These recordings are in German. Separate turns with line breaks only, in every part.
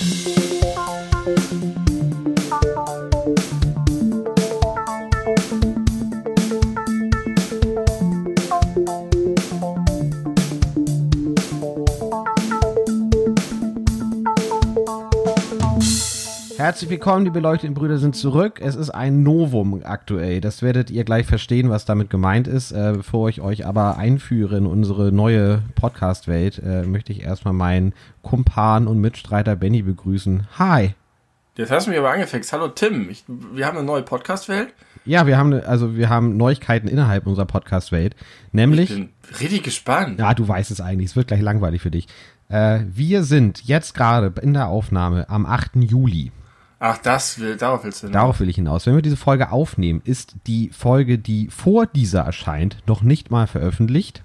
Thank you. Herzlich willkommen, die beleuchteten Brüder sind zurück. Es ist ein Novum aktuell. Das werdet ihr gleich verstehen, was damit gemeint ist. Äh, bevor ich euch aber einführe in unsere neue Podcast-Welt, äh, möchte ich erstmal meinen Kumpan und Mitstreiter Benny begrüßen. Hi.
Jetzt hast du mich aber angefixt. Hallo Tim, ich, wir haben eine neue Podcast-Welt.
Ja, wir haben also wir haben Neuigkeiten innerhalb unserer Podcast-Welt, nämlich.
Ich bin richtig gespannt.
Ja, du weißt es eigentlich. Es wird gleich langweilig für dich. Äh, wir sind jetzt gerade in der Aufnahme am 8. Juli.
Ach, das will, darauf willst du
hinaus. Darauf will ich hinaus. Wenn wir diese Folge aufnehmen, ist die Folge, die vor dieser erscheint, noch nicht mal veröffentlicht.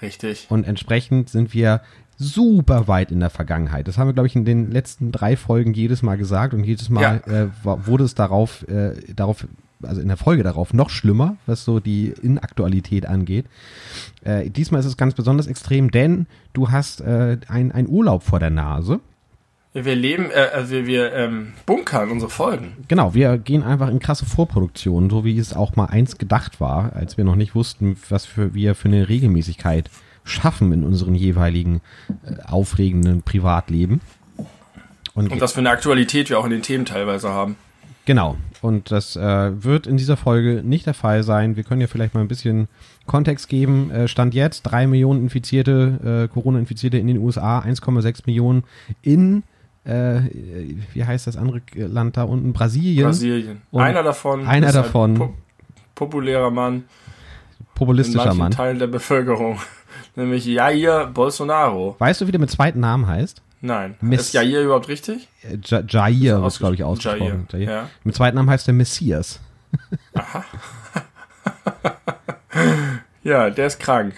Richtig.
Und entsprechend sind wir super weit in der Vergangenheit. Das haben wir, glaube ich, in den letzten drei Folgen jedes Mal gesagt und jedes Mal ja. äh, wurde es darauf, äh, darauf, also in der Folge darauf noch schlimmer, was so die Inaktualität angeht. Äh, diesmal ist es ganz besonders extrem, denn du hast äh, ein Urlaub vor der Nase.
Wir leben, äh, also wir, wir ähm, bunkern unsere Folgen.
Genau, wir gehen einfach in krasse Vorproduktionen, so wie es auch mal eins gedacht war, als wir noch nicht wussten, was für, wir für eine Regelmäßigkeit schaffen in unseren jeweiligen äh, aufregenden Privatleben.
Und, Und was für eine Aktualität wir auch in den Themen teilweise haben.
Genau. Und das äh, wird in dieser Folge nicht der Fall sein. Wir können ja vielleicht mal ein bisschen Kontext geben. Äh, Stand jetzt drei Millionen Infizierte, äh, Corona-Infizierte in den USA, 1,6 Millionen in äh, wie heißt das andere Land da unten? Brasilien.
Brasilien. Und einer davon.
Einer davon. Po
populärer Mann.
Populistischer
in
Mann.
Teil der Bevölkerung. Nämlich Jair Bolsonaro.
Weißt du, wie der mit zweiten Namen heißt?
Nein. Miss ist Jair überhaupt richtig?
Äh, Jair wird, glaube ich, ausgesprochen. Jair. Jair. Ja. Mit zweiten Namen heißt der Messias.
Aha. ja, der ist krank.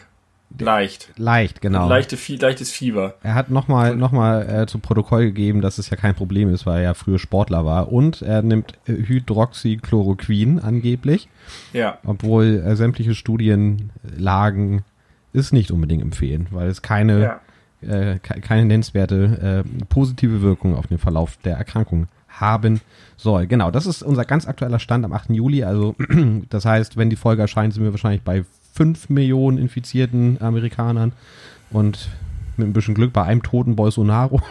Leicht.
Leicht, genau.
Leichte, leichtes Fieber.
Er hat nochmal noch mal, äh, zu Protokoll gegeben, dass es ja kein Problem ist, weil er ja früher Sportler war. Und er nimmt äh, Hydroxychloroquin angeblich.
Ja.
Obwohl äh, sämtliche Studienlagen es nicht unbedingt empfehlen, weil es keine, ja. äh, keine nennenswerte äh, positive Wirkung auf den Verlauf der Erkrankung haben soll. Genau, das ist unser ganz aktueller Stand am 8. Juli. Also, das heißt, wenn die Folge erscheint, sind wir wahrscheinlich bei 5 Millionen infizierten Amerikanern und mit ein bisschen Glück bei einem toten Bolsonaro.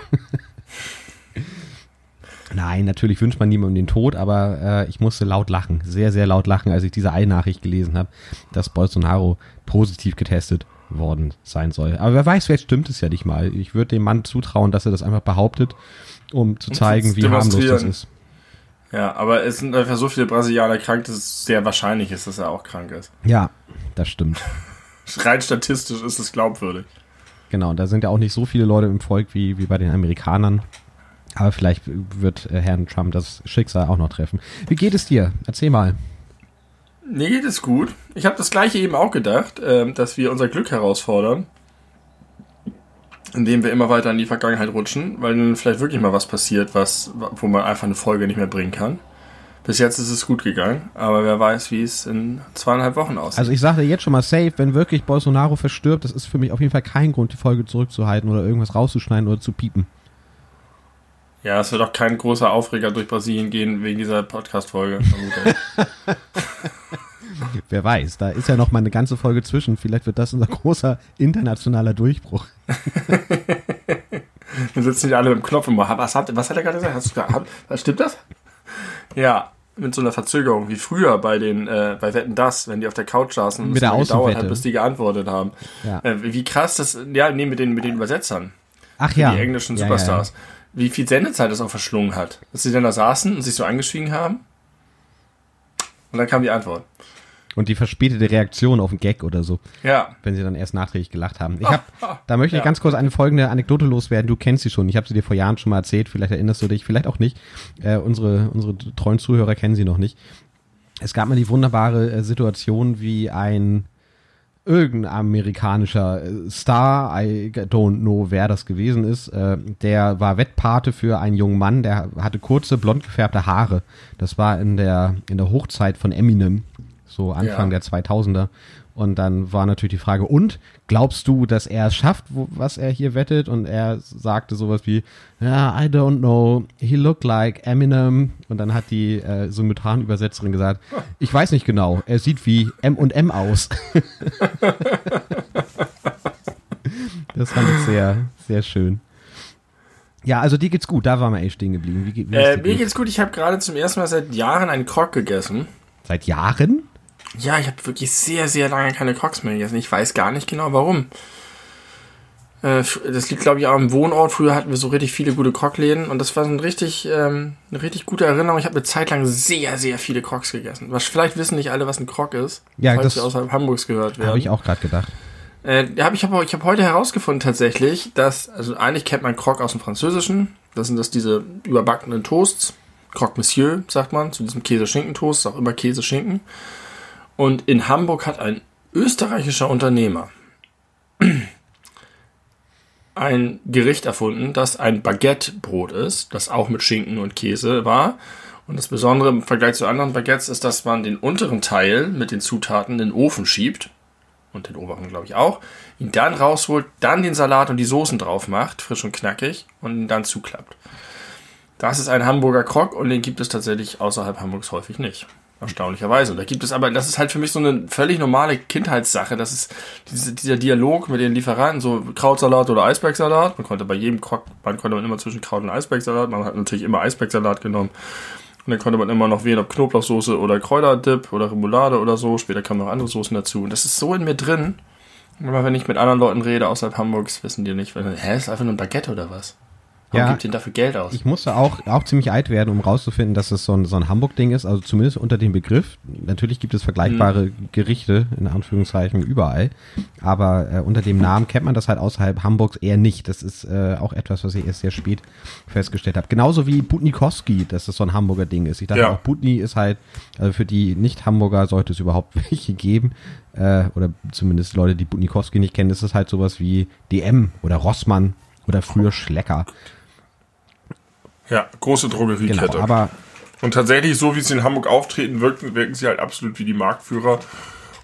Nein, natürlich wünscht man niemandem den Tod, aber äh, ich musste laut lachen, sehr, sehr laut lachen, als ich diese Eilnachricht gelesen habe, dass Bolsonaro positiv getestet worden sein soll. Aber wer weiß, vielleicht stimmt es ja nicht mal. Ich würde dem Mann zutrauen, dass er das einfach behauptet, um zu zeigen, wie harmlos das ist.
Ja, aber es sind einfach so viele Brasilianer krank, dass es sehr wahrscheinlich ist, dass er auch krank ist.
Ja, das stimmt.
Rein statistisch ist es glaubwürdig.
Genau, da sind ja auch nicht so viele Leute im Volk wie, wie bei den Amerikanern. Aber vielleicht wird äh, Herrn Trump das Schicksal auch noch treffen. Wie geht es dir? Erzähl mal.
Mir geht es gut. Ich habe das gleiche eben auch gedacht, äh, dass wir unser Glück herausfordern indem wir immer weiter in die Vergangenheit rutschen, weil dann vielleicht wirklich mal was passiert, was, wo man einfach eine Folge nicht mehr bringen kann. Bis jetzt ist es gut gegangen, aber wer weiß, wie es in zweieinhalb Wochen aussieht.
Also ich sage dir jetzt schon mal safe, wenn wirklich Bolsonaro verstirbt, das ist für mich auf jeden Fall kein Grund, die Folge zurückzuhalten oder irgendwas rauszuschneiden oder zu piepen.
Ja, es wird auch kein großer Aufreger durch Brasilien gehen wegen dieser Podcast-Folge.
Wer weiß, da ist ja noch mal eine ganze Folge zwischen. Vielleicht wird das unser großer internationaler Durchbruch.
Wir sitzen hier alle im Knopf und machen, was, hat, was hat er gerade gesagt? Hast hat, stimmt das? Ja, mit so einer Verzögerung, wie früher bei den, äh, bei Wetten Das, wenn die auf der Couch saßen und
es gedauert
hat, bis die geantwortet haben. Ja. Äh, wie krass das, ja, nee, mit den, mit den Übersetzern.
Ach ja.
Die englischen Superstars. Ja, ja, wie viel Sendezeit das auch verschlungen hat. Dass sie dann da saßen und sich so angeschwiegen haben. Und dann kam die Antwort.
Und die verspätete Reaktion auf einen Gag oder so.
Ja.
Wenn sie dann erst nachträglich gelacht haben. Ich hab, da möchte ich ja. ganz kurz eine folgende Anekdote loswerden. Du kennst sie schon. Ich habe sie dir vor Jahren schon mal erzählt. Vielleicht erinnerst du dich, vielleicht auch nicht. Äh, unsere, unsere treuen Zuhörer kennen sie noch nicht. Es gab mal die wunderbare äh, Situation, wie ein irgendein amerikanischer äh, Star, I don't know, wer das gewesen ist, äh, der war Wettpate für einen jungen Mann, der hatte kurze, blond gefärbte Haare. Das war in der, in der Hochzeit von Eminem so Anfang ja. der 2000er. Und dann war natürlich die Frage, und glaubst du, dass er es schafft, wo, was er hier wettet? Und er sagte sowas wie, ja, I don't know, he looked like Eminem. Und dann hat die äh, Simultanübersetzerin gesagt, ich weiß nicht genau, er sieht wie M und M aus. das fand ich sehr, sehr schön. Ja, also dir geht's gut, da waren wir echt stehen geblieben. Wie,
wie äh, mir geht's gut, ich habe gerade zum ersten Mal seit Jahren einen Krog gegessen.
Seit Jahren?
Ja, ich habe wirklich sehr, sehr lange keine Crocs mehr gegessen. Ich weiß gar nicht genau warum. Äh, das liegt, glaube ich, auch im Wohnort. Früher hatten wir so richtig viele gute Croc-Läden und das war so ein richtig, ähm, eine richtig gute Erinnerung. Ich habe eine Zeit lang sehr, sehr viele Crocs gegessen. Was, vielleicht wissen nicht alle, was ein Croc ist,
ja,
falls
das
sie außerhalb Hamburgs gehört werden.
Habe ich auch gerade gedacht.
Äh, hab ich habe ich hab heute herausgefunden tatsächlich, dass, also eigentlich kennt man Croc aus dem Französischen. Das sind das diese überbackenen Toasts. Croque Monsieur, sagt man, zu diesem Käse-Schinken-Toast, auch immer Käse-Schinken. Und in Hamburg hat ein österreichischer Unternehmer ein Gericht erfunden, das ein Baguette-Brot ist, das auch mit Schinken und Käse war. Und das Besondere im Vergleich zu anderen Baguettes ist, dass man den unteren Teil mit den Zutaten in den Ofen schiebt. Und den oberen, glaube ich, auch. Ihn dann rausholt, dann den Salat und die Soßen drauf macht, frisch und knackig, und ihn dann zuklappt. Das ist ein Hamburger Krog und den gibt es tatsächlich außerhalb Hamburgs häufig nicht. Erstaunlicherweise. Da gibt es aber, das ist halt für mich so eine völlig normale Kindheitssache. Das ist diese, dieser Dialog mit den Lieferanten, so Krautsalat oder Eisbergsalat. Man konnte bei jedem Krog, man konnte man immer zwischen Kraut und Eisbergsalat. Man hat natürlich immer Eisbergsalat genommen. Und dann konnte man immer noch wählen, ob Knoblauchsoße oder Kräuterdip oder Remoulade oder so. Später kamen noch andere Soßen dazu. Und das ist so in mir drin. Aber wenn ich mit anderen Leuten rede außerhalb Hamburgs, wissen die nicht, hä, ist einfach nur ein Baguette oder was? Warum ja, gibt denn dafür Geld aus?
Ich musste auch, auch ziemlich alt werden, um rauszufinden, dass es so ein, so ein Hamburg-Ding ist, also zumindest unter dem Begriff. Natürlich gibt es vergleichbare mhm. Gerichte, in Anführungszeichen, überall. Aber äh, unter dem Namen kennt man das halt außerhalb Hamburgs eher nicht. Das ist äh, auch etwas, was ich erst sehr spät festgestellt habe. Genauso wie Butnikowski, dass das so ein Hamburger Ding ist. Ich dachte ja. auch, Butni ist halt, also für die Nicht-Hamburger sollte es überhaupt welche geben. Äh, oder zumindest Leute, die Butnikowski nicht kennen, ist es halt sowas wie DM oder Rossmann oder früher Schlecker.
Ja, große Drogeriekette.
Genau, aber
und tatsächlich, so wie sie in Hamburg auftreten, wirken, wirken sie halt absolut wie die Marktführer.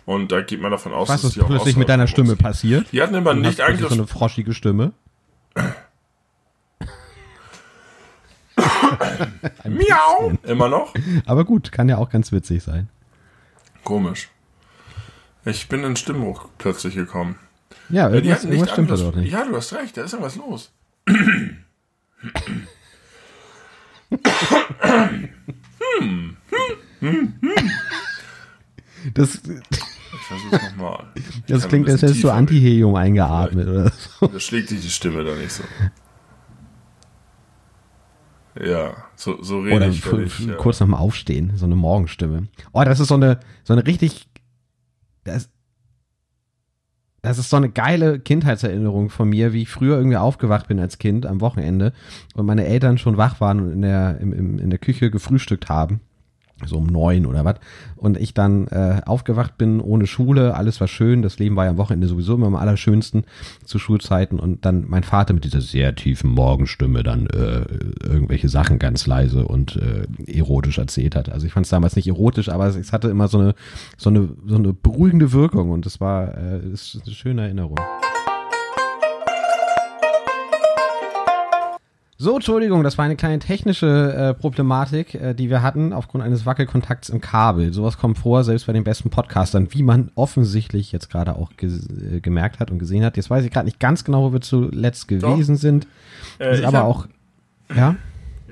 Und da geht man davon aus,
Was dass ist plötzlich mit deiner Stimme passiert?
Die hatten immer nicht
eigentlich so eine froschige Stimme.
Miau! Immer noch?
Aber gut, kann ja auch ganz witzig sein.
Komisch. Ich bin in Stimmbruch plötzlich gekommen.
Ja, irgendwas, ja, irgendwas stimmt da doch nicht.
Ja, du hast recht, da ist irgendwas los.
Das,
ich versuch's nochmal.
Das klingt, als hättest du Antihelium eingeatmet oder so.
Da schlägt sich die Stimme da nicht so. Ja, so, so rede
oder
ich.
Oder kurz nach dem Aufstehen, so eine Morgenstimme. Oh, das ist so eine, so eine richtig, das, das ist so eine geile Kindheitserinnerung von mir, wie ich früher irgendwie aufgewacht bin als Kind am Wochenende und meine Eltern schon wach waren und in der, im, im, in der Küche gefrühstückt haben so um neun oder was. Und ich dann äh, aufgewacht bin ohne Schule, alles war schön, das Leben war ja am Wochenende sowieso immer am allerschönsten zu Schulzeiten und dann mein Vater mit dieser sehr tiefen Morgenstimme dann äh, irgendwelche Sachen ganz leise und äh, erotisch erzählt hat. Also ich fand es damals nicht erotisch, aber es, hatte immer so eine, so eine, so eine beruhigende Wirkung und das war äh, ist eine schöne Erinnerung. So, Entschuldigung, das war eine kleine technische äh, Problematik, äh, die wir hatten aufgrund eines Wackelkontakts im Kabel. Sowas kommt vor, selbst bei den besten Podcastern, wie man offensichtlich jetzt gerade auch äh, gemerkt hat und gesehen hat. Jetzt weiß ich gerade nicht ganz genau, wo wir zuletzt gewesen Doch. sind. Äh, ist aber hab, auch, ja?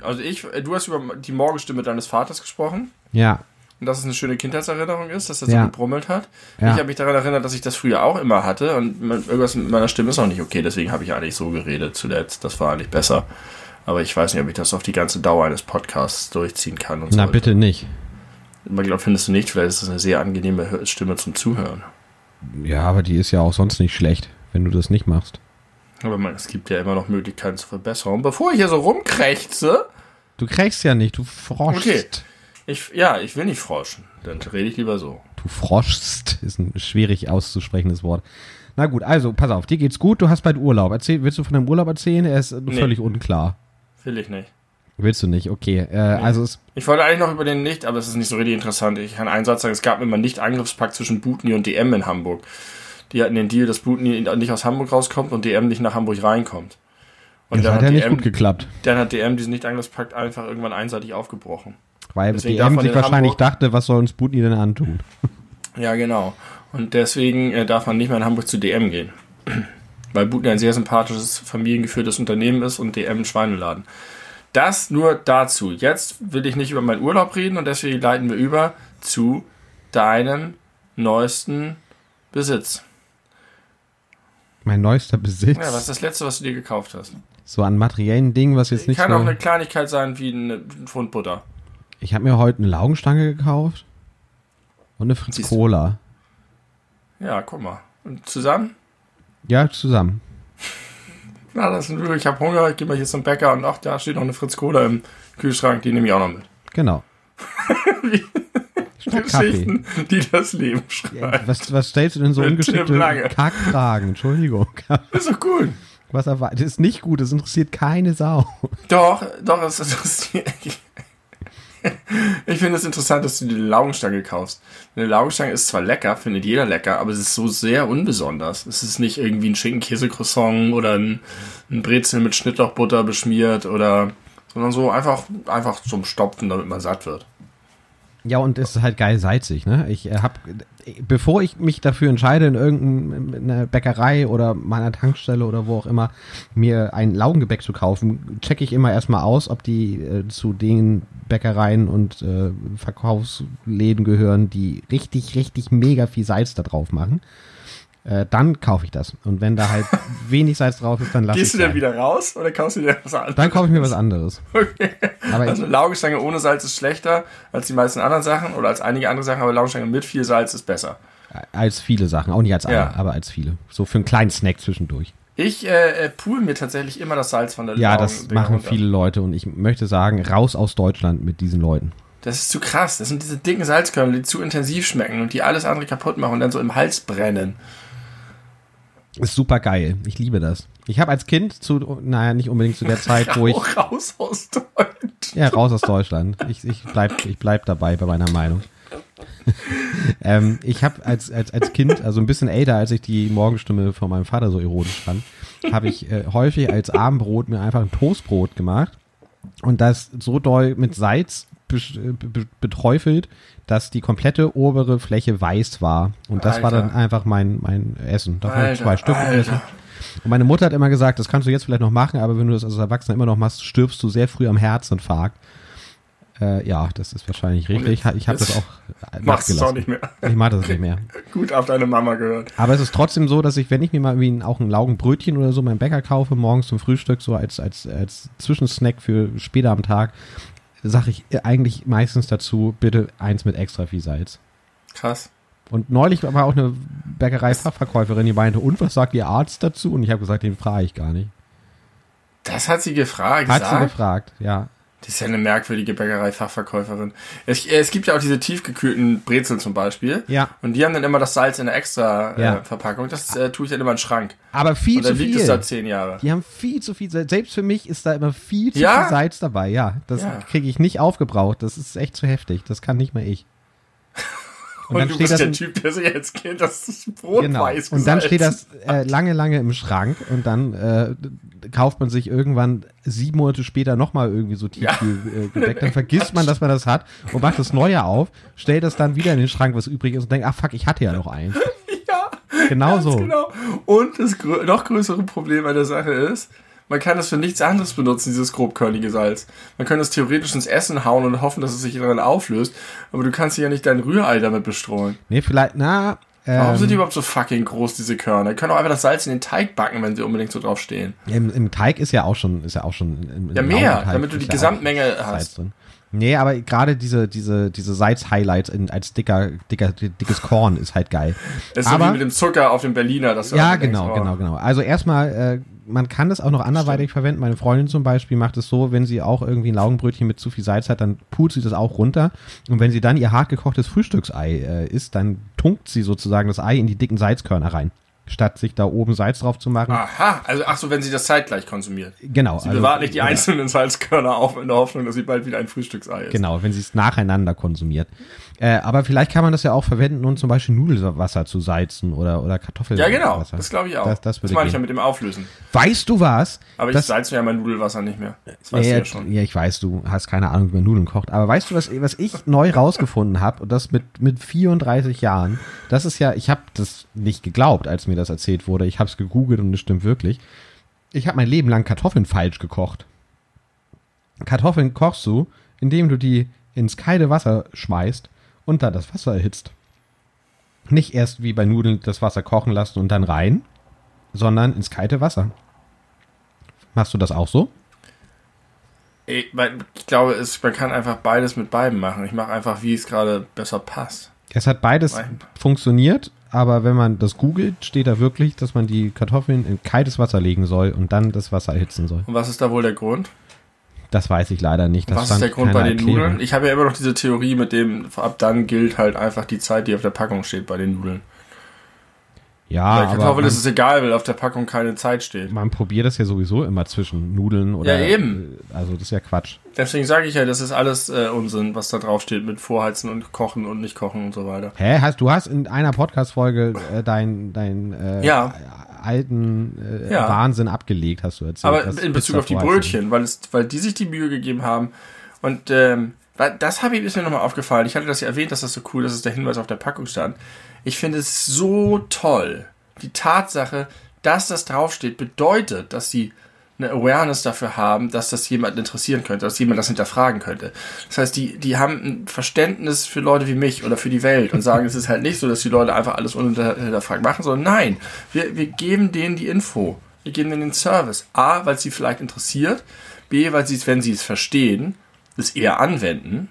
Also ich, äh, du hast über die Morgenstimme deines Vaters gesprochen.
Ja.
Und dass es eine schöne Kindheitserinnerung ist, dass so
ja.
gebrummelt hat.
Ja.
Ich habe mich daran erinnert, dass ich das früher auch immer hatte und irgendwas mit meiner Stimme ist auch nicht okay, deswegen habe ich eigentlich so geredet zuletzt. Das war eigentlich besser. Aber ich weiß nicht, ob ich das auf die ganze Dauer eines Podcasts durchziehen kann. Und
Na, so. bitte nicht.
Ich glaube, findest du nicht, vielleicht ist das eine sehr angenehme Stimme zum Zuhören.
Ja, aber die ist ja auch sonst nicht schlecht, wenn du das nicht machst.
Aber man, es gibt ja immer noch Möglichkeiten zur Verbesserung. Bevor ich hier so rumkrächze.
Du krächst ja nicht, du froschst. Okay.
Ich, ja, ich will nicht froschen. Dann rede ich lieber so.
Du froschst, ist ein schwierig auszusprechendes Wort. Na gut, also pass auf, dir geht's gut, du hast bald Urlaub. Erzähl, willst du von deinem Urlaub erzählen? Er ist nee. völlig unklar.
Will ich nicht.
Willst du nicht, okay. Äh, also es,
Ich wollte eigentlich noch über den nicht, aber es ist nicht so richtig interessant. Ich kann einen Satz sagen, es gab immer einen Nicht-Angriffspakt zwischen Butni und DM in Hamburg. Die hatten den Deal, dass Butni nicht aus Hamburg rauskommt und DM nicht nach Hamburg reinkommt. Und
das
dann
hat ja nicht
DM
gut geklappt.
Dann hat DM diesen Nicht-Angriffspakt einfach irgendwann einseitig aufgebrochen.
Weil
Deswegen
DM sich
in
wahrscheinlich
Hamburg-
dachte, was soll uns Sputnik denn antun?
Ja, genau. Und deswegen äh, darf man nicht mehr in Hamburg zu DM gehen. Weil Butni ein sehr sympathisches, familiengeführtes Unternehmen ist und DM ein Schweineladen. Das nur dazu. Jetzt will ich nicht über meinen Urlaub reden und deswegen leiten wir über zu deinem neuesten Besitz.
Mein neuester Besitz.
Ja, was ist das letzte, was du dir gekauft hast?
so an materiellen Dingen, was jetzt nicht
Kann auch eine Kleinigkeit sein wie ein ein Pfund Butter.
Ich habe mir heute eine Laugenstange gekauft und eine Fritz. Cola.
Ja, guck mal. Und zusammen?
Ja, zusammen.
Na, das ist ein, ich habe Hunger, ich gehe mal hier zum Bäcker und ach, da steht noch eine Fritz Cola im Kühlschrank, die nehme ich auch noch mit.
Genau. Kaffee.
Geschichten, die das Leben schreiben.
was, was stellst du denn so
Mit
ungeschickte. Kackfragen? Entschuldigung.
Ist doch gut.
Was erwartet? Das ist nicht gut, das interessiert keine Sau.
Doch, doch, es interessiert. Ich finde es interessant, dass du eine Laugenstange kaufst. Eine Laugenstange ist zwar lecker, findet jeder lecker, aber es ist so sehr unbesonders. Es ist nicht irgendwie ein Schinken-Käse-Croissant oder ein, ein Brezel mit Schnittlauchbutter beschmiert oder, sondern so einfach, einfach zum Stopfen, damit man satt wird.
Ja, und es ist halt geil salzig, ne? Ich äh, hab, bevor ich mich dafür entscheide, in irgendeiner Bäckerei oder meiner Tankstelle oder wo auch immer, mir ein Laugengebäck zu kaufen, checke ich immer erstmal aus, ob die äh, zu den Bäckereien und äh, Verkaufsläden gehören, die richtig, richtig mega viel Salz da drauf machen. Äh, dann kaufe ich das. Und wenn da halt wenig Salz drauf ist, dann lasse ich
Gehst du
sein.
wieder raus oder kaufst du dir was anderes?
Dann kaufe ich mir was anderes.
Okay.
Aber
Also Laugenstange ohne Salz ist schlechter als die meisten anderen Sachen oder als einige andere Sachen, aber Laugenstange mit viel Salz ist besser.
als viele Sachen, auch nicht als alle,
Ja.
aber als viele. So für einen kleinen Snack zwischendurch.
Ich äh, äh, pool mir tatsächlich immer das Salz von der
Ja,
Laugen-
das machen
runter.
viele Leute und ich möchte sagen, raus aus Deutschland mit diesen Leuten.
Das ist zu krass. Das sind diese dicken Salzkörner, die zu intensiv schmecken und die alles andere kaputt machen und dann so im Hals brennen.
Ist super geil. Ich liebe das. Ich habe als Kind zu, naja, nicht unbedingt zu der Zeit, wo ich,
raus aus Deutsch.
ja, raus aus Deutschland. Ich, ich bleib, ich bleib dabei bei meiner Meinung. ähm, ich habe als, als, als Kind, also ein bisschen älter, als ich die Morgenstimme von meinem Vater so ironisch fand, habe ich äh, häufig als Abendbrot mir einfach ein Toastbrot gemacht und das so doll mit Salz beträufelt, dass die komplette obere Fläche weiß war. Und das war
Alter.
dann einfach mein, mein Essen. Davon habe ich zwei Stück gegessen. Und meine Mutter hat immer gesagt, das kannst du jetzt vielleicht noch machen, aber wenn du das als Erwachsener immer noch machst, stirbst du sehr früh am Herzinfarkt. Äh, ja, das ist wahrscheinlich richtig. Ich habe
jetzt
das auch
Machst du auch nicht mehr.
Ich mache das nicht mehr.
Gut auf deine Mama gehört.
Aber es ist trotzdem so, dass ich, wenn ich mir mal irgendwie auch ein Laugenbrötchen oder so beim Bäcker kaufe, morgens zum Frühstück, so als, als, als Zwischensnack für später am Tag, sage ich eigentlich meistens dazu, bitte eins mit extra viel Salz.
Krass.
Und neulich war auch eine Bäckerei-Fachverkäuferin, die meinte, und was sagt Ihr Arzt dazu? Und ich habe gesagt, den frage ich gar nicht.
Das hat sie gefragt.
Hat sie
gesagt?
gefragt, ja.
Das ist ja eine merkwürdige Bäckerei-Fachverkäuferin. Es, es gibt ja auch diese tiefgekühlten Brezeln zum Beispiel.
Ja.
Und die haben dann immer das Salz in der extra
Ja.
äh, Verpackung. Das äh, tue ich dann immer in den Schrank.
Aber viel
Und
zu
dann liegt es da
viel.
zehn Jahre.
Die haben viel zu viel Salz. Selbst für mich ist da immer viel zu
Ja?
viel Salz dabei. Ja, das
Ja.
kriege ich nicht aufgebraucht. Das ist echt zu heftig. Das kann nicht mehr ich.
Und,
dann
du
steht
bist
das
der Typ, der sich als Kind das Brot
Genau.
weiß
Und dann steht das äh, lange, lange im Schrank und dann äh, kauft man sich irgendwann sieben Monate später nochmal irgendwie so Tiefkühlgebäck. Dann vergisst man, dass man das hat und macht das Neue auf, stellt das dann wieder in den Schrank, was übrig ist und denkt, ach fuck, ich hatte ja noch eins.
Ja,
Genau so.
genau. Und das grö noch größere Problem an der Sache ist, man kann das für nichts anderes benutzen, dieses grobkörnige Salz. Man kann es theoretisch ins Essen hauen und hoffen, dass es sich darin auflöst, aber du kannst ja nicht dein Rührei damit bestreuen.
Nee, vielleicht, na,
Warum sind die
ähm,
überhaupt so fucking groß, diese Körner? Die können auch einfach das Salz in den Teig backen, wenn sie unbedingt so drauf stehen.
im, im Teig ist ja auch schon, ist ja auch schon im, im
Ja, mehr,
Laugenteig
damit du die Gesamtmenge
auch Salz
hast.
Drin. Nee, aber gerade diese, diese, diese Salz-Highlights in- als dicker, dicker, dickes Korn ist halt geil.
Das ist so
aber,
wie mit dem Zucker auf dem Berliner. Dass du
Ja,
einfach denkst,
genau,
oh,
genau, genau. Also erstmal, äh, man kann das auch noch anderweitig verwenden. Meine Freundin zum Beispiel macht es so, wenn sie auch irgendwie ein Laugenbrötchen mit zu viel Salz hat, dann pult sie das auch runter. Und wenn sie dann ihr hart gekochtes Frühstücksei äh, isst, dann tunkt sie sozusagen das Ei in die dicken Salzkörner rein. Statt sich da oben Salz drauf zu machen.
Aha, also ach so, wenn sie das zeitgleich konsumiert.
Genau.
Sie bewahrt nicht die einzelnen Salzkörner auf in der Hoffnung, dass sie bald wieder ein Frühstücksei ist.
Genau, wenn sie es nacheinander konsumiert. Äh, aber vielleicht kann man das ja auch verwenden, um zum Beispiel Nudelwasser zu salzen oder, oder Kartoffelwasser.
Ja, genau, das glaube ich auch.
Das, das,
das meine ich ja mit dem Auflösen.
Weißt du was?
Aber ich salze ja mein Nudelwasser nicht mehr. Das weißt
ja,
du ja schon.
ja, ich weiß, du hast keine Ahnung, wie man Nudeln kocht. Aber weißt du, was, was ich neu rausgefunden habe, und das mit, mit 34 Jahren, das ist ja, ich habe das nicht geglaubt, als mir das erzählt wurde. Ich habe es gegoogelt und es stimmt wirklich. Ich habe mein Leben lang Kartoffeln falsch gekocht. Kartoffeln kochst du, indem du die ins kalte Wasser schmeißt und dann das Wasser erhitzt. Nicht erst wie bei Nudeln das Wasser kochen lassen und dann rein, sondern ins kalte Wasser. Machst du das auch so?
Ich, glaube, es, man kann einfach beides mit beiden machen. Ich mache einfach, wie es gerade besser passt.
Es hat beides
Nein.
funktioniert, aber wenn man das googelt, steht da wirklich, dass man die Kartoffeln in kaltes Wasser legen soll und dann das Wasser erhitzen soll.
Und was ist da wohl der Grund?
Das weiß ich leider nicht. Das
was ist der Grund bei den
Erklärung.
Nudeln? Ich habe ja immer noch diese Theorie mit dem, ab dann gilt halt einfach die Zeit, die auf der Packung steht bei den Nudeln.
Ja,
bei
aber
Kartoffeln
man,
ist es egal, weil auf der Packung keine Zeit steht.
man probiert das ja sowieso immer zwischen Nudeln oder.
Ja, eben.
äh, Also das ist ja Quatsch.
Deswegen sage ich ja, das ist alles äh, Unsinn, was da drauf steht mit Vorheizen und Kochen und nicht kochen und so weiter.
Hä, hast du hast in einer Podcast-Folge äh, dein, dein äh,
Ja.
alten äh,
Ja.
Wahnsinn abgelegt, hast du erzählt.
Aber in Bezug auf die. Brötchen, weil, es, weil die sich die Mühe gegeben haben. Und ähm, das habe ich ist mir nochmal aufgefallen. Ich hatte das ja erwähnt, dass das so cool ist, dass der Hinweis auf der Packung stand. Ich finde es so toll. Die Tatsache, dass das draufsteht, bedeutet, dass sie eine Awareness dafür haben, dass das jemand interessieren könnte, dass jemand das hinterfragen könnte. Das heißt, die, die haben ein Verständnis für Leute wie mich oder für die Welt und sagen, es ist halt nicht so, dass die Leute einfach alles unhinterfragt machen, sondern nein, wir, wir geben denen die Info. Wir geben denen den Service. A, weil es sie vielleicht interessiert. B, weil sie es, wenn sie es verstehen, es eher anwenden.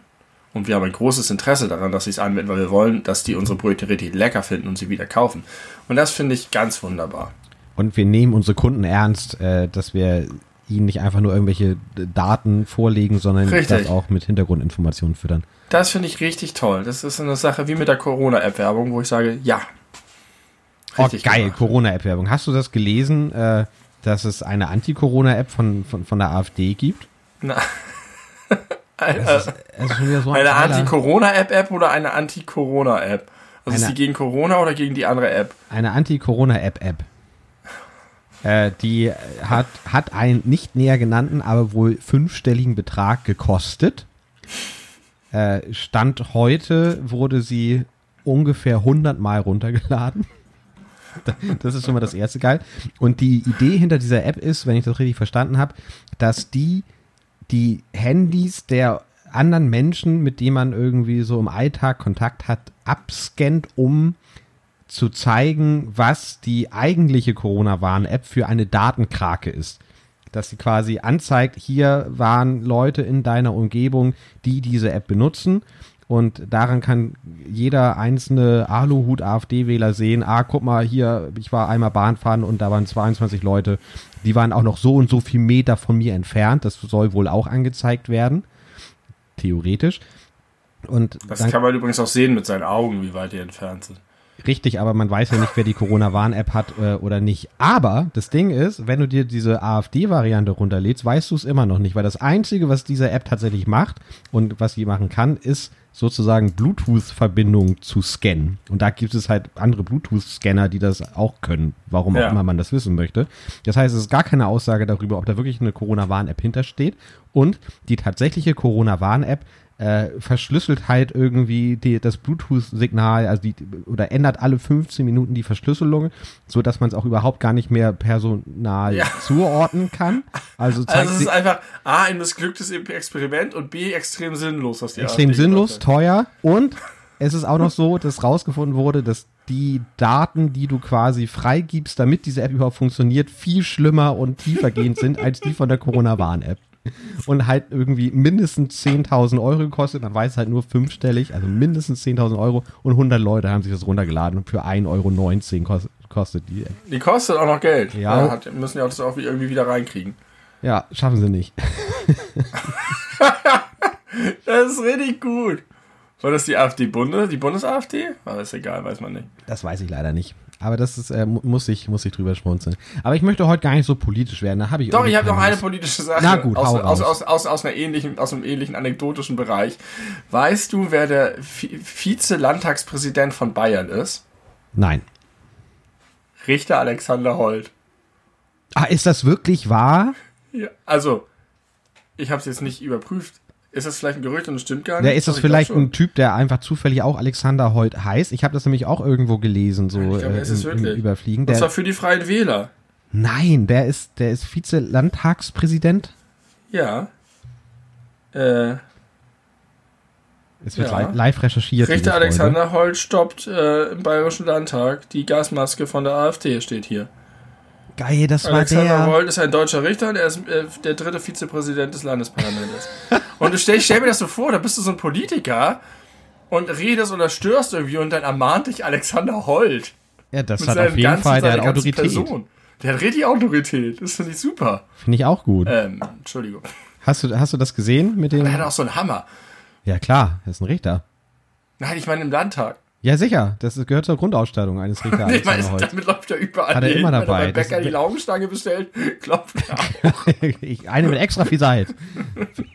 Und wir haben ein großes Interesse daran, dass sie es anwenden, weil wir wollen, dass die unsere Brötchen richtig lecker finden und sie wieder kaufen. Und das finde ich ganz wunderbar.
Und wir nehmen unsere Kunden ernst, äh, dass wir ihnen nicht einfach nur irgendwelche Daten vorlegen, sondern
Richtig.
das auch mit Hintergrundinformationen füttern.
Das finde ich richtig toll. Das ist eine Sache wie mit der Corona-App-Werbung, wo ich sage, ja.
Oh,
Richtig
geil,
gemacht.
Corona-App-Werbung. Hast du das gelesen, äh, dass es eine Anti-Corona-App von, von, von der AfD gibt?
Na,
ist, so ein
eine Anti-Corona-App-App oder eine Anti-Corona-App? Also ist die gegen Corona oder gegen die andere App?
eine Anti-Corona-App-App. Äh, die hat, hat einen nicht näher genannten, aber wohl fünfstelligen Betrag gekostet. Äh, Stand heute wurde sie ungefähr 100 Mal runtergeladen. Das ist schon mal das erste geil. Und die Idee hinter dieser App ist, wenn ich das richtig verstanden habe, dass die die Handys der anderen Menschen, mit denen man irgendwie so im Alltag Kontakt hat, abscannt, um zu zeigen, was die eigentliche Corona-Warn-App für eine Datenkrake ist. Dass sie quasi anzeigt, hier waren Leute in deiner Umgebung, die diese App benutzen. Und daran kann jeder einzelne Aluhut-AfD-Wähler sehen, ah, guck mal, hier, ich war einmal Bahnfahren und da waren 22 Leute, die waren auch noch so und so viel Meter von mir entfernt. Das soll wohl auch angezeigt werden. Theoretisch. Und
Das
dann
kann man übrigens auch sehen mit seinen Augen, wie weit die entfernt sind.
Richtig, aber man weiß ja nicht, wer die Corona-Warn-App hat äh, oder nicht. Aber das Ding ist, wenn du dir diese AfD-Variante runterlädst, weißt du es immer noch nicht, weil das Einzige, was diese App tatsächlich macht und was sie machen kann, ist sozusagen Bluetooth-Verbindung zu scannen. Und da gibt es halt andere Bluetooth-Scanner, die das auch können, warum
Ja.
auch immer man das wissen möchte. Das heißt, es ist gar keine Aussage darüber, ob da wirklich eine Corona-Warn-App hintersteht. Und die tatsächliche Corona-Warn-App äh, verschlüsselt halt irgendwie die, das Bluetooth-Signal, also die, oder ändert alle 15 Minuten die Verschlüsselung, so dass man es auch überhaupt gar nicht mehr personal
Ja.
zuordnen kann. Also zeigt
Also es ist einfach A, ein missglücktes Experiment und B, extrem sinnlos, was die
extrem
AfD
sinnlos,
gemacht hat.
teuer und es ist auch noch so, dass rausgefunden wurde, dass die Daten, die du quasi freigibst, damit diese App überhaupt funktioniert, viel schlimmer und tiefergehend sind als die von der Corona-Warn-App. Und halt irgendwie mindestens 10.000 Euro gekostet. Man weiß halt nur fünfstellig, also mindestens 10.000 Euro. Und 100 Leute haben sich das runtergeladen und für 1,19 Euro kost, kostet die.
Die kostet auch noch Geld.
Ja.
Ja. Hat, müssen ja auch das auch irgendwie wieder reinkriegen.
Ja, schaffen sie nicht.
Das ist richtig gut. War das die AfD-Bunde? Die Bundes-AfD? Aber ist egal, weiß man nicht.
Das weiß ich leider nicht. Aber das ist, äh, muss ich, muss ich drüber schmunzeln. Aber ich möchte heute gar nicht so politisch werden. Da habe ich
Doch, ich habe noch eine politische Sache
Na gut,
aus, aus, aus, aus, aus, einer ähnlichen, aus einem ähnlichen anekdotischen Bereich. Weißt du, wer der Vi- Vize-Landtagspräsident von Bayern ist?
Nein.
Richter Alexander Holt.
Ah, ist das wirklich wahr?
Ja, also, ich habe es jetzt nicht überprüft. Ist das vielleicht ein Gerücht und es stimmt gar nicht?
Ja, ist das
ich
vielleicht ein Typ, der einfach zufällig auch Alexander Holt heißt? Ich habe das nämlich auch irgendwo gelesen, so
Ich glaube,
äh, im, im. Überfliegen.
Zwar
Der,
für die Freien Wähler.
nein, der ist, der ist Vize-Landtagspräsident.
Ja. Äh,
Es wird
Ja.
li live recherchiert.
Richter. Alexander Holt stoppt äh, im Bayerischen Landtag die Gasmaske von der AfD, steht hier.
Geil, das war
Alexander
der.
Holt ist ein deutscher Richter und er ist äh, der dritte Vizepräsident des Landesparlamentes. und du stell, stell mir das so vor, da bist du so ein Politiker und redest oder störst irgendwie und dann ermahnt dich Alexander Holt.
Ja, das
Mit
hat auf jeden
ganzen-
Fall, der Autorität.
Person. Der hat richtig Autorität. Das finde ich super.
Finde ich auch gut.
Ähm, Entschuldigung.
Hast du, hast du das gesehen mit dem?
Er hat auch so einen Hammer.
Ja klar, das ist ein Richter.
Nein, ich meine im Landtag.
Ja sicher, das gehört zur Grundausstattung eines Richter Holt.
damit läuft er überall
Hat er
hin.
immer
Wenn er
dabei.
beim Bäcker die Laugenstange bestellt, klopft er auch.
Eine mit extra viel Salz.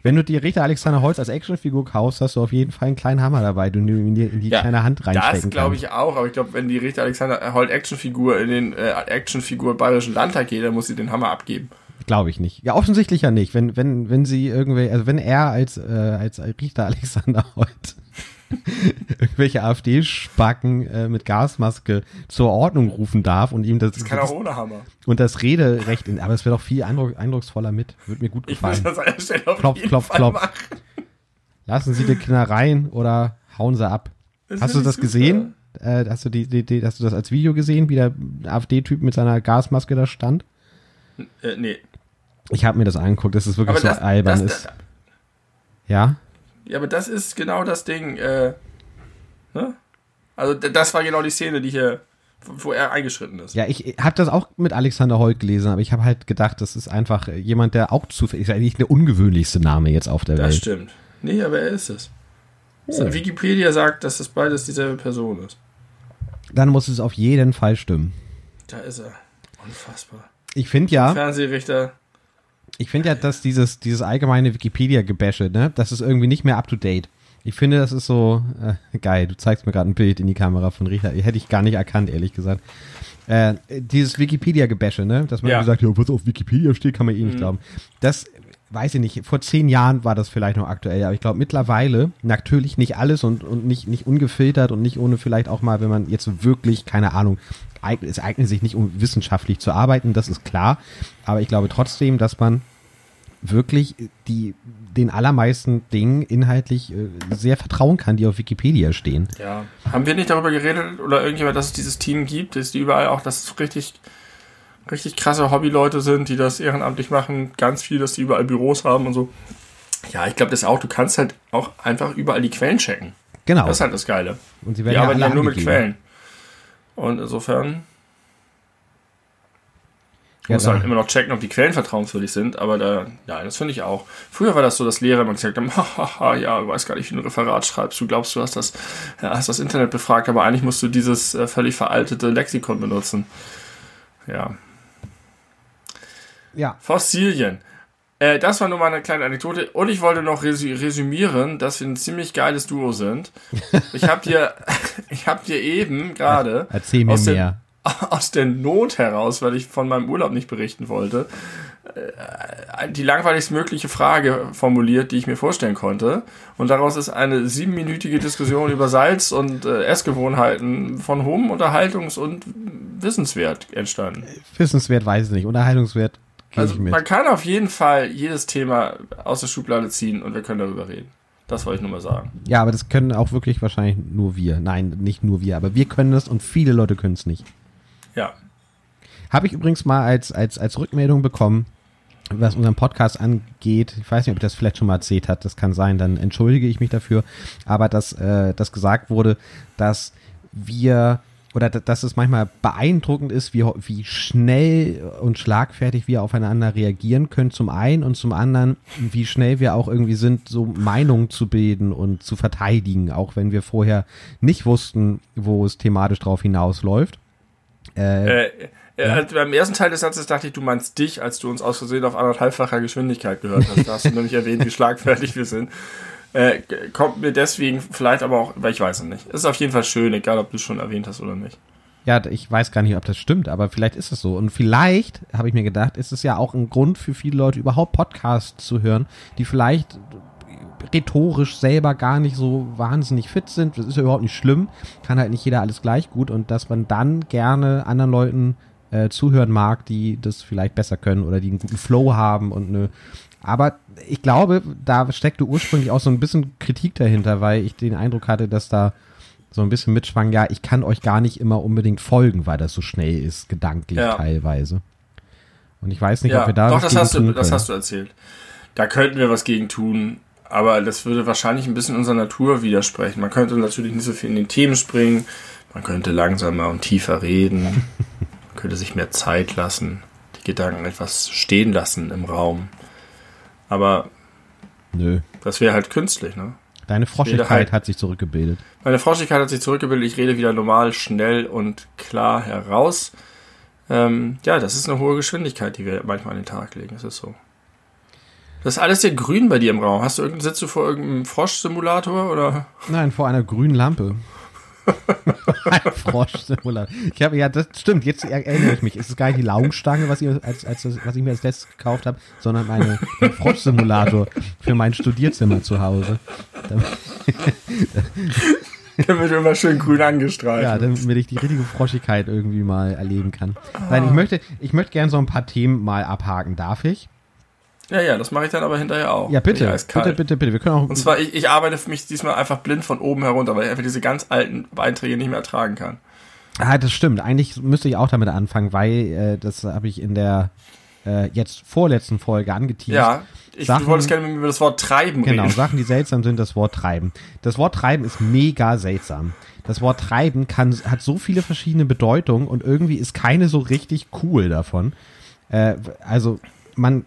Wenn du die Richter Alexander Holz als Actionfigur kaufst, hast du auf jeden Fall einen kleinen Hammer dabei, den du in die, in die
Ja,
kleine Hand reinstecken
Das glaube ich auch, aber ich glaube, wenn die Richter Alexander Holt Actionfigur in den äh, Actionfigur Bayerischen Landtag geht, dann muss sie den Hammer abgeben.
Glaube ich nicht. Ja, offensichtlich ja nicht. Wenn, wenn, wenn sie irgendwie, also wenn er als, äh, als Richter Alexander Holt irgendwelche AfD-Spacken äh, mit Gasmaske zur Ordnung rufen darf und ihm das,
Das kann auch ohne Hammer.
und das Rederecht in, aber es wäre doch viel eindruck, eindrucksvoller mit. Würde mir gut
Ich
gefallen.
das an der Stelle auf
Klopf,
jeden
klopf,
Fall
klopf.
machen.
Lassen Sie die Knarreien oder hauen sie ab.
Das
hast du das
ich
gesehen? Äh, hast du die, die, die, hast du das als Video gesehen, wie der AfD-Typ mit seiner Gasmaske da stand?
Äh, nee.
Ich habe mir das angeguckt, das ist wirklich
Aber
so
das,
albern
das,
ist. Ja?
Ja, aber das ist genau das Ding. Äh, ne? Also das war genau die Szene, die hier, wo er eingeschritten ist.
Ja, ich habe das auch mit Alexander Holt gelesen, aber ich habe halt gedacht, das ist einfach äh, jemand, der auch zufällig ist. Eigentlich der ungewöhnlichste Name jetzt auf der
das
Welt.
stimmt. Nee, aber er ist es.
Oh.
Wikipedia sagt, dass das beides dieselbe Person ist.
Dann muss es auf jeden Fall stimmen.
Da ist er. Unfassbar.
Ich finde ja,
Fernsehrichter.
Ich finde ja, dass dieses, dieses allgemeine Wikipedia-Gebäsche, ne, das ist irgendwie nicht mehr up to date. Ich finde, das ist so äh, geil. Du zeigst mir gerade ein Bild in die Kamera von Richard. Hätte ich gar nicht erkannt, ehrlich gesagt. Äh, dieses Wikipedia-Gebäsche, ne, dass man
Ja.
gesagt, ja, was auf Wikipedia steht, kann man eh nicht
Mhm.
glauben. Das weiß ich nicht. Vor zehn Jahren war das vielleicht noch aktuell, aber ich glaube mittlerweile natürlich nicht alles und, und nicht, nicht ungefiltert und nicht ohne vielleicht auch mal, wenn man jetzt wirklich, keine Ahnung, es eignet sich nicht, um wissenschaftlich zu arbeiten, das ist klar. Aber ich glaube trotzdem, dass man wirklich die, den allermeisten Dingen inhaltlich äh, sehr vertrauen kann, die auf Wikipedia stehen.
Ja. Haben wir nicht darüber geredet oder irgendjemand, dass es dieses Team gibt, dass die überall auch, dass es richtig, richtig krasse Hobbyleute sind, die das ehrenamtlich machen, ganz viel, dass die überall Büros haben und so. Ja, ich glaube das auch. Du kannst halt auch einfach überall die Quellen checken.
Genau.
Das ist halt das Geile.
und sie
Die
werden ja
arbeiten ja nur mit
angegeben.
Quellen. Und insofern
Ja,
muss halt immer noch checken, ob die Quellen vertrauenswürdig sind, aber da, ja, das finde ich auch. Früher war das so, dass Lehrer immer gesagt haben, haha, ja, du weißt gar nicht, wie du ein Referat schreibst, du glaubst, du hast das, ja, hast das Internet befragt, aber eigentlich musst du dieses äh, völlig veraltete Lexikon benutzen. Ja.
Ja.
Fossilien. Äh, das war nur mal eine kleine Anekdote. Und ich wollte noch resü resümieren, dass wir ein ziemlich geiles Duo sind. Ich habe dir, ich habe dir eben gerade
Erzähl mir
aus der-
mehr.
aus der Not heraus, weil ich von meinem Urlaub nicht berichten wollte, äh, die langweiligst mögliche Frage formuliert, die ich mir vorstellen konnte. Und daraus ist eine siebenminütige Diskussion über Salz und äh, Essgewohnheiten von hohem Unterhaltungs- und Wissenswert entstanden.
Wissenswert weiß ich nicht. Unterhaltungswert gehe
Also man kann auf jeden Fall jedes Thema aus der Schublade ziehen und wir können darüber reden. Das wollte ich nur mal sagen.
Ja, aber das können auch wirklich wahrscheinlich nur wir. Nein, nicht nur wir, aber wir können das und viele Leute können es nicht.
Ja.
Habe ich übrigens mal als, als, als Rückmeldung bekommen, was unseren Podcast angeht. Ich weiß nicht, ob ich das vielleicht schon mal erzählt hat. Das kann sein, dann entschuldige ich mich dafür. Aber dass, äh, dass gesagt wurde, dass wir oder dass es manchmal beeindruckend ist, wie, wie schnell und schlagfertig wir aufeinander reagieren können, zum einen und zum anderen, wie schnell wir auch irgendwie sind, so Meinungen zu bilden und zu verteidigen, auch wenn wir vorher nicht wussten, wo es thematisch drauf hinausläuft.
Äh, äh, ja. Halt beim ersten Teil des Satzes dachte ich, du meinst dich, als du uns aus Versehen auf anderthalbfacher Geschwindigkeit gehört hast. Da hast du nämlich erwähnt, wie schlagfertig wir sind. Äh, kommt mir deswegen vielleicht aber auch, weil ich weiß es nicht. Ist auf jeden Fall schön, egal ob du es schon erwähnt hast oder nicht.
Ja, ich weiß gar nicht, ob das stimmt, aber vielleicht ist es so. Und vielleicht, habe ich mir gedacht, ist es ja auch ein Grund für viele Leute, überhaupt Podcasts zu hören, die vielleicht rhetorisch selber gar nicht so wahnsinnig fit sind. Das ist ja überhaupt nicht schlimm. Kann halt nicht jeder alles gleich gut. Und dass man dann gerne anderen Leuten äh, zuhören mag, die das vielleicht besser können oder die einen guten Flow haben und eine. Aber ich glaube, da steckte ursprünglich auch so ein bisschen Kritik dahinter, weil ich den Eindruck hatte, dass da so ein bisschen mitschwang, ja, ich kann euch gar nicht immer unbedingt folgen, weil das so schnell ist, gedanklich ja. teilweise. Und ich weiß nicht, ja, ob wir da.
Doch, das hast, du, das hast du erzählt. Da könnten wir was gegen tun, aber das würde wahrscheinlich ein bisschen unserer Natur widersprechen. Man könnte natürlich nicht so viel in den Themen springen, man könnte langsamer und tiefer reden, man könnte sich mehr Zeit lassen, die Gedanken etwas stehen lassen im Raum. Aber
Nö.
das wäre halt künstlich, ne?
Deine Froschigkeit halt, hat sich zurückgebildet.
Meine Froschigkeit hat sich zurückgebildet. Ich rede wieder normal, schnell und klar heraus. Ähm, ja, das ist eine hohe Geschwindigkeit, die wir manchmal an den Tag legen. Das ist so. Das ist alles sehr grün bei dir im Raum. Hast du irgendeinen, sitzt du vor irgendeinem Froschsimulator oder?
Nein, vor einer grünen Lampe. Ein Froschsimulator. Ich habe ja, das stimmt. Jetzt erinnere ich mich. Es ist gar nicht die Laugenstange, was ich, als, als, was ich mir als letztes gekauft habe, sondern meine, mein Froschsimulator für mein Studierzimmer zu Hause.
damit du immer schön grün angestrahlt
Ja, damit ich die richtige Froschigkeit irgendwie mal erleben kann. Nein, ich möchte, ich möchte gerne so ein paar Themen mal abhaken. Darf ich?
Ja, ja, das mache ich dann aber hinterher auch.
Ja, bitte. Bitte, bitte, bitte. Wir können auch.
Und zwar, ich, ich arbeite für mich diesmal einfach blind von oben herunter, weil ich einfach diese ganz alten Beiträge nicht mehr ertragen kann.
Ah, das stimmt. Eigentlich müsste ich auch damit anfangen, weil äh, das habe ich in der äh, jetzt vorletzten Folge angeteased.
Ja, ich Sachen, wollte gerne mit mir über das Wort treiben
genau, reden. Genau, Sachen, die seltsam sind, das Wort treiben. Das Wort treiben ist mega seltsam. Das Wort treiben kann, hat so viele verschiedene Bedeutungen und irgendwie ist keine so richtig cool davon. Äh, also man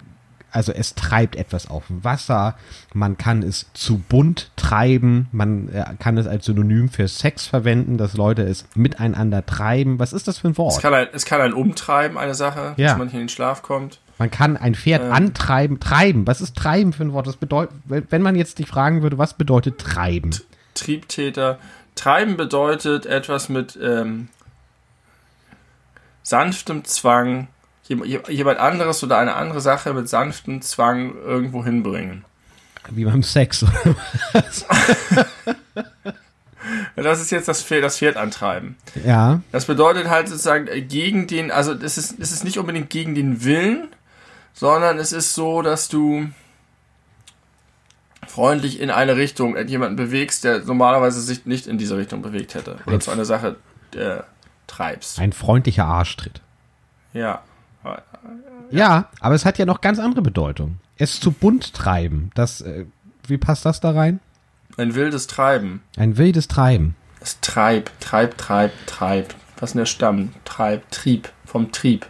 also es treibt etwas auf dem Wasser, man kann es zu bunt treiben, man äh, kann es als Synonym für Sex verwenden, dass Leute es miteinander treiben. Was ist das für ein Wort?
Es kann ein, es kann ein Umtreiben, eine Sache, ja. dass man nicht in den Schlaf kommt.
Man kann ein Pferd ähm. antreiben, treiben. Was ist treiben für ein Wort? Das bedeutet, wenn man jetzt dich fragen würde, was bedeutet treiben?
Triebtäter. Treiben bedeutet etwas mit ähm, sanftem Zwang, jemand anderes oder eine andere Sache mit sanftem Zwang irgendwo hinbringen.
Wie beim Sex.
das ist jetzt das Pferd, das Pferd antreiben.
Ja.
Das bedeutet halt sozusagen gegen den, also es ist, es ist nicht unbedingt gegen den Willen, sondern es ist so, dass du freundlich in eine Richtung jemanden bewegst, der normalerweise sich nicht in diese Richtung bewegt hätte. Oder zu einer Sache äh, treibst.
Ein freundlicher Arschtritt.
Ja.
Ja, aber es hat ja noch ganz andere Bedeutung. Es zu bunt treiben, das, äh, wie passt das da rein?
Ein wildes Treiben.
Ein wildes Treiben.
Es treibt, treibt, treibt, treibt. Was ist der Stamm? Treibt, Trieb, vom Trieb.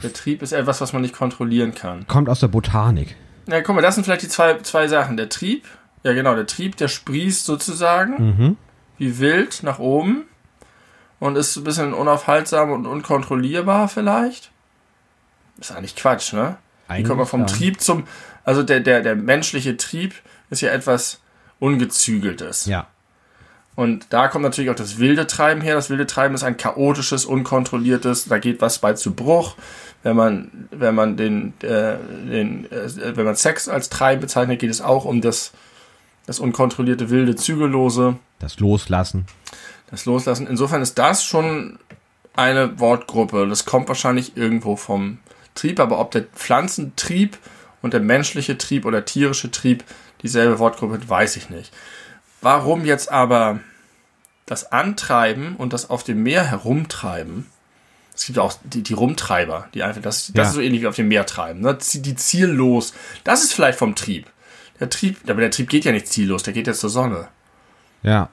Der Trieb ist etwas, was man nicht kontrollieren kann.
Kommt aus der Botanik.
Ja, guck mal, das sind vielleicht die zwei, zwei Sachen. Der Trieb, ja genau, der Trieb, der sprießt sozusagen mhm. wie wild nach oben und ist ein bisschen unaufhaltsam und unkontrollierbar vielleicht. Ist eigentlich Quatsch, ne? Eigentlich Wie kommt man vom ja. Trieb zum. Also der, der, der menschliche Trieb ist ja etwas Ungezügeltes.
Ja.
Und da kommt natürlich auch das wilde Treiben her. Das wilde Treiben ist ein chaotisches, unkontrolliertes, da geht was bei zu Bruch. Wenn man, wenn man den, äh, den äh, wenn man Sex als Treiben bezeichnet, geht es auch um das, das unkontrollierte, wilde, zügellose.
Das Loslassen.
Das Loslassen. Insofern ist das schon eine Wortgruppe. Das kommt wahrscheinlich irgendwo vom Trieb, aber ob der Pflanzentrieb und der menschliche Trieb oder tierische Trieb dieselbe Wortgruppe hat, weiß ich nicht. Warum jetzt aber das Antreiben und das auf dem Meer herumtreiben, es gibt auch die, die Rumtreiber, die einfach, das, das ja. ist so ähnlich wie auf dem Meer treiben, ne? die ziellos, das ist vielleicht vom Trieb. Der Trieb, aber der Trieb geht ja nicht ziellos, der geht jetzt zur Sonne.
Ja.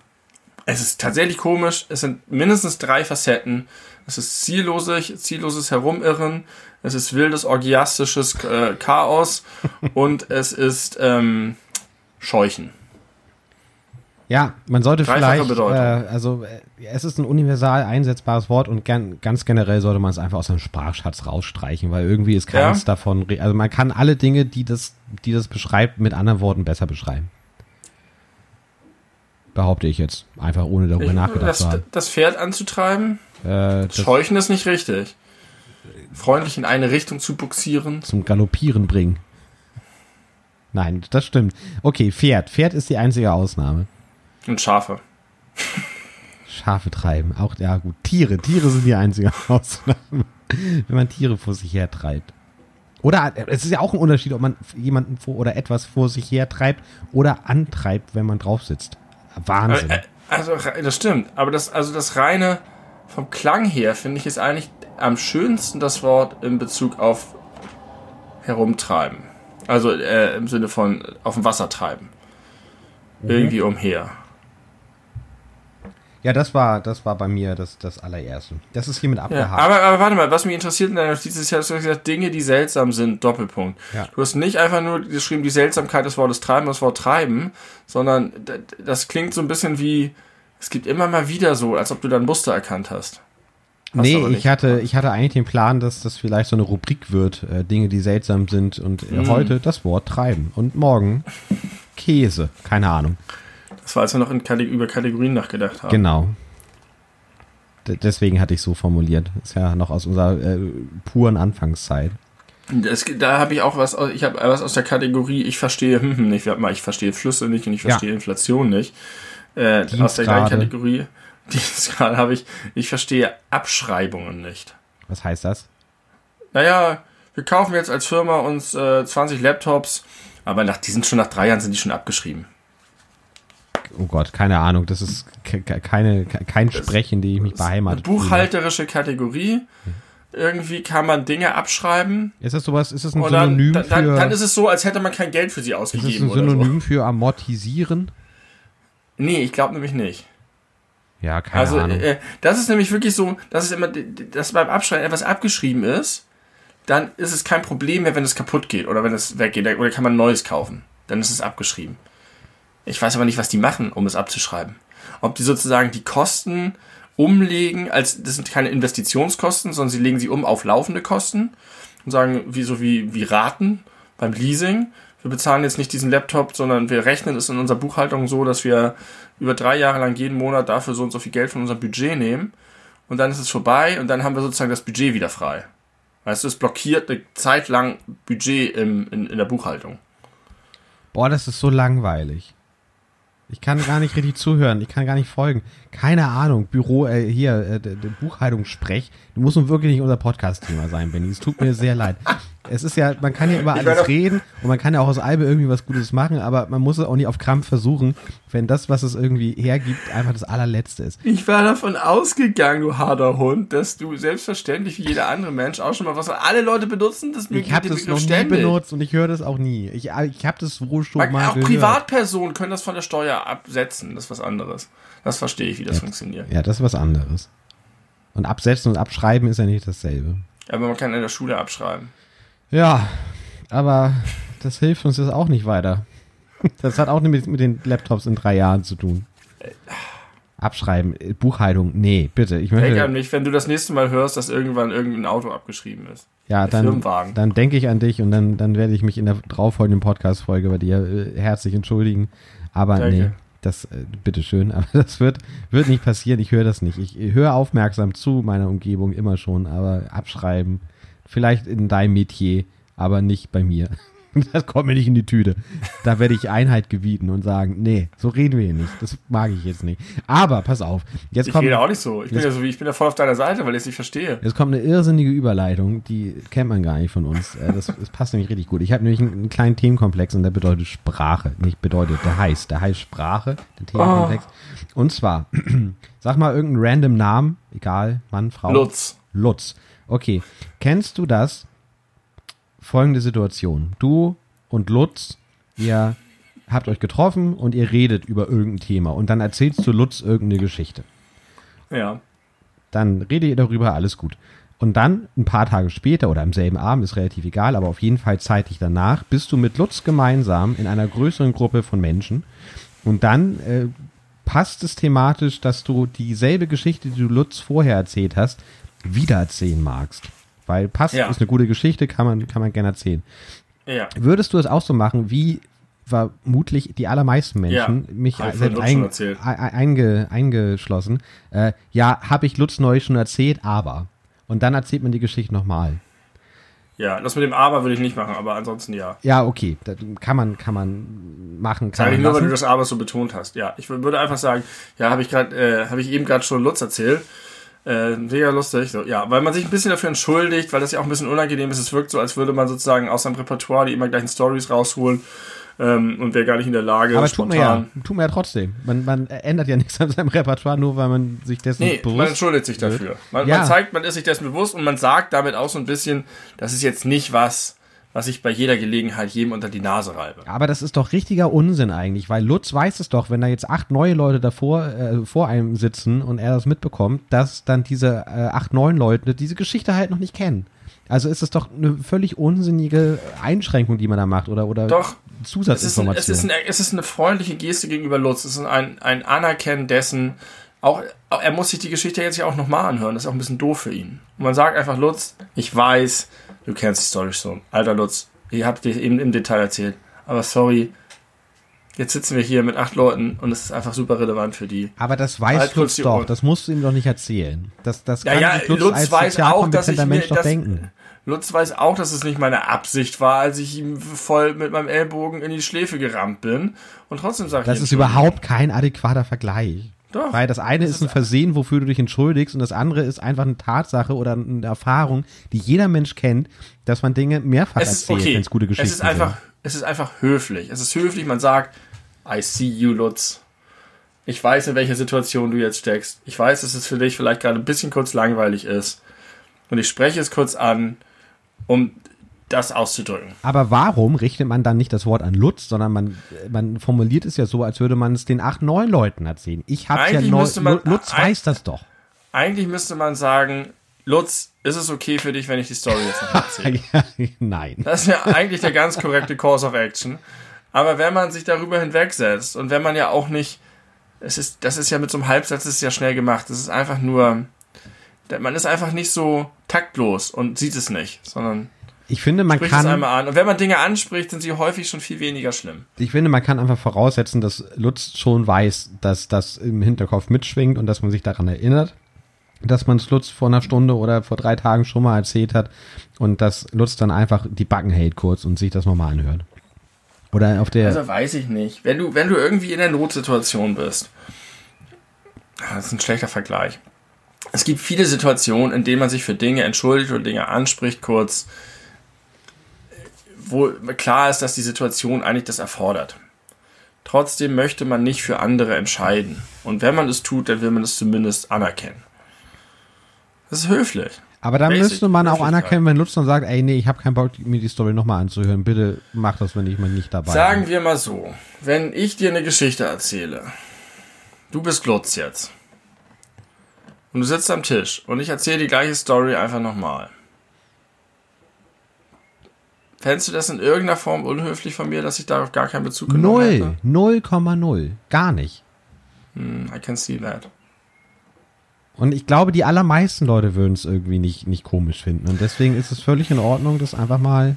Es ist tatsächlich komisch, es sind mindestens drei Facetten. Es ist zielloses, zielloses Herumirren, es ist wildes, orgiastisches äh, Chaos und es ist ähm, Scheuchen.
Ja, man sollte
Dreifache
vielleicht, äh, also äh, es ist ein universal einsetzbares Wort und gern, ganz generell sollte man es einfach aus dem Sprachschatz rausstreichen, weil irgendwie ist keins
Ja.
davon, also man kann alle Dinge, die das, die das beschreibt, mit anderen Worten besser beschreiben. Behaupte ich jetzt, einfach ohne darüber nachgedacht
das,
zu haben.
das Pferd anzutreiben,
Äh, das
scheuchen ist nicht richtig. Freundlich in eine Richtung zu buxieren.
zum Galoppieren bringen. Nein, das stimmt. Okay, Pferd. Pferd ist die einzige Ausnahme.
Und Schafe.
Schafe treiben. Auch, ja gut, Tiere. Tiere sind die einzige Ausnahme. Wenn man Tiere vor sich her treibt. Oder äh, es ist ja auch ein Unterschied, ob man jemanden vor oder etwas vor sich her treibt oder antreibt, wenn man drauf sitzt. Wahnsinn.
Äh, Also, das stimmt. Aber das, also das reine, vom Klang her, finde ich, ist eigentlich am schönsten das Wort in Bezug auf herumtreiben. Also äh, im Sinne von auf dem Wasser treiben.
Mhm.
Irgendwie umher.
Ja, das war, das war bei mir das, das allererste. Das ist hiermit
Ja,
abgehakt.
aber, aber warte mal, was mich interessiert in deiner Notiz ist ja, du hast gesagt, Dinge, die seltsam sind, Doppelpunkt.
Ja.
Du hast nicht einfach nur geschrieben, die Seltsamkeit des Wortes treiben, das Wort treiben, sondern das klingt so ein bisschen wie, es gibt immer mal wieder so, als ob du da ein Muster erkannt hast. Hast
nee, ich hatte, ich hatte eigentlich den Plan, dass das vielleicht so eine Rubrik wird, äh, Dinge, die seltsam sind und äh,
Mhm.
heute das Wort treiben und morgen Käse. Keine Ahnung.
Das war, als wir noch Kate über Kategorien nachgedacht haben.
Genau. D deswegen hatte ich so formuliert. Ist ja noch aus unserer äh, puren Anfangszeit.
Das, da habe ich auch was, aus- ich habe was aus der Kategorie, ich verstehe hm, hm, nicht, mal, ich verstehe Flüsse nicht und ich
Ja.
verstehe Inflation nicht. Äh, aus der gleichen
Dienstgrade.
Kategorie, Dienstgrade habe ich, ich verstehe Abschreibungen nicht.
Was heißt das?
Naja, wir kaufen jetzt als Firma uns äh, 20 Laptops, aber nach, die sind schon nach drei Jahren sind die schon abgeschrieben.
Oh Gott, keine Ahnung. Das ist ke- ke- keine, ke- kein Sprech, in dem ich mich
Eine
beheimatet fühle.
buchhalterische Kategorie. Irgendwie kann man Dinge abschreiben
Ist das sowas, ist das ein
dann,
Synonym
dann, dann,
für,
dann ist es so, als hätte man kein Geld für sie
ist das
ausgegeben
ein
oder so.
Synonym für amortisieren?
Nee, ich glaube nämlich nicht.
Ja, keine
Also,
Ahnung.
äh, das ist nämlich wirklich so, dass es immer, dass beim Abschreiben etwas abgeschrieben ist, dann ist es kein Problem mehr, wenn es kaputt geht oder wenn es weggeht. Oder kann man Neues kaufen. Dann ist es abgeschrieben. Ich weiß aber nicht, was die machen, um es abzuschreiben. Ob die sozusagen die Kosten umlegen, als das sind keine Investitionskosten, sondern sie legen sie um auf laufende Kosten und sagen, wie so wie, wie Raten beim Leasing. Wir bezahlen jetzt nicht diesen Laptop, sondern wir rechnen es in unserer Buchhaltung so, dass wir über drei Jahre lang jeden Monat dafür so und so viel Geld von unserem Budget nehmen. Und dann ist es vorbei und dann haben wir sozusagen das Budget wieder frei. Weißt du, es blockiert eine Zeit lang Budget im, in, in der Buchhaltung.
Boah, das ist so langweilig. Ich kann gar nicht richtig zuhören. Ich kann gar nicht folgen. Keine Ahnung. Büro, äh, hier, äh, der Buchhaltungssprech. Du musst nun wirklich nicht unser Podcast-Thema sein, Benny. Es tut mir sehr leid. Es ist ja, man kann ja über alles reden und man kann ja auch aus Albe irgendwie was Gutes machen, aber man muss es auch nicht auf Krampf versuchen, wenn das, was es irgendwie hergibt, einfach das allerletzte ist.
Ich war davon ausgegangen, du harter Hund, dass du selbstverständlich wie jeder andere Mensch auch schon mal was. Alle Leute benutzen das
Ich habe das noch nie
ständig.
benutzt und ich höre das auch nie. Ich, ich habe das wohl schon
Man,
mal
auch
gehört.
Privatpersonen können das von der Steuer absetzen. Das ist was anderes. Das verstehe ich, wie das funktioniert.
Ja, das ist was anderes. Und absetzen und abschreiben ist ja nicht dasselbe.
Aber man kann in der Schule abschreiben.
Ja, aber das hilft uns jetzt auch nicht weiter. Das hat auch mit, mit den Laptops in drei Jahren zu tun. Abschreiben, Buchhaltung, nee, bitte. Ich
Denk
möchte,
an mich, wenn du das nächste Mal hörst, dass irgendwann irgendein Auto abgeschrieben ist.
ja,
der
dann, dann denke ich an dich und dann, dann werde ich mich in der darauffolgenden Podcast-Folge bei dir äh, herzlich entschuldigen. Aber
Danke.
nee, das, äh, bitteschön, aber das wird, wird nicht passieren. Ich höre das nicht. Ich höre aufmerksam zu meiner Umgebung immer schon, aber abschreiben, vielleicht in deinem Metier, aber nicht bei mir. Das kommt mir nicht in die Tüte. Da werde ich Einheit gebieten und sagen, nee, so reden wir hier nicht. Das mag ich jetzt nicht. Aber pass auf, jetzt
Ich
kommt,
rede auch nicht so. Ich bin ja so ich bin ja voll auf deiner Seite, weil ich es nicht verstehe.
jetzt kommt eine irrsinnige Überleitung, die kennt man gar nicht von uns. Äh, Das, das passt nämlich richtig gut. Ich habe nämlich einen, einen kleinen Themenkomplex und der bedeutet Sprache. Nicht bedeutet, der heißt. Der heißt Sprache, der Themenkomplex. Und zwar, sag mal irgendeinen random Namen, egal, Mann, Frau.
Lutz.
Lutz. Okay. Kennst du das? Folgende Situation. Du und Lutz, ihr habt euch getroffen und ihr redet über irgendein Thema und dann erzählst du Lutz irgendeine Geschichte.
Ja.
Dann redet ihr darüber, alles gut. Und dann, ein paar Tage später oder am selben Abend, ist relativ egal, aber auf jeden Fall zeitig danach, bist du mit Lutz gemeinsam in einer größeren Gruppe von Menschen und dann äh, passt es thematisch, dass du dieselbe Geschichte, die du Lutz vorher erzählt hast, wieder erzählen magst. Weil passt,
Ja.
ist eine gute Geschichte, kann man, kann man gerne erzählen.
Ja.
Würdest du es auch so machen, wie vermutlich die allermeisten Menschen,
Ja,
mich selbst ein, einge, eingeschlossen, äh, ja, habe ich Lutz neulich schon erzählt, aber. Und dann erzählt man die Geschichte nochmal.
Ja, das mit dem Aber würde ich nicht machen, aber ansonsten ja.
Ja, okay, das kann man, kann man machen, kann
Sag ich nur, weil du das Aber so betont hast. Ja, ich würde einfach sagen, ja, habe ich gerade, äh, habe ich eben gerade schon Lutz erzählt. Äh, mega lustig. So, ja, weil man sich ein bisschen dafür entschuldigt, weil das ja auch ein bisschen unangenehm ist. Es wirkt so, als würde man sozusagen aus seinem Repertoire die immer gleichen Stories rausholen ähm, und wäre gar nicht in der Lage,
Aber tut man ja, tut man ja trotzdem. Man, man ändert ja nichts an seinem Repertoire, nur weil man sich dessen
Nee, man
bewusst
entschuldigt sich dafür. Man,
Ja.
man zeigt, man ist sich dessen bewusst und man sagt damit auch so ein bisschen, das ist jetzt nicht was, was ich bei jeder Gelegenheit jedem unter die Nase reibe.
Aber das ist doch richtiger Unsinn eigentlich, weil Lutz weiß es doch, wenn da jetzt acht neue Leute davor äh, vor einem sitzen und er das mitbekommt, dass dann diese äh, acht neuen Leute diese Geschichte halt noch nicht kennen. Also ist es doch eine völlig unsinnige Einschränkung, die man da macht oder oder
Doch. Es ist, ein,
Zusatzinformation.
es, ist ein, es ist eine freundliche Geste gegenüber Lutz. Es ist ein, ein Anerkennen dessen, auch, auch- er muss sich die Geschichte jetzt ja auch nochmal anhören. Das ist auch ein bisschen doof für ihn. Und man sagt einfach, Lutz, ich weiß, du kennst die Story schon. Alter Lutz, ihr habt dir eben im Detail erzählt. Aber sorry, jetzt sitzen wir hier mit acht Leuten und es ist einfach super relevant für die.
aber das weiß
Halt
Lutz doch, das musst du ihm doch nicht erzählen. Das, das
Ja,
kann
ja,
Lutz,
Lutz
als
weiß auch, dass ich
sozialkompetenter
mir
Mensch doch
das,
denken.
Lutz weiß auch, dass es nicht meine Absicht war, als ich ihm voll mit meinem Ellbogen in die Schläfe gerammt bin. Und trotzdem sage ich
Das ist überhaupt kein adäquater Vergleich.
Doch.
Weil das eine ist ein Versehen, wofür du dich entschuldigst, und das andere ist einfach eine Tatsache oder eine Erfahrung, die jeder Mensch kennt, dass man Dinge mehrfach
es
erzählt,
okay.
wenn es gute Geschichten
es ist einfach,
sind.
es ist einfach höflich. Es ist höflich, man sagt, I see you, Lutz. Ich weiß, in welcher Situation du jetzt steckst. Ich weiß, dass es für dich vielleicht gerade ein bisschen kurz langweilig ist. Und ich spreche es kurz an, um das auszudrücken.
Aber warum richtet man dann nicht das Wort an Lutz, sondern man, man formuliert es ja so, als würde man es den acht, neun Leuten erzählen. Ich hab's ja
Eigentlich
neu,
müsste man-
Lutz weiß das doch.
Eigentlich müsste man sagen, Lutz, ist es okay für dich, wenn ich die Story jetzt noch erzähle?
Ja, Nein.
Das ist ja eigentlich der ganz korrekte Course of Action. Aber wenn man sich darüber hinwegsetzt und wenn man ja auch nicht, es ist, das ist ja mit so einem Halbsatz ist ja schnell gemacht. Das ist einfach nur, man ist einfach nicht so taktlos und sieht es nicht, sondern
Ich finde, man
spricht es
kann,
einmal an. Und wenn man Dinge anspricht, sind sie häufig schon viel weniger schlimm.
ich finde, man kann einfach voraussetzen, dass Lutz schon weiß, dass das im Hinterkopf mitschwingt und dass man sich daran erinnert, dass man es Lutz vor einer Stunde oder vor drei Tagen schon mal erzählt hat und dass Lutz dann einfach die Backen hält kurz und sich das nochmal anhört. Oder auf der,
Also weiß ich nicht. Wenn du, wenn du irgendwie in der Notsituation bist, Ah, das ist ein schlechter Vergleich. Es gibt viele Situationen, in denen man sich für Dinge entschuldigt oder Dinge anspricht, kurz, wo klar ist, dass die Situation eigentlich das erfordert. Trotzdem möchte man nicht für andere entscheiden. Und wenn man es tut, dann will man es zumindest anerkennen. Das ist höflich.
aber dann
Basic
müsste man auch anerkennen, wenn Lutz dann sagt, ey, nee, ich habe keinen Bock, mir die Story nochmal anzuhören. Bitte mach das, wenn ich mal nicht dabei
Sagen
bin.
wir mal so, wenn ich dir eine Geschichte erzähle, du bist Glutz jetzt, und du sitzt am Tisch und ich erzähle die gleiche Story einfach nochmal. Fändest du das in irgendeiner Form unhöflich von mir, dass ich darauf gar keinen Bezug genommen hätte?
Null, 0,0. Gar nicht.
Hm, I can see that.
Und ich glaube, die allermeisten Leute würden es irgendwie nicht, nicht komisch finden. Und deswegen ist es völlig in Ordnung, das einfach mal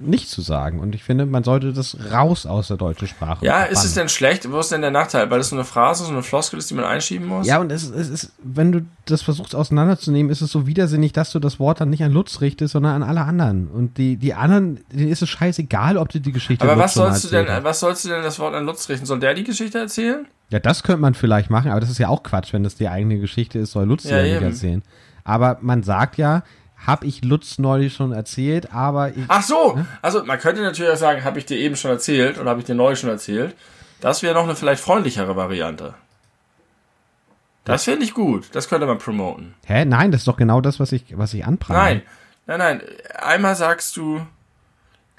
nicht zu sagen. Und ich finde, man sollte das raus aus der deutschen Sprache.
Ja, ist es
verbannen.
denn schlecht? Wo ist denn der Nachteil? Weil das so eine Phrase, so eine Floskel ist, die man einschieben muss?
Ja, und es, es ist, wenn du das versuchst auseinanderzunehmen, ist es so widersinnig, dass du das Wort dann nicht an Lutz richtest, sondern an alle anderen. Und die, die anderen, denen ist es scheißegal, ob du die Geschichte
Aber was sollst du denn,
hast.
was sollst du denn das Wort an Lutz richten? Soll der die Geschichte erzählen?
Ja, das könnte man vielleicht machen, aber das ist ja auch Quatsch, wenn das die eigene Geschichte ist, soll Lutz
Ja,
ja, nicht erzählen. Aber man sagt ja, hab ich Lutz neulich schon erzählt, aber ich,
Ach so, also man könnte natürlich auch sagen, habe ich dir eben schon erzählt oder habe ich dir neu schon erzählt. Das wäre noch eine vielleicht freundlichere Variante. Das finde ich gut. Das könnte man promoten.
hä, nein, das ist doch genau das, was ich, was ich anprangere.
Nein, nein, nein. Einmal sagst du,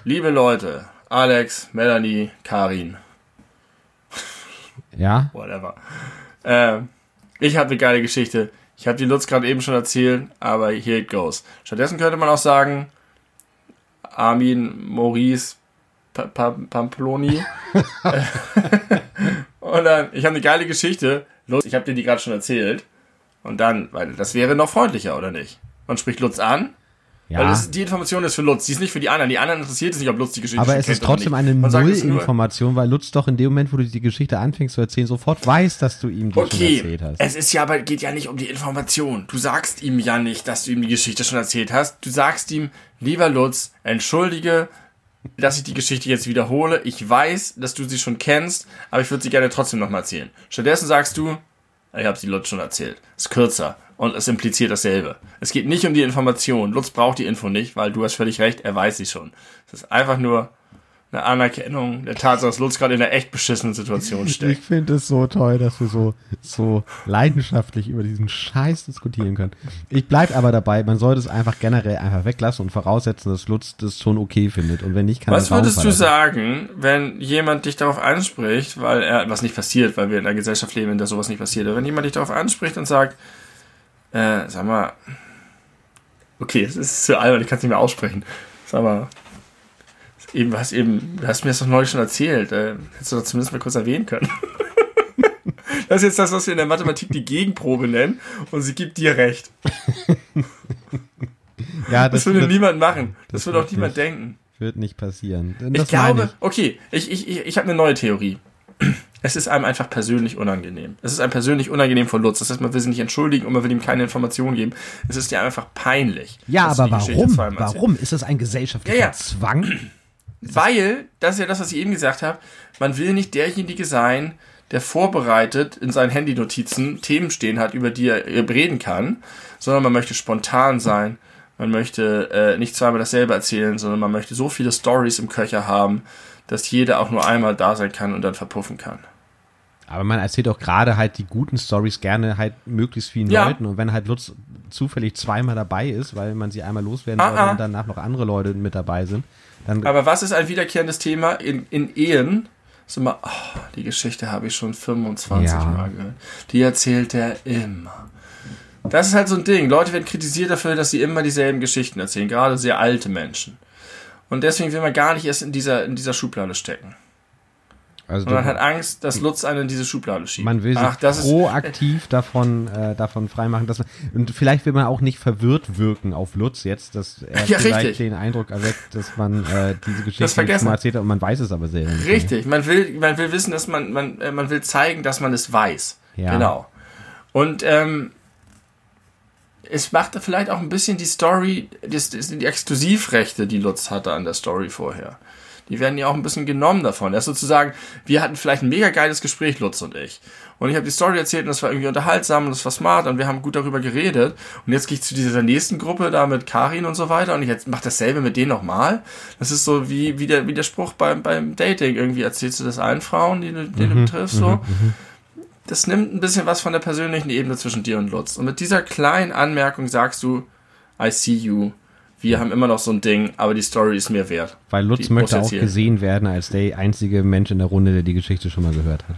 liebe Leute, Alex, Melanie, Karin,
Ja,
whatever. Äh, ich habe eine geile Geschichte. Ich habe die Lutz gerade eben schon erzählt, aber here it goes. Stattdessen könnte man auch sagen, Armin, Maurice, pa pa Pamploni. und Und dann, ich habe eine geile Geschichte. Lutz, ich habe dir die gerade schon erzählt. Und dann, weil das wäre noch freundlicher, oder nicht? Man spricht Lutz an. Ja. Weil das, die Information ist für Lutz, die ist nicht für die anderen. Die anderen interessiert es nicht, ob Lutz die Geschichte
Aber es ist trotzdem eine Null-Information, weil Lutz doch in dem Moment, wo du die Geschichte anfängst zu erzählen, sofort weiß, dass du ihm die okay. schon erzählt hast.
Es ist ja aber, geht ja nicht um die Information. Du sagst ihm ja nicht, dass du ihm die Geschichte schon erzählt hast. Du sagst ihm, lieber Lutz, entschuldige, dass ich die Geschichte jetzt wiederhole. Ich weiß, dass du sie schon kennst, aber ich würde sie gerne trotzdem nochmal erzählen. Stattdessen sagst du, ich habe sie Lutz schon erzählt. Ist kürzer und es impliziert dasselbe. Es geht nicht um die Information. Lutz braucht die Info nicht, weil du hast völlig recht, er weiß sie schon. Es ist einfach nur eine Anerkennung der Tatsache, dass Lutz gerade in einer echt beschissenen Situation steckt.
Ich finde es so toll, dass wir so, so leidenschaftlich über diesen Scheiß diskutieren können. Ich bleibe aber dabei, man sollte es einfach generell einfach weglassen und voraussetzen, dass Lutz das schon okay findet. Und wenn nicht, kann
Was würdest du sagen, wenn jemand dich darauf anspricht, weil er, was nicht passiert, weil wir in einer Gesellschaft leben, in der sowas nicht passiert, aber wenn jemand dich darauf anspricht und sagt, äh, sag mal, okay, es ist zu albern, ich kann es nicht mehr aussprechen. Sag mal, Eben, was eben, du hast mir das doch neulich schon erzählt. Äh, hättest du doch zumindest mal kurz erwähnen können. das ist jetzt das, was wir in der Mathematik die Gegenprobe nennen und sie gibt dir recht. ja, das, das würde wird, niemand machen. Das, das würde auch niemand nicht, denken.
Wird nicht passieren.
Das ich glaube, ich. okay, ich, ich, ich, ich habe eine neue Theorie. Es ist einem einfach persönlich unangenehm. Es ist einem persönlich unangenehm von Lutz. Das heißt, man will sich nicht entschuldigen und man will ihm keine Informationen geben. Es ist dir einfach peinlich.
Ja, aber warum? Warum? Ist das ein gesellschaftlicher ja, ja. Zwang?
Weil, das ist ja das, was ich eben gesagt habe, man will nicht derjenige sein, der vorbereitet in seinen Handy-Notizen Themen stehen hat, über die er reden kann, sondern man möchte spontan sein. Man möchte äh, nicht zweimal dasselbe erzählen, sondern man möchte so viele Stories im Köcher haben, dass jeder auch nur einmal da sein kann und dann verpuffen kann.
Aber man erzählt auch gerade halt die guten Stories gerne halt möglichst vielen ja. Leuten. Und wenn halt Lutz zufällig zweimal dabei ist, weil man sie einmal loswerden soll ah, und danach noch andere Leute mit dabei sind,
dann Aber was ist ein wiederkehrendes Thema in, in Ehen? Ist immer, oh, die Geschichte habe ich schon 25 ja. Mal gehört. Die erzählt er immer. Das ist halt so ein Ding. Leute werden kritisiert dafür, dass sie immer dieselben Geschichten erzählen, gerade sehr alte Menschen. Und deswegen will man gar nicht erst in dieser, in dieser Schublade stecken. Also und man hat Angst, dass Lutz einen in diese Schublade schiebt.
Man will sich Ach, proaktiv davon, äh, davon freimachen. Dass man, und vielleicht will man auch nicht verwirrt wirken auf Lutz jetzt, dass er ja, vielleicht richtig. den Eindruck erweckt, dass man äh, diese Geschichte schon mal erzählt hat und man weiß es aber selber
nicht. Richtig, man will, man will wissen, dass man, man, äh, man will zeigen, dass man es weiß. Ja. Genau. Und ähm, es macht vielleicht auch ein bisschen die Story, sind die Exklusivrechte, die Lutz hatte an der Story vorher die werden ja auch ein bisschen genommen davon. Das ist sozusagen, wir hatten vielleicht ein mega geiles Gespräch, Lutz und ich. Und ich habe die Story erzählt und das war irgendwie unterhaltsam und das war smart und wir haben gut darüber geredet. Und jetzt gehe ich zu dieser nächsten Gruppe da mit Karin und so weiter und ich jetzt mache dasselbe mit denen nochmal. Das ist so wie, wie, der, wie der Spruch beim, beim Dating. Irgendwie erzählst du das allen Frauen, die, die mhm, du triffst, so. Mhm, mhm. Das nimmt ein bisschen was von der persönlichen Ebene zwischen dir und Lutz. Und mit dieser kleinen Anmerkung sagst du, I see you wir haben immer noch so ein Ding, aber die Story ist mir wert.
Weil Lutz die möchte auch gesehen werden als der einzige Mensch in der Runde, der die Geschichte schon mal gehört hat.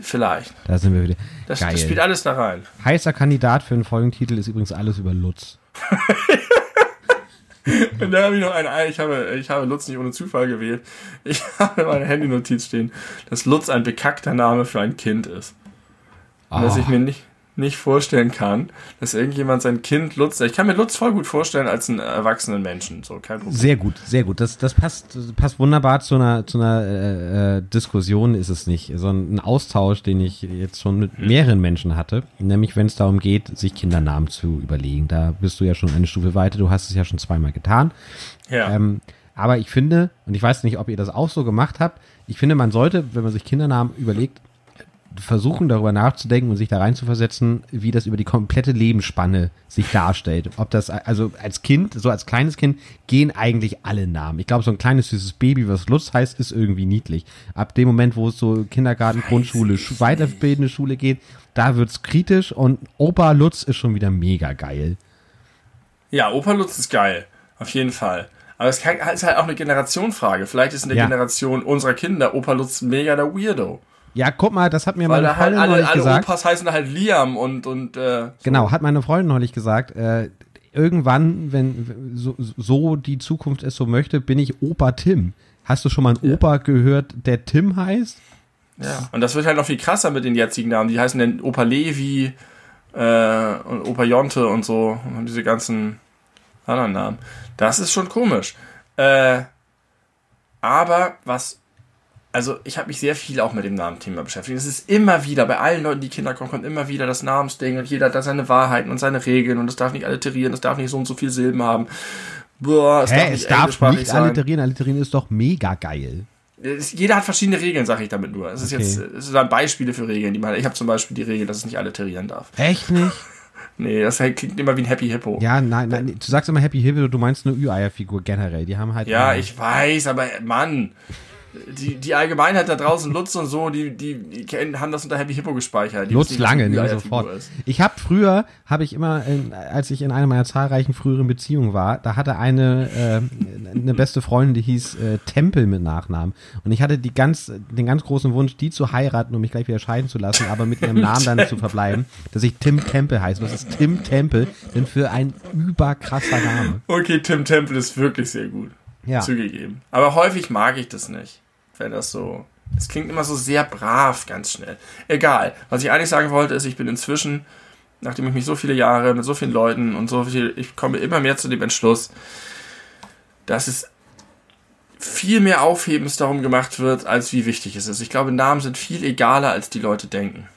Vielleicht.
Da sind wir wieder.
Das, Geil. das spielt alles da rein.
Heißer Kandidat für einen Folgentitel ist übrigens alles über Lutz.
Und da habe ich noch einen, ich habe, ich habe Lutz nicht ohne Zufall gewählt. Ich habe in meiner Handynotiz stehen, dass Lutz ein bekackter Name für ein Kind ist. Oh. Dass ich mir nicht, nicht vorstellen kann, dass irgendjemand sein Kind Lutz, ich kann mir Lutz voll gut vorstellen als einen erwachsenen Menschen, so kein Problem.
Sehr gut, sehr gut. Das, das passt, passt wunderbar zu einer, zu einer äh, äh Diskussion ist es nicht, sondern ein Austausch, den ich jetzt schon mit mehreren Menschen hatte, nämlich wenn es darum geht, sich Kindernamen zu überlegen. Da bist du ja schon eine Stufe weiter, du hast es ja schon zweimal getan. Ja. Ähm, aber ich finde, und ich weiß nicht, ob ihr das auch so gemacht habt, ich finde, man sollte, wenn man sich Kindernamen überlegt, versuchen, darüber nachzudenken und sich da reinzuversetzen, wie das über die komplette Lebensspanne sich darstellt. Ob das, also als Kind, so als kleines Kind, gehen eigentlich alle Namen. Ich glaube, so ein kleines süßes Baby, was Lutz heißt, ist irgendwie niedlich. Ab dem Moment, wo es so Kindergarten, Grundschule, weiterbildende Schule geht, da wird's kritisch und Opa Lutz ist schon wieder mega geil.
Ja, Opa Lutz ist geil. Auf jeden Fall. Aber es ist halt auch eine Generationfrage. Vielleicht ist in der ja. Generation unserer Kinder Opa Lutz mega der Weirdo.
Ja, guck mal, das hat mir Weil meine Freundin halt alle, neulich alle gesagt.
Opas heißen halt Liam und und äh,
so. Genau, hat meine Freundin neulich gesagt. Äh, irgendwann, wenn so, so die Zukunft es so möchte, bin ich Opa Tim. Hast du schon mal einen ja. Opa gehört, der Tim heißt?
Ja, und das wird halt noch viel krasser mit den jetzigen Namen. Die heißen dann Opa Levi äh, und Opa Jonte und so und diese ganzen anderen Namen. Das ist schon komisch. Äh, aber was, also ich habe mich sehr viel auch mit dem Namenthema beschäftigt. Es ist immer wieder, bei allen Leuten, die Kinder kommen, kommt immer wieder das Namensding und jeder hat da seine Wahrheiten und seine Regeln und es darf nicht alliterieren, es darf nicht so und so viel Silben haben.
Boah, es Hä, darf nicht, es darf nicht alliterieren. Alliterieren ist doch mega geil.
Jeder hat verschiedene Regeln, sage ich damit nur. Es ist okay. jetzt, es sind Beispiele für Regeln, die man. Ich habe zum Beispiel die Regel, dass es nicht alliterieren darf.
Echt nicht?
Nee, das klingt immer wie ein Happy Hippo.
Ja, nein, nein, du sagst immer Happy Hippo, du meinst eine Ü-Eier-Figur generell. Die haben halt.
Ja, ich weiß, aber Mann die, die Allgemeinheit da draußen, Lutz und so, die, die, die kennen, haben das unter Happy Hippo gespeichert. Die
Lutz lange, nicht sofort. Ich habe früher, habe ich immer, in, als ich in einer meiner zahlreichen früheren Beziehungen war, da hatte eine, äh, eine beste Freundin, die hieß äh, Tempel mit Nachnamen. Und ich hatte die ganz, den ganz großen Wunsch, die zu heiraten, um mich gleich wieder scheiden zu lassen, aber mit ihrem Namen dann zu verbleiben, dass ich Tim Tempel heiße. Was ist Tim Tempel denn für ein überkrasser Name?
Okay, Tim Tempel ist wirklich sehr gut. Ja. Zugegeben. Aber häufig mag ich das nicht wenn das so. Es klingt immer so sehr brav, ganz schnell. Egal. Was ich eigentlich sagen wollte, ist, ich bin inzwischen, nachdem ich mich so viele Jahre mit so vielen Leuten und so viel, ich komme immer mehr zu dem Entschluss, dass es viel mehr Aufhebens darum gemacht wird, als wie wichtig es ist. Ich glaube, Namen sind viel egaler, als die Leute denken.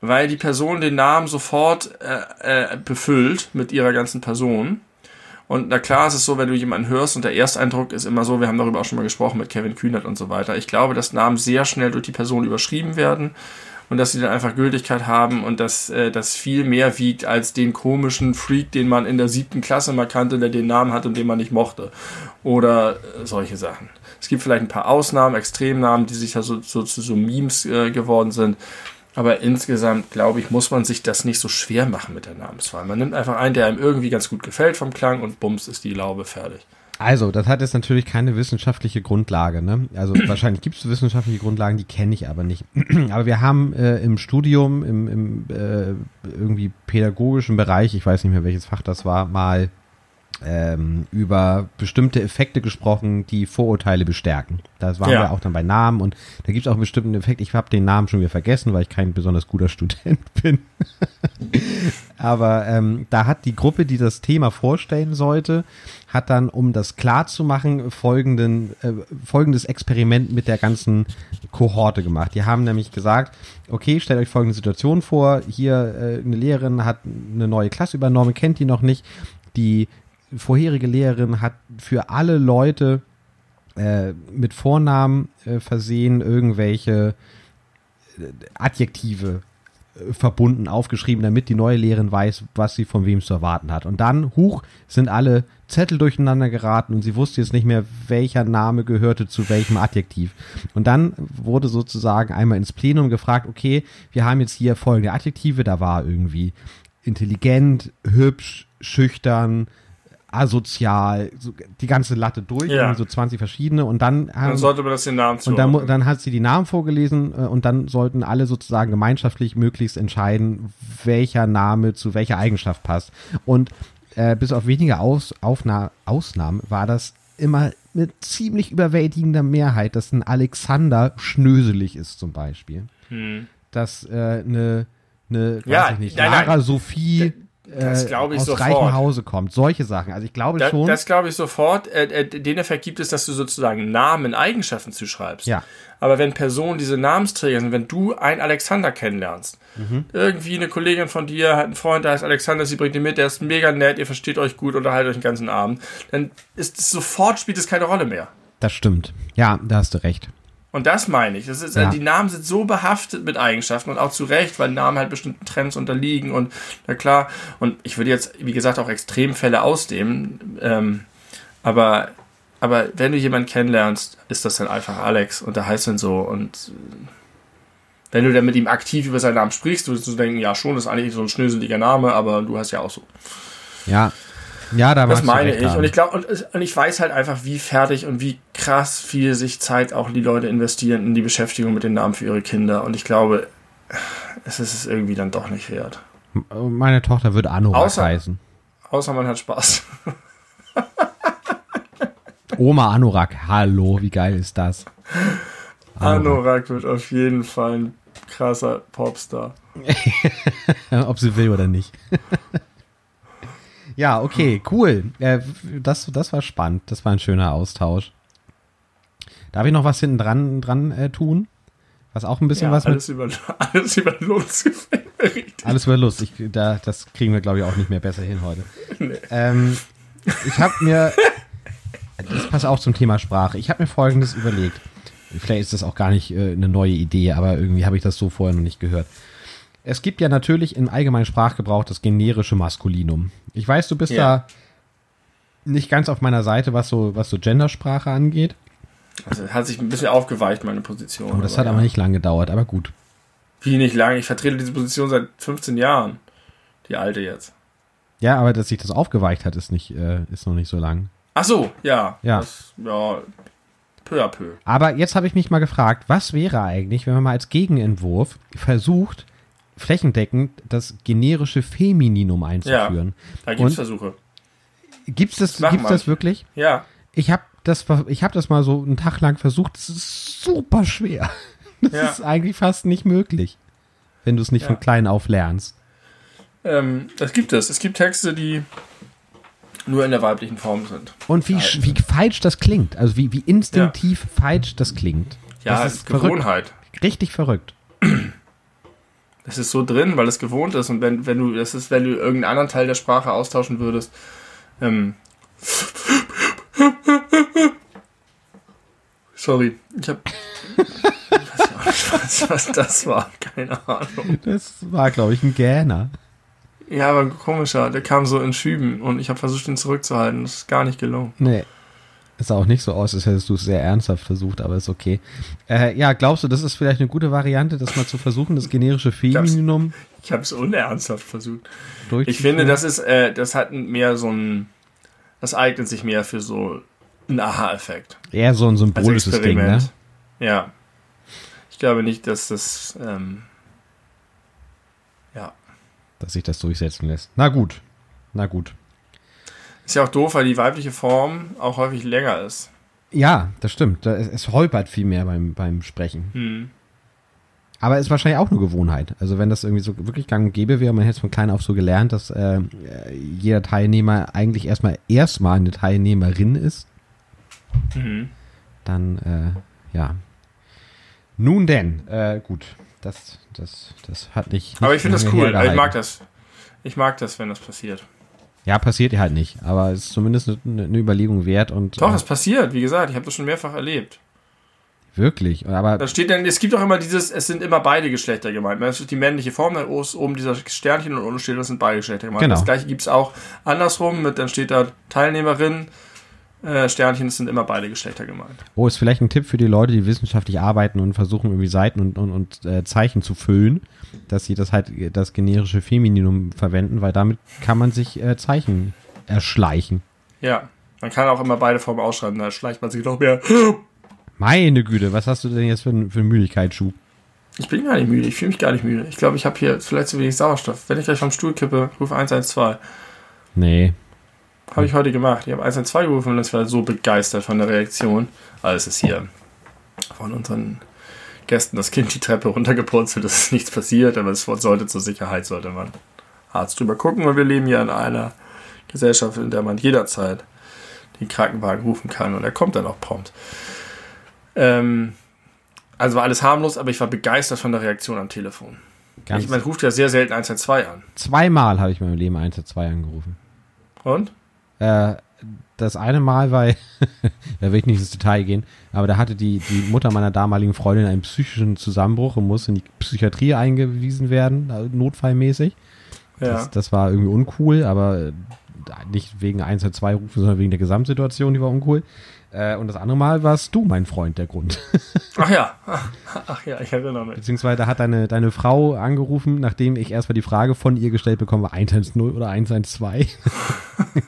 Weil die Person den Namen sofort äh, äh, befüllt mit ihrer ganzen Person und na klar ist es so, wenn du jemanden hörst und der Ersteindruck ist immer so, wir haben darüber auch schon mal gesprochen mit Kevin Kühnert und so weiter. Ich glaube, dass Namen sehr schnell durch die Person überschrieben werden und dass sie dann einfach Gültigkeit haben und dass äh, das viel mehr wiegt als den komischen Freak, den man in der siebten Klasse mal kannte, der den Namen hat und den man nicht mochte. Oder äh, solche Sachen. Es gibt vielleicht ein paar Ausnahmen, Extremnamen, die sich ja so, so zu so Memes äh, geworden sind. Aber insgesamt, glaube ich, muss man sich das nicht so schwer machen mit der Namenswahl. Man nimmt einfach einen, der einem irgendwie ganz gut gefällt vom Klang und bums ist die Laube fertig.
Also, das hat jetzt natürlich keine wissenschaftliche Grundlage. Ne? Also wahrscheinlich gibt es wissenschaftliche Grundlagen, die kenne ich aber nicht. aber wir haben äh, im Studium, im, im äh, irgendwie pädagogischen Bereich, ich weiß nicht mehr welches Fach das war, mal ähm, über bestimmte Effekte gesprochen, die Vorurteile bestärken. Das waren ja. wir auch dann bei Namen und da gibt es auch einen bestimmten Effekt. Ich habe den Namen schon wieder vergessen, weil ich kein besonders guter Student bin. Aber ähm, da hat die Gruppe, die das Thema vorstellen sollte, hat dann, um das klar zu machen, folgenden, äh, folgendes Experiment mit der ganzen Kohorte gemacht. Die haben nämlich gesagt, okay, stellt euch folgende Situation vor, hier äh, eine Lehrerin hat eine neue Klasse übernommen, kennt die noch nicht, die vorherige Lehrerin hat für alle Leute äh, mit Vornamen äh, versehen irgendwelche äh, Adjektive äh, verbunden aufgeschrieben, damit die neue Lehrerin weiß, was sie von wem zu erwarten hat. Und dann, huch, sind alle Zettel durcheinander geraten und sie wusste jetzt nicht mehr, welcher Name gehörte zu welchem Adjektiv. Und dann wurde sozusagen einmal ins Plenum gefragt, okay, wir haben jetzt hier folgende Adjektive, da war irgendwie intelligent, hübsch, schüchtern, asozial, so die ganze Latte durch, ja. so 20 verschiedene und dann
haben, dann sollte man das den Namen
und dann, dann hat sie die Namen vorgelesen äh, und dann sollten alle sozusagen gemeinschaftlich möglichst entscheiden, welcher Name zu welcher Eigenschaft passt und äh, bis auf wenige Aus, Aufna Ausnahmen war das immer mit ziemlich überwältigender Mehrheit, dass ein Alexander schnöselig ist zum Beispiel, hm. dass äh, eine eine,
ja, weiß ich nicht,
nein, Lara nein. Sophie das äh, aus sofort. reichem Hause kommt. Solche Sachen. Also ich glaube
da,
schon.
Das glaube ich sofort. Äh, äh, den Effekt gibt es, dass du sozusagen Namen, Eigenschaften zuschreibst.
Ja.
Aber wenn Personen diese Namensträger sind, wenn du einen Alexander kennenlernst, mhm. irgendwie eine Kollegin von dir hat einen Freund, der heißt Alexander, sie bringt ihn mit, der ist mega nett, ihr versteht euch gut, unterhaltet euch den ganzen Abend, dann ist es sofort spielt es keine Rolle mehr.
Das stimmt. Ja, da hast du recht.
Und das meine ich. Das ist, ja. Die Namen sind so behaftet mit Eigenschaften und auch zu Recht, weil Namen halt bestimmten Trends unterliegen und na klar. Und ich würde jetzt, wie gesagt, auch Extremfälle ausdehnen. Ähm, aber, aber wenn du jemanden kennenlernst, ist das dann einfach Alex und der heißt dann so und wenn du dann mit ihm aktiv über seinen Namen sprichst, wirst du denken, ja schon, das ist eigentlich so ein schnöseliger Name, aber du hast ja auch so.
Ja, ja, da
Das meine ich. Haben. Und ich glaube, und, und, ich weiß halt einfach, wie fertig und wie krass viel sich Zeit auch die Leute investieren in die Beschäftigung mit den Namen für ihre Kinder. Und ich glaube, es ist es irgendwie dann doch nicht wert.
Meine Tochter würde Anorak heißen.
Außer man hat Spaß.
Oma Anorak, hallo, wie geil ist das?
Anorak wird auf jeden Fall ein krasser Popstar.
Ob sie will oder nicht. ja, okay, cool. Äh, das, das war spannend. Das war ein schöner Austausch. Darf ich noch was hinten dran, dran äh, tun? Was auch ein bisschen
Ja,
was
alles über, alles über Lutz gefällt mir richtig.
Alles wird lustig. Da, das kriegen wir, glaube ich, auch nicht mehr besser hin heute. Ähm, ich habe mir, das passt auch zum Thema Sprache. Ich habe mir Folgendes überlegt. Vielleicht ist das auch gar nicht äh, eine neue Idee, aber irgendwie habe ich das so vorher noch nicht gehört. Es gibt ja natürlich im allgemeinen Sprachgebrauch das generische Maskulinum. Ich weiß, du bist
Ja.
da nicht ganz auf meiner Seite, was so, was so Gendersprache angeht.
Also hat sich ein bisschen aufgeweicht, meine Position.
Oh, das hat
ja.
aber nicht lange gedauert, aber gut.
Wie nicht lange? Ich vertrete diese Position seit 15 Jahren. Die alte jetzt.
Ja, aber dass sich das aufgeweicht hat, ist nicht, äh, ist noch nicht so lang.
Ach so, ja.
Ja.
Das, ja, peu à peu.
Aber jetzt habe ich mich mal gefragt, was wäre eigentlich, wenn man mal als Gegenentwurf versucht, flächendeckend das generische Femininum einzuführen?
Da gibt es Versuche.
Gibt's das,
machen
gibt's das wirklich?
Ja.
Ich habe das, ich hab das mal so einen Tag lang versucht. Das ist super schwer. Das
Ja.
ist eigentlich fast nicht möglich, wenn du es nicht
Ja.
von klein auf lernst.
Ähm, das gibt es. Es gibt Texte, die nur in der weiblichen Form sind.
Und wie, sch- wie falsch das klingt. Also wie, wie instinktiv falsch das klingt.
Ja,
das
ist
ist verrückt.
Gewohnheit.
Richtig verrückt.
Das ist so drin, weil es gewohnt ist. Und wenn, wenn du, das ist, wenn du irgendeinen anderen Teil der Sprache austauschen würdest, ähm, Sorry, ich hab. Was, was das war. Keine Ahnung.
Das war, glaube ich, ein Gähner.
Ja, aber ein komischer. Der kam so in Schüben und ich habe versucht, ihn zurückzuhalten. Das ist gar nicht gelungen.
Nee. Es sah auch nicht so aus, als hättest du es sehr ernsthaft versucht, aber ist okay. Äh, ja, glaubst du, das ist vielleicht eine gute Variante, das mal zu versuchen, das generische Femininum
Ich habe es unernsthaft versucht. Ich finde, das ist, äh, das hat mehr so ein. Das eignet sich mehr für so einen Aha-Effekt.
eher so ein symbolisches Ding, ne?
Ja. Ich glaube nicht, dass das. Ähm, ja.
Dass sich das durchsetzen lässt. Na gut. Na gut.
Ist ja auch doof, weil die weibliche Form auch häufig länger ist.
Ja, das stimmt. Es, holpert viel mehr beim, beim Sprechen.
Hm.
Aber ist wahrscheinlich auch eine Gewohnheit. Also wenn das irgendwie so wirklich gang und gäbe wäre, man hätte es von klein auf so gelernt, dass äh, jeder Teilnehmer eigentlich erstmal erstmal eine Teilnehmerin ist,
Mhm.
dann äh, ja. Nun denn, äh, gut. Das, das, das hat nicht. nicht
Aber ich finde das cool. Ich mag das. Ich mag das, wenn das passiert.
Ja, passiert ja halt nicht. Aber es ist zumindest eine, eine Überlegung wert und
Doch,
äh,
das passiert. Wie gesagt, ich habe das schon mehrfach erlebt.
wirklich. Aber
Da steht dann, es gibt auch immer dieses, es sind immer beide Geschlechter gemeint. Das ist die männliche Form, oben dieser Sternchen und unten steht, das sind beide Geschlechter gemeint.
Genau.
Das gleiche gibt es auch andersrum, mit, dann steht da Teilnehmerin, äh, Sternchen, es sind immer beide Geschlechter gemeint.
Oh, ist vielleicht ein Tipp für die Leute, die wissenschaftlich arbeiten und versuchen irgendwie Seiten und, und, und äh, Zeichen zu füllen, dass sie das halt das generische Femininum verwenden, weil damit kann man sich äh, Zeichen erschleichen.
Ja, man kann auch immer beide Formen ausschreiben, da schleicht man sich noch mehr.
Meine Güte, was hast du denn jetzt für, einen- für einen Müdigkeitsschub?
Ich bin gar nicht müde, ich fühle mich gar nicht müde. Ich glaube, ich habe hier vielleicht zu wenig Sauerstoff. Wenn ich gleich vom Stuhl kippe, ruf 112.
Nee.
Habe ich heute gemacht. Ich habe 112 gerufen und ich war so begeistert von der Reaktion. Alles ist hier von unseren Gästen das Kind die Treppe runtergepurzelt. Es ist nichts passiert, aber es sollte zur Sicherheit, sollte man Arzt drüber gucken. Und wir leben hier in einer Gesellschaft, in der man jederzeit den Krankenwagen rufen kann und er kommt dann auch prompt. Ähm, also war alles harmlos, aber ich war begeistert von der Reaktion am Telefon.
Ganz
Ich, man ruft ja sehr selten 112 an.
zweimal habe ich in meinem Leben 1 zu 2 angerufen.
Und?
Äh, das eine Mal war, da will ich nicht ins Detail gehen, aber da hatte die, die Mutter meiner damaligen Freundin einen psychischen Zusammenbruch und musste in die Psychiatrie eingewiesen werden, äh, notfallmäßig.
Ja.
Das, das war irgendwie uncool, aber äh, nicht wegen 1 oder 2 Rufen, sondern wegen der Gesamtsituation, die war uncool. Äh, und das andere Mal warst du, mein Freund, der Grund.
Ach ja, ach ja, ich erinnere mich.
Beziehungsweise hat deine, deine Frau angerufen, nachdem ich erstmal die Frage von ihr gestellt bekomme, 110 oder 112.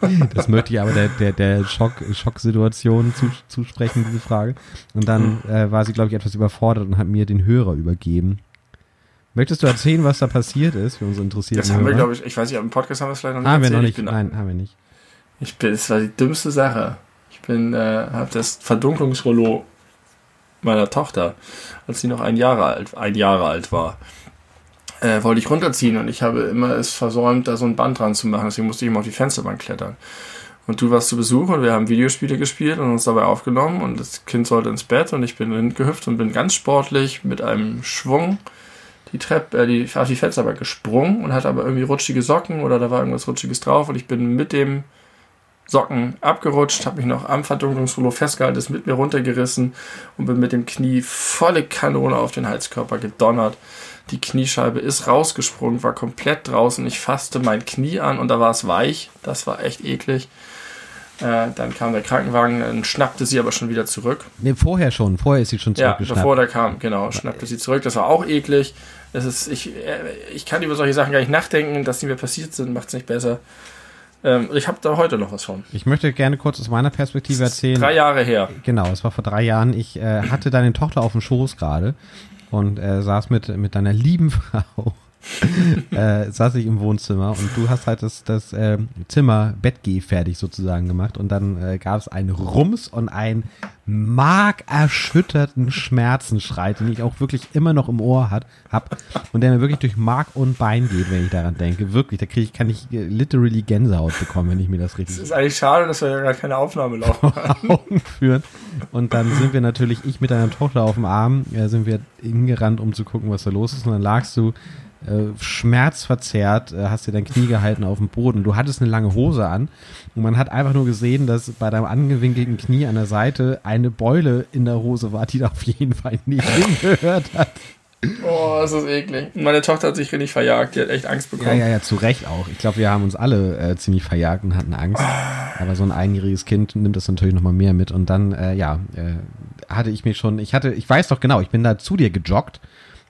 das möchte ich aber der, der, der Schock, Schocksituation zu, zusprechen, diese Frage. Und dann äh, war sie, glaube ich, etwas überfordert und hat mir den Hörer übergeben. Möchtest du erzählen, was da passiert ist für unsere interessierten
Das haben wir,
Hörer?
glaube ich, ich weiß nicht, im Podcast haben wir es vielleicht noch nicht
haben wir
erzählt.
noch nicht.
Ich bin,
Nein, haben wir nicht.
Ich bin, es war die dümmste Sache. Ich bin, äh, habe das Verdunklungsrollo meiner Tochter, als sie noch ein Jahre alt, ein Jahre alt war. Äh, wollte ich runterziehen und ich habe immer es versäumt, da so ein Band dran zu machen, deswegen musste ich immer auf die Fensterbank klettern. Und du warst zu Besuch und wir haben Videospiele gespielt und uns dabei aufgenommen und das Kind sollte ins Bett und ich bin gehüpft und bin ganz sportlich mit einem Schwung die Treppe, äh, die, auf die Fensterbank gesprungen und hatte aber irgendwie rutschige Socken oder da war irgendwas Rutschiges drauf und ich bin mit dem Socken abgerutscht, habe mich noch am Verdunklungsrollo festgehalten, ist mit mir runtergerissen und bin mit dem Knie volle Kanone auf den Heizkörper gedonnert. Die Kniescheibe ist rausgesprungen, war komplett draußen. Ich fasste mein Knie an und da war es weich. Das war echt eklig. Äh, dann kam der Krankenwagen, dann schnappte sie aber schon wieder zurück.
Nee, vorher schon. Vorher ist sie schon
zurückgeschnappt. Ja, bevor der kam, genau, schnappte sie zurück. Das war auch eklig. Das ist, ich, äh, ich kann über solche Sachen gar nicht nachdenken, dass die mir passiert sind, macht es nicht besser. Ähm, ich habe da heute noch was von.
Ich möchte gerne kurz aus meiner Perspektive erzählen.
Drei Jahre her.
Genau, es war vor drei Jahren. Ich äh, hatte deine Tochter auf dem Schoß gerade und äh, saß mit, mit deiner lieben Frau äh, saß ich im Wohnzimmer und du hast halt das, das äh, Zimmer Bettgeh fertig sozusagen gemacht und dann äh, gab es einen Rums und einen markerschütterten Schmerzenschrei, den ich auch wirklich immer noch im Ohr hat, hab und der mir wirklich durch Mark und Bein geht, wenn ich daran denke. Wirklich, da kriege ich, kann ich äh, literally Gänsehaut bekommen, wenn ich mir das richtig.
Es ist eigentlich schade, dass wir ja gar keine Aufnahme laufen Augen
führen. Und dann sind wir natürlich, ich mit deiner Tochter auf dem Arm, äh, sind wir hingerannt, um zu gucken, was da los ist. Und dann lagst du äh, schmerzverzerrt, äh, hast dir dein Knie gehalten auf dem Boden. Du hattest eine lange Hose an und man hat einfach nur gesehen, dass bei deinem angewinkelten Knie an der Seite eine Beule in der Hose war, die da auf jeden Fall nicht hingehört hat.
Oh, das ist eklig. Meine Tochter hat sich richtig verjagt, die hat echt Angst bekommen.
Ja, ja, ja, zu Recht auch. Ich glaube, wir haben uns alle äh, ziemlich verjagt und hatten Angst. Aber so ein einjähriges Kind nimmt das natürlich nochmal mehr mit. Und dann, äh, ja, äh, hatte ich mich schon, ich hatte, ich weiß doch genau, ich bin da zu dir gejoggt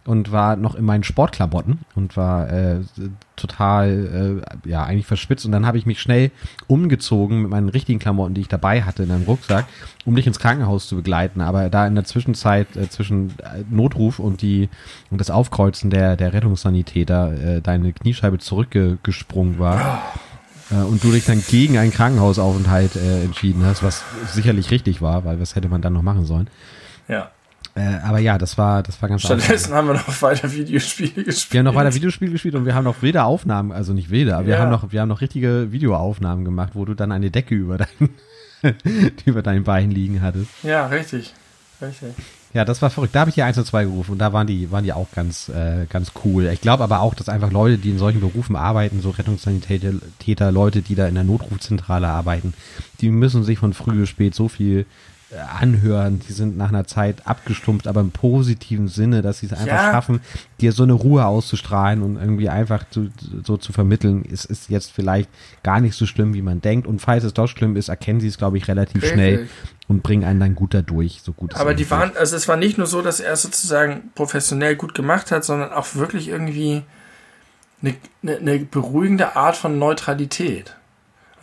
und war noch in meinen Sportklamotten und war äh, total, äh, ja, eigentlich verschwitzt. Und dann habe ich mich schnell umgezogen mit meinen richtigen Klamotten, die ich dabei hatte in einem Rucksack, um dich ins Krankenhaus zu begleiten. Aber da in der Zwischenzeit äh, zwischen äh, Notruf und die und das Aufkreuzen der, der Rettungssanitäter äh, deine Kniescheibe zurückgesprungen war. Äh, und du dich dann gegen einen Krankenhausaufenthalt äh, entschieden hast, was sicherlich richtig war, weil was hätte man dann noch machen sollen?
Ja.
Äh, aber ja, das war, das war ganz
Stattdessen haben wir noch weiter Videospiele gespielt.
Wir haben noch weiter Videospiele gespielt und wir haben noch wilde Aufnahmen, also nicht wilde, aber ja. wir haben noch, wir haben noch richtige Videoaufnahmen gemacht, wo du dann eine Decke über dein, über dein Bein liegen hattest.
Ja, richtig. Richtig.
Ja, das war verrückt. Da habe ich die 1 und 2 gerufen und da waren die, waren die auch ganz, äh, ganz cool. Ich glaube aber auch, dass einfach Leute, die in solchen Berufen arbeiten, so Rettungssanitäter, Leute, die da in der Notrufzentrale arbeiten, die müssen sich von früh bis spät so viel anhören, die sind nach einer Zeit abgestumpft, aber im positiven Sinne, dass sie es einfach ja. schaffen, dir so eine Ruhe auszustrahlen und irgendwie einfach zu, so zu vermitteln, es ist jetzt vielleicht gar nicht so schlimm, wie man denkt. Und falls es doch schlimm ist, erkennen sie es, glaube ich, relativ Richtig. schnell und bringen einen dann gut dadurch, so gut
es Aber die waren, also es war nicht nur so, dass er sozusagen professionell gut gemacht hat, sondern auch wirklich irgendwie eine, eine, eine beruhigende Art von Neutralität.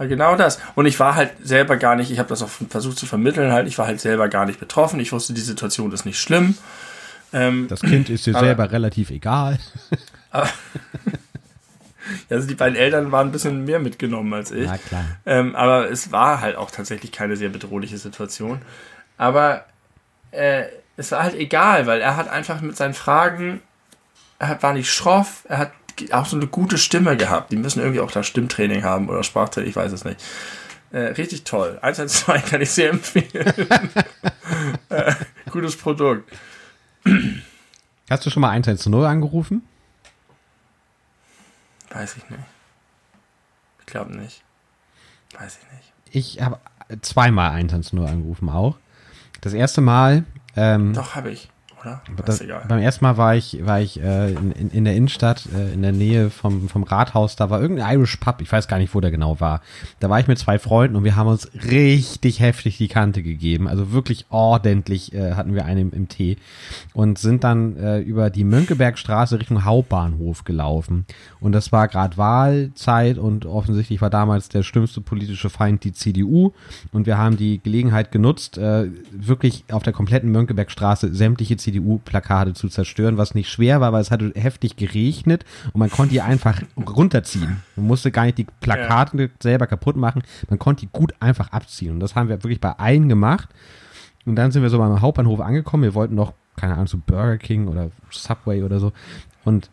Genau das. Und ich war halt selber gar nicht, ich habe das auch versucht zu vermitteln, halt, ich war halt selber gar nicht betroffen. Ich wusste, die Situation ist nicht schlimm.
Ähm, das Kind ist dir aber, selber relativ egal.
Aber, also die beiden Eltern waren ein bisschen mehr mitgenommen als ich.
Na klar.
Ähm, aber es war halt auch tatsächlich keine sehr bedrohliche Situation. Aber äh, es war halt egal, weil er hat einfach mit seinen Fragen, er hat, war nicht schroff, er hat auch so eine gute Stimme gehabt. Die müssen irgendwie auch da Stimmtraining haben oder Sprachtraining, ich weiß es nicht. Äh, richtig toll. 112 kann ich sehr empfehlen. äh, gutes Produkt.
Hast du schon mal 110 angerufen?
Weiß ich nicht. Ich glaube nicht. Weiß ich nicht.
Ich habe zweimal 110 angerufen auch. Das erste Mal. Ähm,
Doch, habe ich oder?
Das, beim ersten Mal war ich, war ich äh, in, in, in der Innenstadt, äh, in der Nähe vom, vom Rathaus, da war irgendein Irish Pub, ich weiß gar nicht, wo der genau war. Da war ich mit zwei Freunden und wir haben uns richtig heftig die Kante gegeben. Also wirklich ordentlich äh, hatten wir einen im, im Tee und sind dann äh, über die Mönckebergstraße Richtung Hauptbahnhof gelaufen. Und das war gerade Wahlzeit und offensichtlich war damals der schlimmste politische Feind die CDU. Und wir haben die Gelegenheit genutzt, äh, wirklich auf der kompletten Mönckebergstraße sämtliche CDU CDU-Plakate zu zerstören, was nicht schwer war, weil es hatte heftig geregnet und man konnte die einfach runterziehen. Man musste gar nicht die Plakate ja. selber kaputt machen, man konnte die gut einfach abziehen. Und das haben wir wirklich bei allen gemacht. Und dann sind wir so beim Hauptbahnhof angekommen. Wir wollten noch, keine Ahnung, so Burger King oder Subway oder so. Und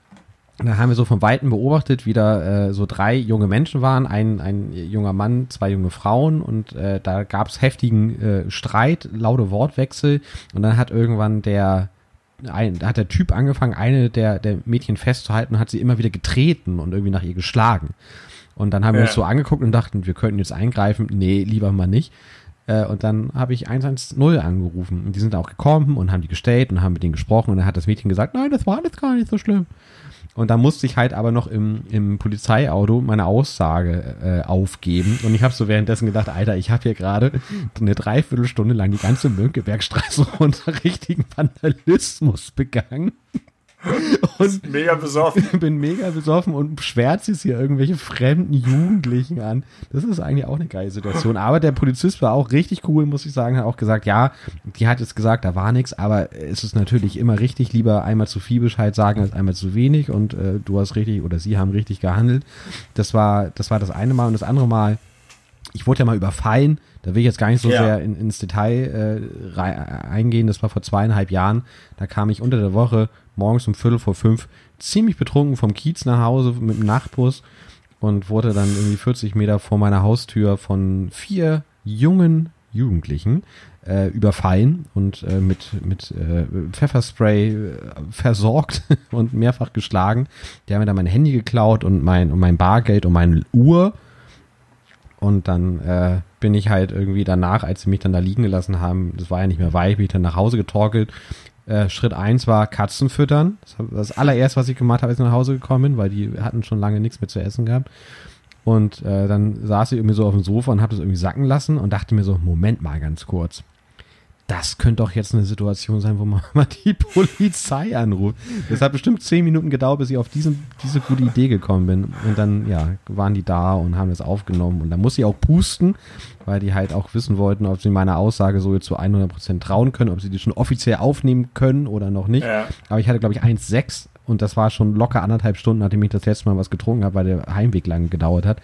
da haben wir so von Weitem beobachtet, wie da äh, so drei junge Menschen waren, ein, ein junger Mann, zwei junge Frauen und äh, da gab es heftigen äh, Streit, laute Wortwechsel und dann hat irgendwann der ein, hat der Typ angefangen, eine der, der Mädchen festzuhalten und hat sie immer wieder getreten und irgendwie nach ihr geschlagen. Und dann haben ja. wir uns so angeguckt und dachten, wir könnten jetzt eingreifen. Nee, lieber mal nicht. Äh, und dann habe ich 110 angerufen. Und die sind auch gekommen und haben die gestellt und haben mit denen gesprochen. Und dann hat das Mädchen gesagt, nein, das war jetzt gar nicht so schlimm. Und da musste ich halt aber noch im, im Polizeiauto meine Aussage äh, aufgeben. Und ich habe so währenddessen gedacht, Alter, ich habe hier gerade eine Dreiviertelstunde lang die ganze Mönckebergstraße unter richtigen Vandalismus begangen.
Und mega besoffen.
bin mega besoffen und schwärzt jetzt hier irgendwelche fremden Jugendlichen an. Das ist eigentlich auch eine geile Situation. Aber der Polizist war auch richtig cool, muss ich sagen, hat auch gesagt, ja, die hat jetzt gesagt, da war nichts, aber es ist natürlich immer richtig, lieber einmal zu viel Bescheid sagen als einmal zu wenig und äh, du hast richtig oder sie haben richtig gehandelt. Das war, das war das eine Mal und das andere Mal, ich wurde ja mal überfallen, da will ich jetzt gar nicht so ja. sehr in, ins Detail äh, eingehen, das war vor zweieinhalb Jahren, da kam ich unter der Woche morgens um Viertel vor fünf ziemlich betrunken vom Kiez nach Hause mit dem Nachtbus und wurde dann irgendwie 40 Meter vor meiner Haustür von vier jungen Jugendlichen äh, überfallen und äh, mit, mit äh, Pfefferspray äh, versorgt und mehrfach geschlagen. Die haben mir dann mein Handy geklaut und mein, und mein Bargeld und meine Uhr. Und dann äh, bin ich halt irgendwie danach, als sie mich dann da liegen gelassen haben, das war ja nicht mehr weit, bin ich dann nach Hause getorkelt, äh, Schritt eins war Katzen füttern. Das, das allererste, was ich gemacht habe, als ich nach Hause gekommen bin, weil die hatten schon lange nichts mehr zu essen gehabt. Und äh, dann saß ich irgendwie so auf dem Sofa und habe das irgendwie sacken lassen und dachte mir so, Moment mal ganz kurz das könnte doch jetzt eine Situation sein, wo man mal die Polizei anruft. Das hat bestimmt zehn Minuten gedauert, bis ich auf diesen, diese gute Idee gekommen bin. Und dann, ja, waren die da und haben das aufgenommen. Und dann muss ich auch pusten, weil die halt auch wissen wollten, ob sie meiner Aussage so jetzt zu 100% trauen können, ob sie die schon offiziell aufnehmen können oder noch nicht. Ja. Aber ich hatte, glaube ich, 1,6 und das war schon locker anderthalb Stunden, nachdem ich das letzte Mal was getrunken habe, weil der Heimweg lang gedauert hat.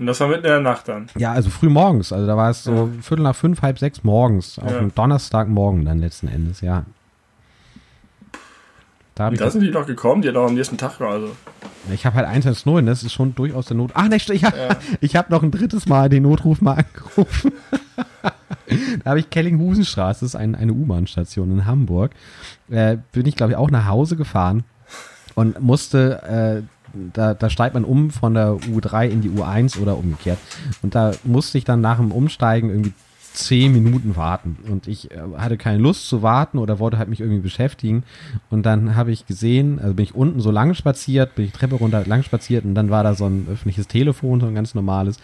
Und das war mitten in der Nacht dann?
Ja, also früh morgens. Also da war es so ja. Viertel nach fünf, halb sechs morgens. Auf ja. einem Donnerstagmorgen dann letzten Endes, ja.
Da, da sind die doch gekommen, die hat auch am nächsten Tag also.
Ich habe halt 110, das ist schon durchaus der Not. Ach, ne, ich, ja. ich habe noch ein drittes Mal den Notruf mal angerufen. da habe ich Kellinghusenstraße, das ist ein, eine U-Bahn-Station in Hamburg. Äh, bin ich, glaube ich, auch nach Hause gefahren und musste äh, da, da steigt man um von der U3 in die U1 oder umgekehrt. Und da musste ich dann nach dem Umsteigen irgendwie zehn Minuten warten. Und ich äh, hatte keine Lust zu warten oder wollte halt mich irgendwie beschäftigen. Und dann habe ich gesehen, also bin ich unten so lang spaziert, bin ich Treppe runter lang spaziert und dann war da so ein öffentliches Telefon, so ein ganz normales.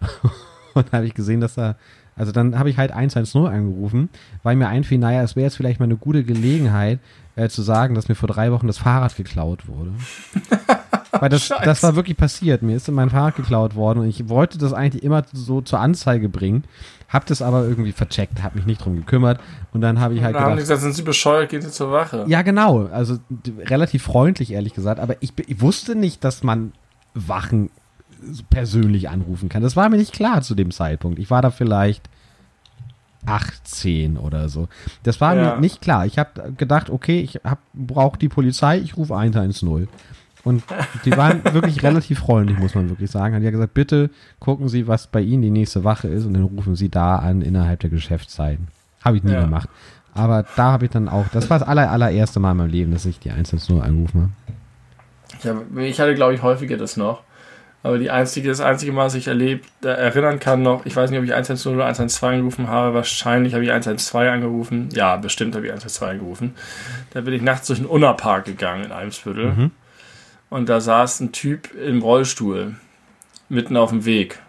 und habe ich gesehen, dass da also dann habe ich halt 110 angerufen, weil mir einfiel, naja, es wäre jetzt vielleicht mal eine gute Gelegenheit äh, zu sagen, dass mir vor drei Wochen das Fahrrad geklaut wurde. Weil das, das war wirklich passiert. Mir ist mein Fahrrad geklaut worden und ich wollte das eigentlich immer so zur Anzeige bringen, hab das aber irgendwie vercheckt, hab mich nicht drum gekümmert und dann habe ich halt
da gedacht, haben die gesagt, sind Sie bescheuert, gehen Sie zur Wache.
Ja, genau, also relativ freundlich ehrlich gesagt, aber ich, ich wusste nicht, dass man Wachen persönlich anrufen kann. Das war mir nicht klar zu dem Zeitpunkt. Ich war da vielleicht 18 oder so. Das war ja. mir nicht klar. Ich habe gedacht, okay, ich brauche die Polizei, ich rufe 110. Und die waren wirklich relativ freundlich, muss man wirklich sagen. Hat ja gesagt, bitte gucken Sie, was bei Ihnen die nächste Wache ist und dann rufen Sie da an innerhalb der Geschäftszeiten. Habe ich nie ja. gemacht. Aber da habe ich dann auch, das war das aller, allererste Mal in meinem Leben, dass ich die 110 angerufen
habe. Ja, ich hatte, glaube ich, häufiger das noch. Aber die einzige, das einzige Mal, was ich erlebt, äh, erinnern kann noch, ich weiß nicht, ob ich 110 oder 112 angerufen habe, wahrscheinlich habe ich 112 angerufen. Ja, bestimmt habe ich 112 angerufen. Da bin ich nachts durch den Unnerpark gegangen in Eimsbüttel. Mhm. Und da saß ein Typ im Rollstuhl mitten auf dem Weg,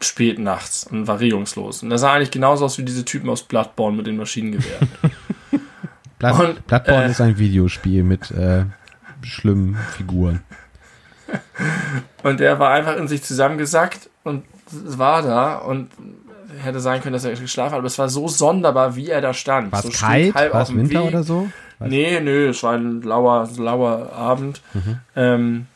spät nachts und war regungslos. Und das sah eigentlich genauso aus wie diese Typen aus Bloodborne mit den Maschinengewehren.
Blood, und, Bloodborne äh, ist ein Videospiel mit äh, schlimmen Figuren.
und der war einfach in sich zusammengesackt und war da und hätte sein können, dass er geschlafen hat, aber es war so sonderbar, wie er da stand.
War
es
so kalt? War es Winter Weg. oder so?
Nee, nö, es war ein lauer, lauer Abend. Mhm. Ähm,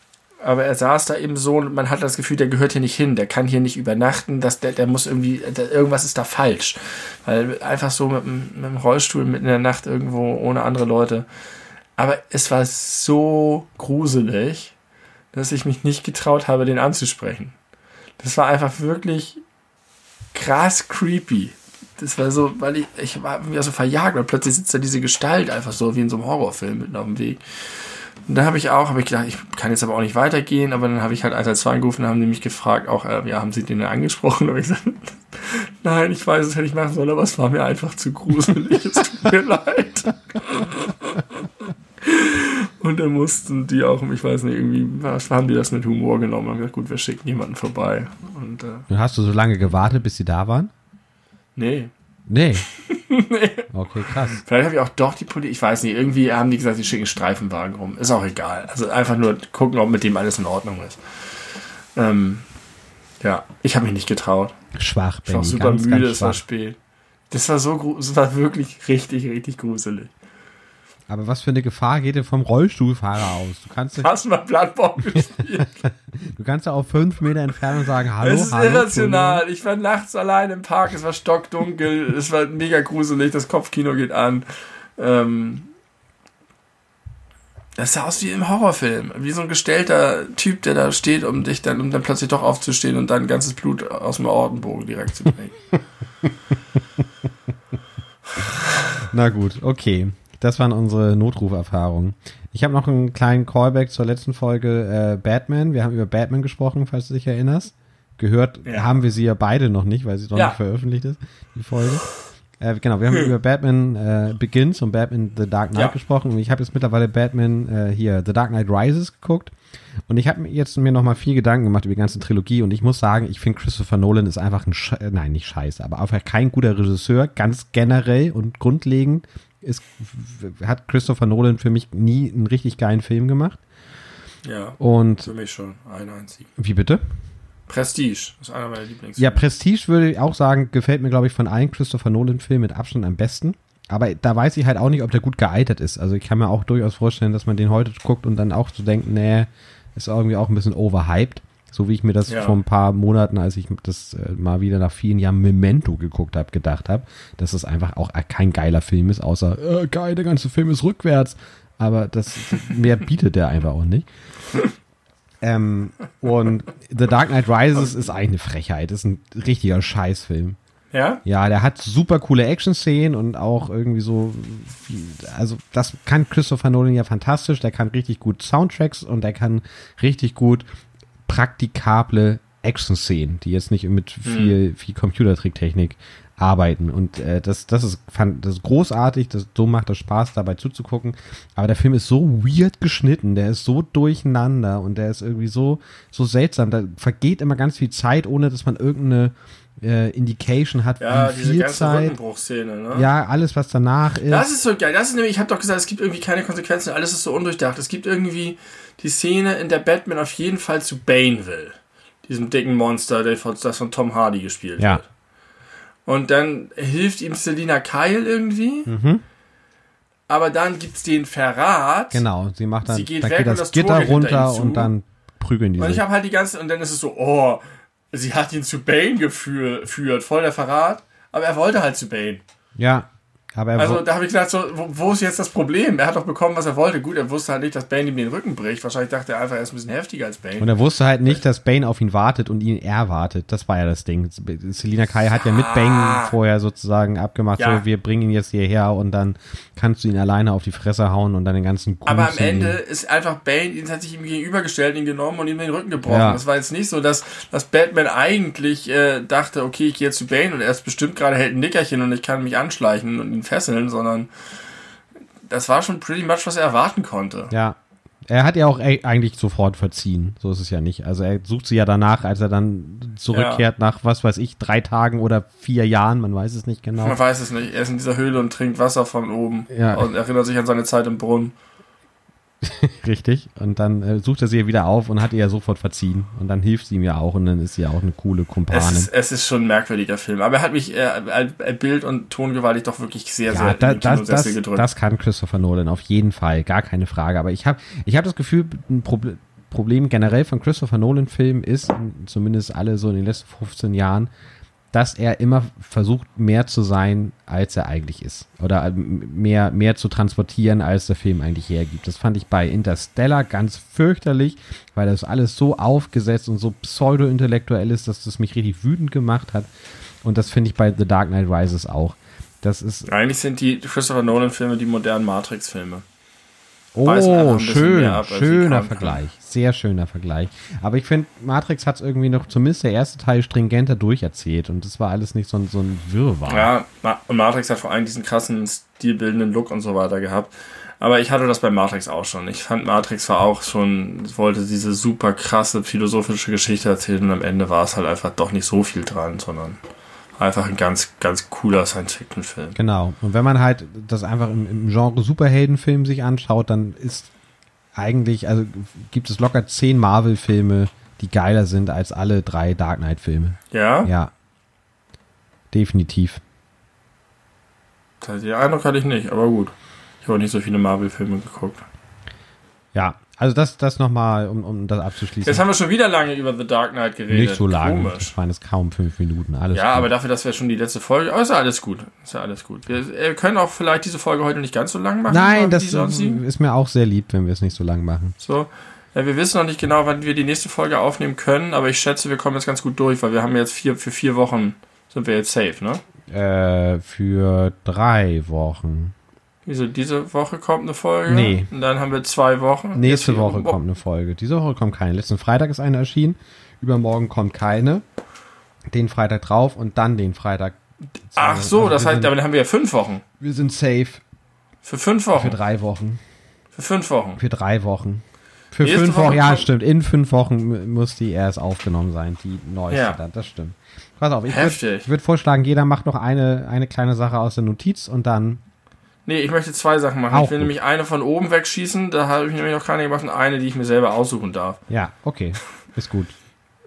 aber er saß da eben so und man hat das Gefühl, der gehört hier nicht hin, der kann hier nicht übernachten, dass der, der muss irgendwie, der, irgendwas ist da falsch. Weil einfach so mit, mit dem Rollstuhl mitten in der Nacht irgendwo ohne andere Leute. Aber es war so gruselig, dass ich mich nicht getraut habe, den anzusprechen. Das war einfach wirklich krass creepy. Das war so, weil ich, ich war irgendwie so verjagt, weil plötzlich sitzt da diese Gestalt einfach so wie in so einem Horrorfilm mitten auf dem Weg. Und da habe ich auch, habe ich gedacht, ich kann jetzt aber auch nicht weitergehen, aber dann habe ich halt 112 angerufen, haben die mich gefragt, auch, äh, ja, haben sie den angesprochen? Und ich gesagt, nein, ich weiß, es hätte ich machen sollen, aber es war mir einfach zu gruselig, es tut mir leid. Und dann mussten die auch, ich weiß nicht, irgendwie, was haben die das mit Humor genommen? Und gesagt, gut, wir schicken jemanden vorbei. Und,
äh, hast du so lange gewartet, bis sie da waren?
Nee.
Nee. nee. Okay, krass.
Vielleicht habe ich auch doch die Polizei, ich weiß nicht, irgendwie haben die gesagt, sie schicken Streifenwagen rum. Ist auch egal. Also einfach nur gucken, ob mit dem alles in Ordnung ist. Ähm, ja, ich habe mich nicht getraut.
Schwach,
Benny. Ich war super ganz, müde, ganz es war spät. Das war so, es war wirklich richtig, richtig gruselig.
Aber was für eine Gefahr geht denn vom Rollstuhlfahrer aus? Du kannst
Hast du mal Plattbau gespielt?
du kannst ja auf fünf Meter Entfernung sagen, hallo,
Es ist
hallo,
irrational. Ich war nachts allein im Park, es war stockdunkel, es war mega gruselig, das Kopfkino geht an. Ähm, das sah aus wie im Horrorfilm. Wie so ein gestellter Typ, der da steht, um dich dann, um dann plötzlich doch aufzustehen und dein ganzes Blut aus dem Ortenbogen direkt zu bringen.
Na gut, okay. Das waren unsere Notruferfahrungen. Ich habe noch einen kleinen Callback zur letzten Folge äh, Batman. Wir haben über Batman gesprochen, falls du dich erinnerst. Gehört ja. haben wir sie ja beide noch nicht, weil sie noch ja. nicht veröffentlicht ist, die Folge. Äh, genau, wir haben hm. über Batman äh, Begins und Batman The Dark Knight ja. gesprochen. Und ich habe jetzt mittlerweile Batman äh, hier The Dark Knight Rises geguckt. Und ich habe jetzt mir noch mal viel Gedanken gemacht über die ganze Trilogie. Und ich muss sagen, ich finde Christopher Nolan ist einfach ein, Sche nein, nicht scheiße, aber einfach kein guter Regisseur, ganz generell und grundlegend ist, hat Christopher Nolan für mich nie einen richtig geilen Film gemacht.
Ja.
Und
für mich schon ein einziger.
Wie bitte?
Prestige ist einer meiner Lieblingsfilme.
Ja, Prestige würde ich auch sagen, gefällt mir, glaube ich, von allen Christopher Nolan-Filmen mit Abstand am besten. Aber da weiß ich halt auch nicht, ob der gut gealtert ist. Also ich kann mir auch durchaus vorstellen, dass man den heute guckt und dann auch so denkt, nee, ist irgendwie auch ein bisschen overhyped. So wie ich mir das ja. vor ein paar Monaten, als ich das äh, mal wieder nach vielen Jahren Memento geguckt habe, gedacht habe, dass es einfach auch kein geiler Film ist, außer äh, geil, der ganze Film ist rückwärts. Aber das mehr bietet der einfach auch nicht. Ähm, und The Dark Knight Rises ist eigentlich eine Frechheit. Ist ein richtiger Scheißfilm.
Ja?
Ja, der hat super coole Action-Szenen und auch irgendwie so, also das kann Christopher Nolan ja fantastisch. Der kann richtig gut Soundtracks und der kann richtig gut praktikable Action-Szenen, die jetzt nicht mit hm. viel, mhm. viel Computertricktechnik arbeiten. Und äh, das, das, ist, fand, das ist großartig, das, so macht das Spaß, dabei zuzugucken. Aber der Film ist so weird geschnitten, der ist so durcheinander und der ist irgendwie so, so seltsam. Da vergeht immer ganz viel Zeit, ohne dass man irgendeine äh, Indication hat,
ja, wie viel Zeit. Ne?
Ja, alles, was danach ist.
Das ist so geil. Das ist nämlich, ich habe doch gesagt, es gibt irgendwie keine Konsequenzen, alles ist so undurchdacht. Es gibt irgendwie die Szene, in der Batman auf jeden Fall zu Bane will. Diesem dicken Monster, der von, das von Tom Hardy gespielt ja. wird. Und dann hilft ihm Selina Kyle irgendwie. Mhm. Aber dann gibt es den Verrat.
Genau, sie macht dann, sie geht dann geht das, das Gitter runter und dann prügeln die
Und ich habe halt die ganze, und dann ist es so, oh, sie hat ihn zu Bane geführt, voll der Verrat. Aber er wollte halt zu Bane.
Ja,
also da habe ich gedacht, so, wo, wo, ist jetzt das Problem? Er hat doch bekommen, was er wollte. Gut, er wusste halt nicht, dass Bane ihm den Rücken bricht. Wahrscheinlich dachte er einfach, er ist ein bisschen heftiger als Bane.
Und er wusste halt nicht, dass Bane auf ihn wartet und ihn erwartet. Das war ja das Ding. Selina Kai hat ja mit Bane ah. vorher sozusagen abgemacht, ja. so, wir bringen ihn jetzt hierher und dann kannst du ihn alleine auf die Fresse hauen und dann den ganzen
Gruß Aber am Ende ist einfach Bane, ihn hat sich ihm gegenübergestellt, ihn genommen und ihm den Rücken gebrochen. Ja. Das war jetzt nicht so, dass, dass Batman eigentlich äh, dachte, okay, ich gehe jetzt zu Bane und er ist bestimmt gerade hält ein Nickerchen und ich kann mich anschleichen und ihn ihn fesseln, sondern das war schon pretty much, was er erwarten konnte.
Ja. Er hat ja auch eigentlich sofort verziehen. So ist es ja nicht. Also er sucht sie ja danach, als er dann zurückkehrt ja. nach, was weiß ich, drei Tagen oder vier Jahren. Man weiß es nicht genau.
Man weiß es nicht. Er ist in dieser Höhle und trinkt Wasser von oben. Ja. Und erinnert sich an seine Zeit im Brunnen.
Richtig. Und dann äh, sucht er sie ja wieder auf und hat ihr ja sofort verziehen. Und dann hilft sie ihm ja auch und dann ist sie ja auch eine coole Kumpanin.
Es ist, es ist schon ein merkwürdiger Film. Aber er hat mich äh, Bild- und Tongewaltig doch wirklich sehr,
ja,
sehr
da, das, das, das kann Christopher Nolan auf jeden Fall. Gar keine Frage. Aber ich habe ich hab das Gefühl, ein Problem Problem generell von Christopher Nolan-Filmen ist, zumindest alle so in den letzten 15 Jahren, dass er immer versucht, mehr zu sein, als er eigentlich ist. Oder äh, mehr, mehr zu transportieren, als der Film eigentlich hergibt. Das fand ich bei Interstellar ganz fürchterlich, weil das alles so aufgesetzt und so pseudo-intellektuell ist, dass das mich richtig wütend gemacht hat. Und das finde ich bei The Dark Knight Rises auch. Das ist.
Eigentlich sind die Christopher Nolan-Filme die modernen Matrix-Filme.
Oh, schön, schöner Vergleich, sehr schöner Vergleich. Aber ich finde, Matrix hat es irgendwie noch, zumindest der erste Teil, stringenter durcherzählt und das war alles nicht so ein, so ein Wirrwarr.
Ja, und Matrix hat vor allem diesen krassen, stilbildenden Look und so weiter gehabt. Aber ich hatte das bei Matrix auch schon. Ich fand Matrix war auch schon, wollte diese super krasse philosophische Geschichte erzählen und am Ende war es halt einfach doch nicht so viel dran, sondern einfach ein ganz, ganz cooler Science-Fiction-Film.
Genau. Und wenn man halt das einfach im, im Genre Superheldenfilm sich anschaut, dann ist eigentlich, also gibt es locker zehn Marvel-Filme, die geiler sind als alle drei Dark Knight-Filme.
Ja?
Ja. Definitiv.
Den Eindruck hatte ich nicht, aber gut. Ich habe nicht so viele Marvel-Filme geguckt.
Ja, also das, das nochmal, um, um das abzuschließen.
Jetzt haben wir schon wieder lange über The Dark Knight geredet.
Nicht so lange. Komisch. Das waren jetzt kaum fünf Minuten. Alles
ja, gut. aber dafür, dass wir schon die letzte Folge. Aber ist ja alles gut. Ist ja alles gut. Wir können auch vielleicht diese Folge heute nicht ganz so lang machen.
Nein, das ist mir auch sehr lieb, wenn wir es nicht so lang machen.
So. Ja, wir wissen noch nicht genau, wann wir die nächste Folge aufnehmen können, aber ich schätze, wir kommen jetzt ganz gut durch, weil wir haben jetzt vier, für vier Wochen sind wir jetzt safe, ne?
Äh, für drei Wochen.
Wieso, diese Woche kommt eine Folge?
Nee.
Und dann haben wir zwei Wochen?
Nächste Woche kommt eine Folge. Diese Woche kommt keine. Letzten Freitag ist eine erschienen. Übermorgen kommt keine. Den Freitag drauf und dann den Freitag.
Ach so, also das heißt, dann haben wir ja fünf Wochen.
Wir sind safe.
Für fünf Wochen?
Für drei Wochen.
Für fünf Wochen?
Für drei Wochen. Für Nächste fünf Wochen, Woche ja, stimmt. In fünf Wochen muss die erst aufgenommen sein, die neueste ja. dann. Das stimmt. Pass auf, ich würde würd vorschlagen, jeder macht noch eine, eine kleine Sache aus der Notiz und dann
Nee, ich möchte zwei Sachen machen. Auch ich will gut. nämlich eine von oben wegschießen, da habe ich nämlich noch keine gemacht, und eine, die ich mir selber aussuchen darf.
Ja, okay. Ist gut.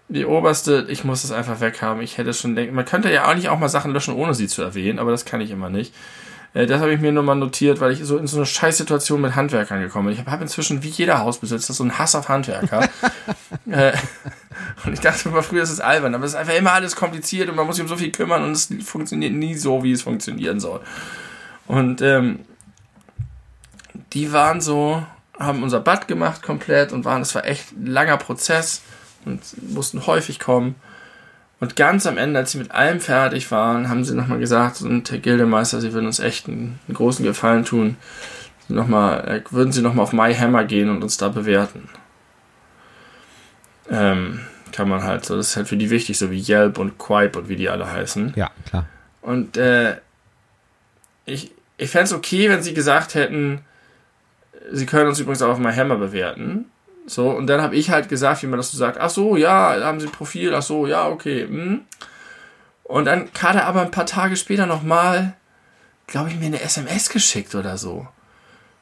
Die oberste, ich muss es einfach weghaben. Ich hätte schon denken, man könnte ja eigentlich auch mal Sachen löschen, ohne sie zu erwähnen, aber das kann ich immer nicht. Äh, das habe ich mir nur mal notiert, weil ich so in so eine Scheißsituation mit Handwerkern gekommen bin. Ich habe inzwischen wie jeder Hausbesitzer so einen Hass auf Handwerker. äh, und ich dachte immer, früher ist es albern, aber es ist einfach immer alles kompliziert und man muss sich um so viel kümmern und es funktioniert nie so, wie es funktionieren soll. Und ähm, die waren so, haben unser Bad gemacht komplett und waren, es war echt ein langer Prozess und mussten häufig kommen. Und ganz am Ende, als sie mit allem fertig waren, haben sie nochmal gesagt, und Herr Gildemeister, sie würden uns echt einen, einen großen Gefallen tun. Noch mal, äh, würden sie nochmal auf MyHammer gehen und uns da bewerten. Ähm, kann man halt so, das ist halt für die wichtig, so wie Yelp und Quipe und wie die alle heißen.
Ja, klar.
Und äh, ich, ich fände es okay, wenn sie gesagt hätten, sie können uns übrigens auch auf My Hammer bewerten. So, und dann habe ich halt gesagt, wie man das so sagt, ach so, ja, haben sie ein Profil, ach so, ja, okay. Hm. Und dann hat er aber ein paar Tage später nochmal, glaube ich, mir eine SMS geschickt oder so.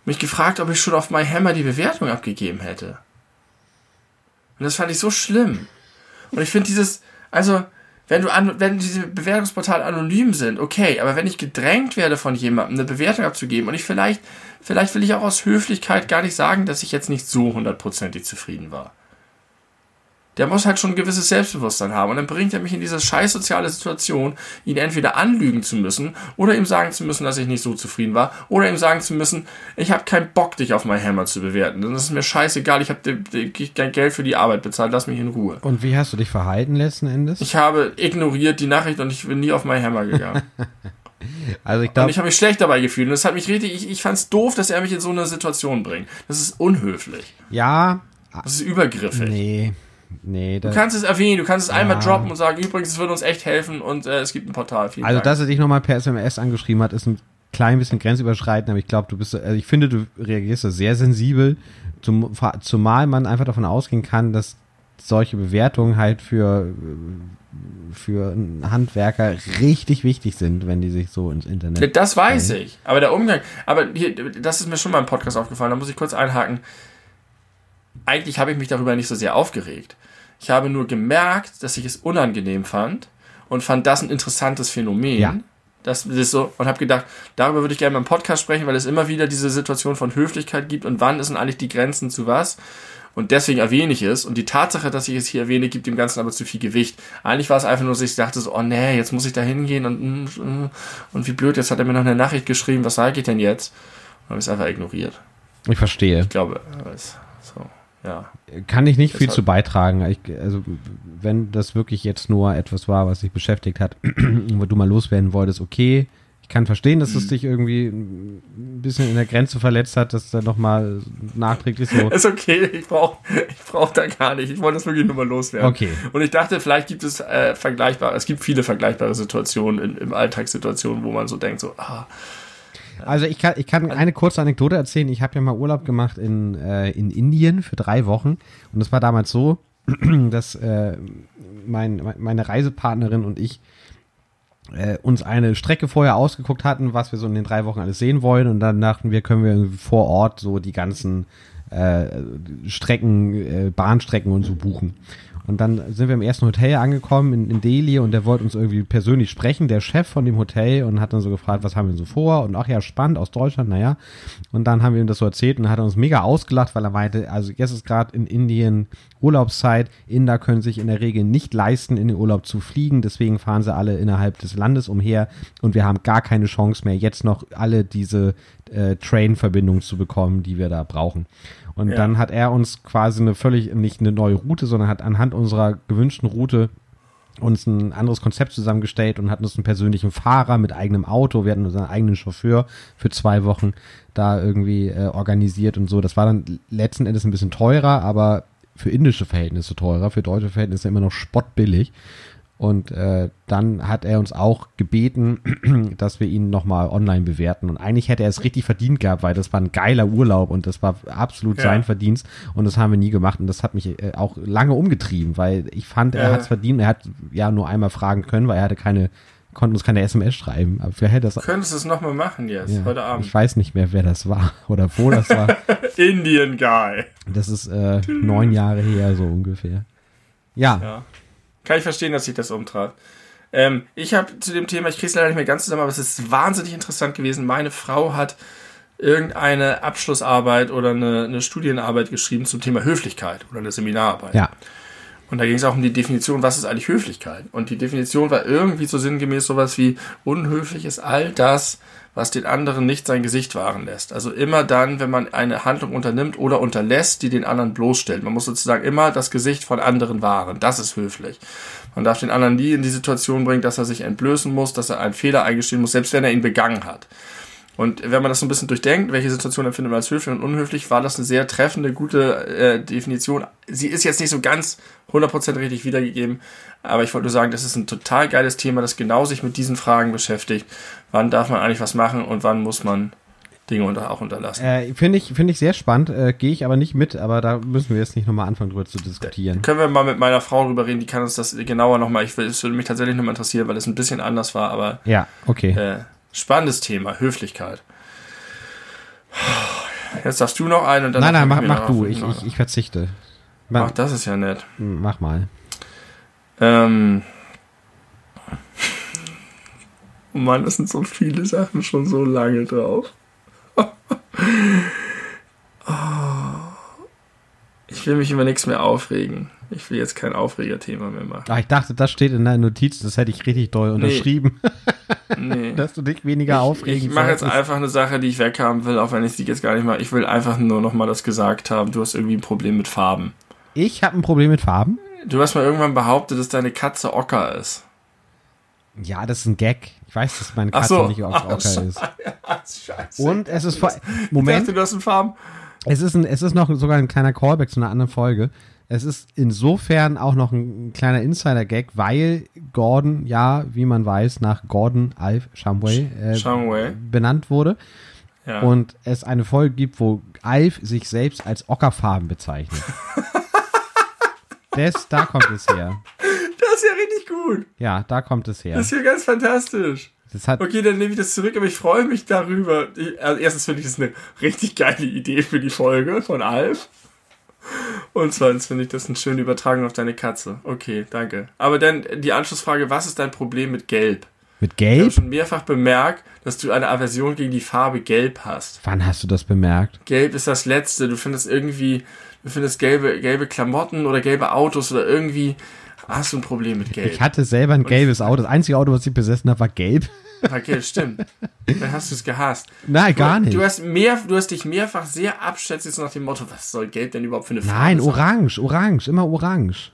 Mich gefragt, ob ich schon auf My Hammer die Bewertung abgegeben hätte. Und das fand ich so schlimm. Und ich finde dieses, also, wenn du an, wenn diese Bewertungsportale anonym sind, okay, aber wenn ich gedrängt werde von jemandem, eine Bewertung abzugeben und ich vielleicht, vielleicht will ich auch aus Höflichkeit gar nicht sagen, dass ich jetzt nicht so hundertprozentig zufrieden war der muss halt schon ein gewisses Selbstbewusstsein haben. Und dann bringt er mich in diese scheiß soziale Situation, ihn entweder anlügen zu müssen oder ihm sagen zu müssen, dass ich nicht so zufrieden war oder ihm sagen zu müssen, ich habe keinen Bock, dich auf mein Hammer zu bewerten. Das ist mir scheißegal, ich habe kein Geld für die Arbeit bezahlt, lass mich in Ruhe.
Und wie hast du dich verhalten letzten Endes?
Ich habe ignoriert die Nachricht und ich bin nie auf mein Hammer gegangen.
Also ich glaube. Und
ich habe mich schlecht dabei gefühlt. Und das hat mich richtig, ich, ich fand es doof, dass er mich in so eine Situation bringt. Das ist unhöflich.
Ja.
Das ist übergriffig.
Nee. Nee,
du kannst es erwähnen, du kannst es ja. einmal droppen und sagen, übrigens, es würde uns echt helfen und äh, es gibt ein Portal.
Vielen also, Dank. dass er dich nochmal per SMS angeschrieben hat, ist ein klein bisschen grenzüberschreitend, aber ich glaube, du bist, also ich finde, du reagierst da sehr sensibel, zum, zumal man einfach davon ausgehen kann, dass solche Bewertungen halt für, für Handwerker richtig wichtig sind, wenn die sich so ins Internet.
Das weiß stellen. ich. Aber der Umgang, aber hier, das ist mir schon mal im Podcast aufgefallen, da muss ich kurz einhaken. Eigentlich habe ich mich darüber nicht so sehr aufgeregt. Ich habe nur gemerkt, dass ich es unangenehm fand und fand das ein interessantes Phänomen. Ja. Das ist so, und habe gedacht, darüber würde ich gerne mal im Podcast sprechen, weil es immer wieder diese Situation von Höflichkeit gibt und wann sind eigentlich die Grenzen zu was. Und deswegen erwähne ich es. Und die Tatsache, dass ich es hier erwähne, gibt dem Ganzen aber zu viel Gewicht. Eigentlich war es einfach nur, dass ich dachte so, oh nee, jetzt muss ich da hingehen und, und wie blöd, jetzt hat er mir noch eine Nachricht geschrieben, was sage ich denn jetzt? Und habe ich es einfach ignoriert.
Ich verstehe.
Ich glaube, so, ja.
Kann ich nicht Deshalb. viel zu beitragen. Ich, also, wenn das wirklich jetzt nur etwas war, was dich beschäftigt hat, wo du mal loswerden wolltest, okay. Ich kann verstehen, dass es mhm. dich irgendwie ein bisschen in der Grenze verletzt hat, dass da nochmal nachträglich so.
Ist okay, ich brauche ich brauch da gar nicht. Ich wollte das wirklich nur mal loswerden.
Okay.
Und ich dachte, vielleicht gibt es äh, vergleichbare, es gibt viele vergleichbare Situationen in, im Alltagssituationen, wo man so denkt, so, ah,
also ich kann, ich kann also eine kurze Anekdote erzählen. Ich habe ja mal Urlaub gemacht in, äh, in Indien für drei Wochen. Und es war damals so, dass äh, mein, meine Reisepartnerin und ich äh, uns eine Strecke vorher ausgeguckt hatten, was wir so in den drei Wochen alles sehen wollen. Und dann dachten wir, können wir vor Ort so die ganzen äh, Strecken, äh, Bahnstrecken und so buchen. Und dann sind wir im ersten Hotel angekommen in, in Delhi und der wollte uns irgendwie persönlich sprechen, der Chef von dem Hotel, und hat dann so gefragt, was haben wir so vor? Und ach ja, spannend, aus Deutschland, naja. Und dann haben wir ihm das so erzählt und hat uns mega ausgelacht, weil er meinte, also jetzt ist gerade in Indien Urlaubszeit. Inder können sich in der Regel nicht leisten, in den Urlaub zu fliegen. Deswegen fahren sie alle innerhalb des Landes umher und wir haben gar keine Chance mehr, jetzt noch alle diese äh, Train-Verbindungen zu bekommen, die wir da brauchen. Und ja. dann hat er uns quasi eine völlig, nicht eine neue Route, sondern hat anhand unserer gewünschten Route uns ein anderes Konzept zusammengestellt und hatten uns einen persönlichen Fahrer mit eigenem Auto. Wir hatten unseren eigenen Chauffeur für zwei Wochen da irgendwie äh, organisiert und so. Das war dann letzten Endes ein bisschen teurer, aber für indische Verhältnisse teurer, für deutsche Verhältnisse immer noch spottbillig. Und äh, dann hat er uns auch gebeten, dass wir ihn nochmal online bewerten. Und eigentlich hätte er es richtig verdient gehabt, weil das war ein geiler Urlaub und das war absolut ja. sein Verdienst. Und das haben wir nie gemacht. Und das hat mich äh, auch lange umgetrieben, weil ich fand, er ja. hat es verdient. Er hat ja nur einmal fragen können, weil er hatte keine, konnte uns keine SMS schreiben. Aber wer hätte das.
Könntest du es nochmal machen jetzt, ja, heute Abend?
Ich weiß nicht mehr, wer das war oder wo das war.
Indian Guy.
Das ist äh, neun Jahre her, so ungefähr. ja. ja.
Kann ich verstehen, dass sich das umtrat. Ähm, ich habe zu dem Thema, ich kriege es leider nicht mehr ganz zusammen, aber es ist wahnsinnig interessant gewesen. Meine Frau hat irgendeine Abschlussarbeit oder eine, eine Studienarbeit geschrieben zum Thema Höflichkeit oder eine Seminararbeit.
Ja.
Und da ging es auch um die Definition, was ist eigentlich Höflichkeit? Und die Definition war irgendwie so sinngemäß sowas wie unhöflich ist all das, was den anderen nicht sein Gesicht wahren lässt. Also immer dann, wenn man eine Handlung unternimmt oder unterlässt, die den anderen bloßstellt. Man muss sozusagen immer das Gesicht von anderen wahren. Das ist höflich. Man darf den anderen nie in die Situation bringen, dass er sich entblößen muss, dass er einen Fehler eingestehen muss, selbst wenn er ihn begangen hat. Und wenn man das so ein bisschen durchdenkt, welche Situation empfindet man als höflich und unhöflich, war das eine sehr treffende, gute äh, Definition. Sie ist jetzt nicht so ganz 100% richtig wiedergegeben, aber ich wollte nur sagen, das ist ein total geiles Thema, das genau sich mit diesen Fragen beschäftigt. Wann darf man eigentlich was machen und wann muss man Dinge unter, auch unterlassen?
Äh, Finde ich, find ich sehr spannend, äh, gehe ich aber nicht mit, aber da müssen wir jetzt nicht nochmal anfangen, drüber zu diskutieren. Da
können wir mal mit meiner Frau drüber reden, die kann uns das genauer nochmal, ich würde mich tatsächlich nochmal interessieren, weil es ein bisschen anders war, aber.
Ja, okay.
Äh, Spannendes Thema, Höflichkeit. Jetzt darfst du noch einen und dann.
Nein, nein, mach, mach du. Ich, ich, ich verzichte.
Mach, Ach, das ist ja nett.
Mach mal.
Ähm. Oh Mann, das sind so viele Sachen schon so lange drauf. Ich will mich über nichts mehr aufregen. Ich will jetzt kein Aufregerthema mehr machen.
Ach, ich dachte, das steht in deinen Notizen, das hätte ich richtig doll unterschrieben. Nee. Dass du dich weniger ich, aufregen
Ich mache jetzt einfach eine Sache, die ich weghaben will, auch wenn ich sie jetzt gar nicht mache. Ich will einfach nur noch mal das gesagt haben. Du hast irgendwie ein Problem mit Farben.
Ich habe ein Problem mit Farben?
Du hast mal irgendwann behauptet, dass deine Katze Ocker ist.
Ja, das ist ein Gag. Ich weiß, dass meine Katze so. nicht Ocker ist. Scheiße. Und es ist vor
Moment. Ich dachte, du hast ein Farben.
Es ist, ein, es ist noch sogar ein kleiner Callback zu einer anderen Folge. Es ist insofern auch noch ein kleiner Insider-Gag, weil Gordon ja, wie man weiß, nach Gordon Alf Shumway, äh, benannt wurde. Ja. Und es eine Folge gibt, wo Alf sich selbst als Ockerfarben bezeichnet. das, da kommt es her.
Das ist ja richtig gut.
Ja, da kommt es her.
Das ist ja ganz fantastisch. Okay, dann nehme ich das zurück, aber ich freue mich darüber. Also erstens finde ich das eine richtig geile Idee für die Folge von Alf. Und zweitens finde ich das eine schöne Übertragung auf deine Katze. Okay, danke. Aber dann die Anschlussfrage, was ist dein Problem mit Gelb?
Mit
Ich habe
Gelb?
schon mehrfach bemerkt, dass du eine Aversion gegen die Farbe Gelb hast.
Wann hast du das bemerkt?
Gelb ist das Letzte. Du findest irgendwie, du findest gelbe, gelbe Klamotten oder gelbe Autos oder irgendwie hast du ein Problem mit Gelb.
Ich hatte selber ein gelbes Auto. Das einzige Auto, was ich besessen habe, war gelb.
War gelb, stimmt. Dann hast du es gehasst.
Nein, gar nicht.
Du hast, mehr, du hast dich mehrfach sehr abschätzig so nach dem Motto, was soll Gelb denn überhaupt für eine Farbe
Nein,
sein?
orange, orange, immer orange.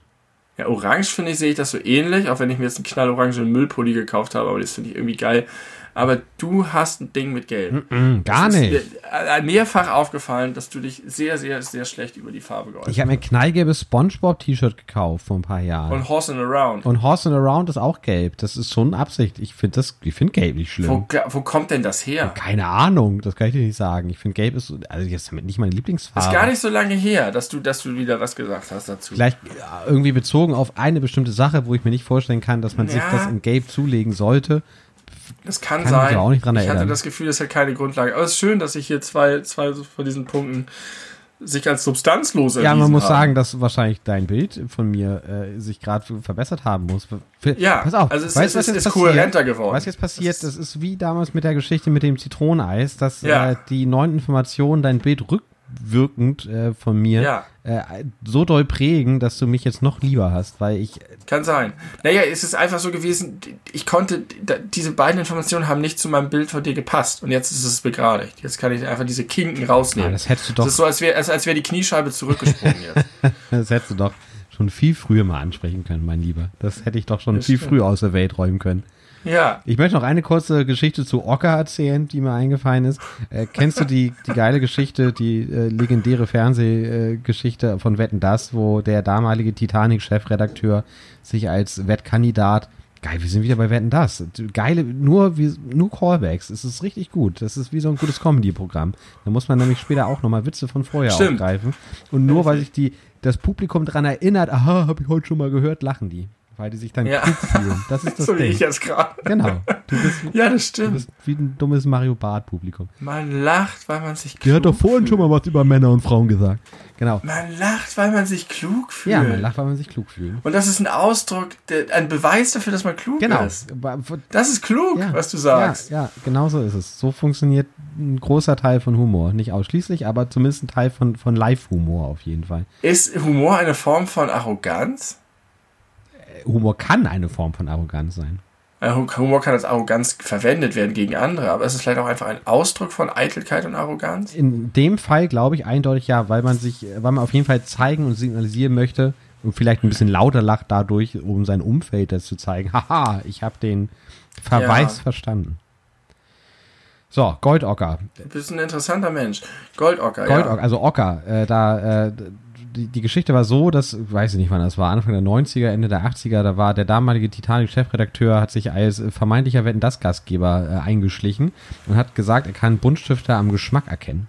Ja, orange finde ich, sehe ich das so ähnlich, auch wenn ich mir jetzt einen knallorangenen Müllpulli gekauft habe, aber das finde ich irgendwie geil. Aber du hast ein Ding mit Gelb.
Mm, gar
Es ist
nicht.
mir äh, mehrfach aufgefallen, dass du dich sehr, sehr, sehr schlecht über die Farbe geäußert
Ich habe mir ein knallgelbes Spongebob-T-Shirt gekauft vor ein paar Jahren.
Und Horse and Around.
Und Horse and Around ist auch gelb. Das ist schon Absicht. Ich finde finde gelb nicht schlimm.
Wo, wo kommt denn das her?
Keine Ahnung, das kann ich dir nicht sagen. Ich finde gelb ist, so- also jetzt damit nicht meine Lieblingsfarbe.
Ist gar nicht so lange her, dass du, dass du wieder was gesagt hast dazu.
Vielleicht ja, irgendwie bezogen auf eine bestimmte Sache, wo ich mir nicht vorstellen kann, dass man sich
Ja.
das in gelb zulegen sollte.
Das kann,
Kann
sein.
aber auch nicht dran
ich hatte das Gefühl, das hat keine Grundlage. Aber es ist schön, dass sich hier zwei, zwei von diesen Punkten sich als substanzlos
Ja, man muss
haben.
sagen, dass wahrscheinlich dein Bild von mir äh, sich gerade verbessert haben muss. Für,
Ja,
pass auf.
also es
weißt,
ist-
was
es ist kohärenter geworden.
Was jetzt passiert,
Das
das
ist-
ist, wie damals mit der Geschichte mit dem Zitroneneis, dass
Ja.
äh, die neuen Informationen dein Bild rückwirkend äh, von mir
Ja.
äh, so doll prägen, dass du mich jetzt noch lieber hast, weil ich
Kann sein. Naja, es ist einfach so gewesen, ich konnte, diese beiden Informationen haben nicht zu meinem Bild von dir gepasst. Und jetzt ist es begradigt. Jetzt kann ich einfach diese Kinken rausnehmen.
Ah, das hättest du doch-
Das ist so, als wäre als, als wär die Kniescheibe zurückgesprungen jetzt.
Das hättest du doch schon viel früher mal ansprechen können, mein Lieber. Das hätte ich doch schon
Das
viel
stimmt.
früher aus der Welt räumen können.
Ja.
Ich möchte noch eine kurze Geschichte zu Ocker erzählen, die mir eingefallen ist. Äh, kennst du die, die geile Geschichte, die äh, legendäre Fernsehgeschichte äh, von Wetten Das, wo der damalige Titanic-Chefredakteur sich als Wettkandidat Geil, wir sind wieder bei Wetten das. Geile, nur, wie, nur Callbacks. Es ist richtig gut. Das ist wie so ein gutes Comedy-Programm. Da muss man nämlich später auch nochmal Witze von vorher
Stimmt.
aufgreifen. Und nur weil sich die, das Publikum daran erinnert, aha, habe ich heute schon mal gehört, lachen die. Weil die sich dann
Ja.
klug fühlen. Das ist das
so wie
Ding.
ich jetzt gerade.
Genau. Du bist,
Ja, das
du
stimmt.
bist wie ein dummes Mario Bart-Publikum.
Man lacht, weil man sich klug
Der hat doch vorhin
fühlt.
schon mal was über Männer und Frauen gesagt. Genau.
Man lacht, weil man sich klug fühlt.
Ja, man lacht, weil man sich klug fühlt.
Und das ist ein Ausdruck, der, ein Beweis dafür, dass man klug
Genau.
ist. Das ist klug,
Ja.
was du sagst.
Ja, ja, genau so ist es. So funktioniert ein großer Teil von Humor. Nicht ausschließlich, aber zumindest ein Teil von, von Live-Humor auf jeden Fall.
Ist Humor eine Form von Arroganz?
Humor kann eine Form von Arroganz sein.
Humor kann als Arroganz verwendet werden gegen andere, aber ist es vielleicht auch einfach ein Ausdruck von Eitelkeit und Arroganz?
In dem Fall glaube ich eindeutig ja, weil man sich, weil man auf jeden Fall zeigen und signalisieren möchte und vielleicht ein bisschen lauter lacht dadurch, um sein Umfeld das zu zeigen. Haha, ich habe den Verweis
Ja.
verstanden. So, Goldocker.
Du bist ein interessanter Mensch. Goldocker,
Goldocker,
ja.
also Ocker. Äh, da, äh, die, die Geschichte war so, dass, weiß ich nicht wann das war, Anfang der 90er, Ende der 80er, da war der damalige Titanic-Chefredakteur, hat sich als äh, vermeintlicher Wetten das Gastgeber äh, eingeschlichen und hat gesagt, er kann Buntstifte am Geschmack erkennen.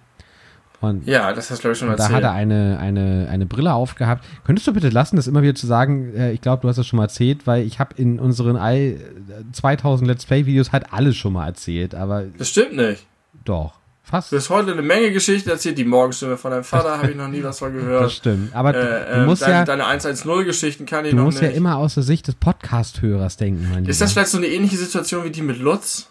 Und
Ja, das hast du, glaube ich, schon
da
erzählt.
hat er eine, eine, eine Brille aufgehabt. Könntest du bitte lassen, das immer wieder zu sagen? Äh, ich glaube, du hast das schon mal erzählt, weil ich habe in unseren all, äh, 2000 Let's Play-Videos halt alles schon mal erzählt, aber
das stimmt nicht.
doch, fast.
Du hast heute eine Menge Geschichten erzählt. Die Morgenstimme von deinem Vater habe ich noch nie was von
Das
gehört.
stimmt. Aber du,
Äh,
du
äh,
musst
deine,
ja,
deine 110-Geschichten kann ich
du
noch
musst
nicht.
ja immer aus der Sicht des Podcast-Hörers denken, mein
Ist das
Lieber.
vielleicht so eine ähnliche Situation wie die mit Lutz?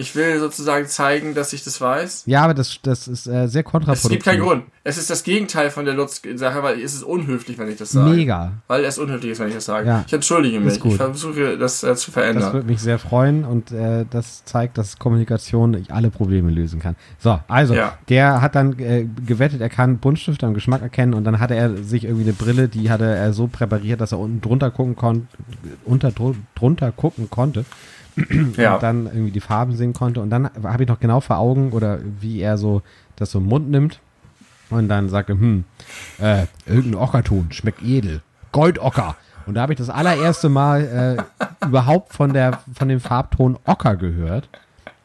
Ich will sozusagen zeigen, dass ich das weiß.
Ja, aber das, das ist äh, sehr
Es
kontraproduktiv.
gibt keinen Grund. Es ist das Gegenteil von der Lutz-Sache, weil es ist unhöflich, wenn ich das sage.
Mega.
Weil es unhöflich ist, wenn ich das sage.
Ja.
Ich entschuldige mich. Ich versuche, das äh, zu
Das
verändern.
würde mich sehr freuen und äh, das zeigt, dass Kommunikation alle Probleme lösen kann. So, also,
Ja.
der hat dann äh, gewettet, er kann Buntstift am Geschmack erkennen und dann hatte er sich irgendwie eine Brille, die hatte er so präpariert, dass er unten drunter gucken konnte, unter dru- drunter gucken konnte
ja.
und dann irgendwie die Farben sehen konnte und dann habe ich noch genau vor Augen oder wie er so das so im Mund nimmt und dann sagte, hm, äh, irgendein Ockerton, schmeckt edel, Goldocker. Und da habe ich das allererste Mal äh, überhaupt von der von dem Farbton Ocker gehört.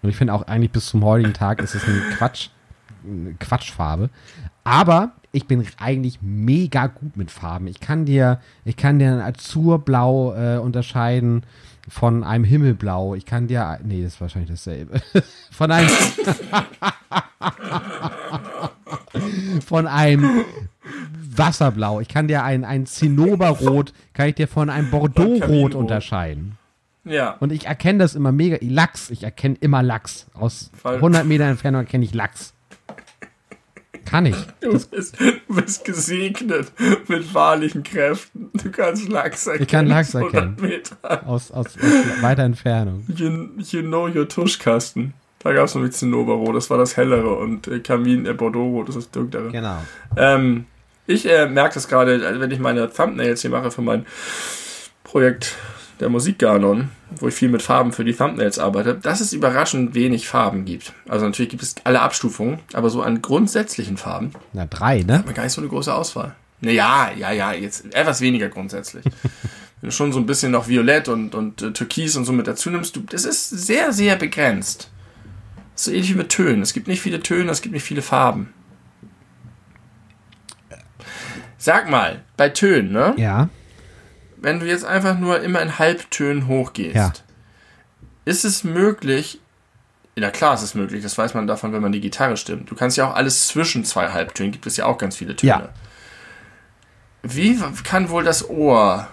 Und ich finde auch eigentlich bis zum heutigen Tag ist es ein Quatsch, eine Quatschfarbe. Aber ich bin eigentlich mega gut mit Farben. Ich kann dir, ich kann dir ein Azurblau äh, unterscheiden von einem Himmelblau. Ich kann dir, nee, das ist wahrscheinlich dasselbe. von einem, von einem Wasserblau. Ich kann dir ein, ein Zinnoberrot, kann ich dir von einem Bordeauxrot unterscheiden.
Ja.
Und ich erkenne das immer mega. Lachs, ich erkenne immer Lachs. Aus
Weil-
100 Meter Entfernung erkenne ich Lachs. Kann ich.
Du bist, du bist gesegnet mit wahrlichen Kräften. Du kannst Lachs erkennen.
Ich kann Lachs
aus 100
erkennen. Aus, aus, aus weiter Entfernung.
You, you know your Tuschkasten. Da gab es noch nichts Zinnoberrot, das war das hellere und äh, Kamin, äh, Bordeaux-Rot, das ist das dunklere.
Genau.
Ähm, ich äh, merke das gerade, also wenn ich meine Thumbnails hier mache für mein Projekt der Musikganon, wo ich viel mit Farben für die Thumbnails arbeite, dass es überraschend wenig Farben gibt. Also natürlich gibt es alle Abstufungen, aber so an grundsätzlichen Farben
Na, drei, ne?
hat man gar nicht so eine große Auswahl. Naja, ja, ja, jetzt etwas weniger grundsätzlich. Wenn du schon so ein bisschen noch Violett und, und äh, Türkis und so mit dazu nimmst, du, das ist sehr, sehr begrenzt. So ähnlich wie mit Tönen. Es gibt nicht viele Töne, es gibt nicht viele Farben. Sag mal, bei Tönen, ne?
Ja.
Wenn du jetzt einfach nur immer in Halbtönen hochgehst,
Ja.
ist es möglich, na klar, es ist möglich, das weiß man davon, wenn man die Gitarre stimmt. Du kannst ja auch alles zwischen zwei Halbtönen, gibt es ja auch ganz viele Töne.
Ja.
Wie kann wohl das Ohr,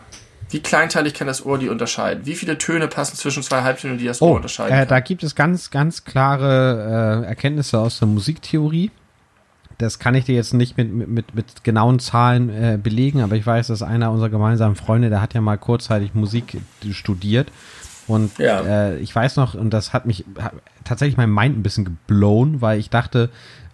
wie kleinteilig kann das Ohr die unterscheiden? Wie viele Töne passen zwischen zwei Halbtönen, die das Ohr
Oh,
unterscheiden
äh, da gibt es ganz, ganz klare äh, Erkenntnisse aus der Musiktheorie. Das kann ich dir jetzt nicht mit, mit, mit, genauen Zahlen äh, belegen, aber ich weiß, dass einer unserer gemeinsamen Freunde, der hat ja mal kurzzeitig Musik studiert. Und
Ja.
äh, ich weiß noch, und das hat mich hat tatsächlich mein Mind ein bisschen geblown, weil ich dachte,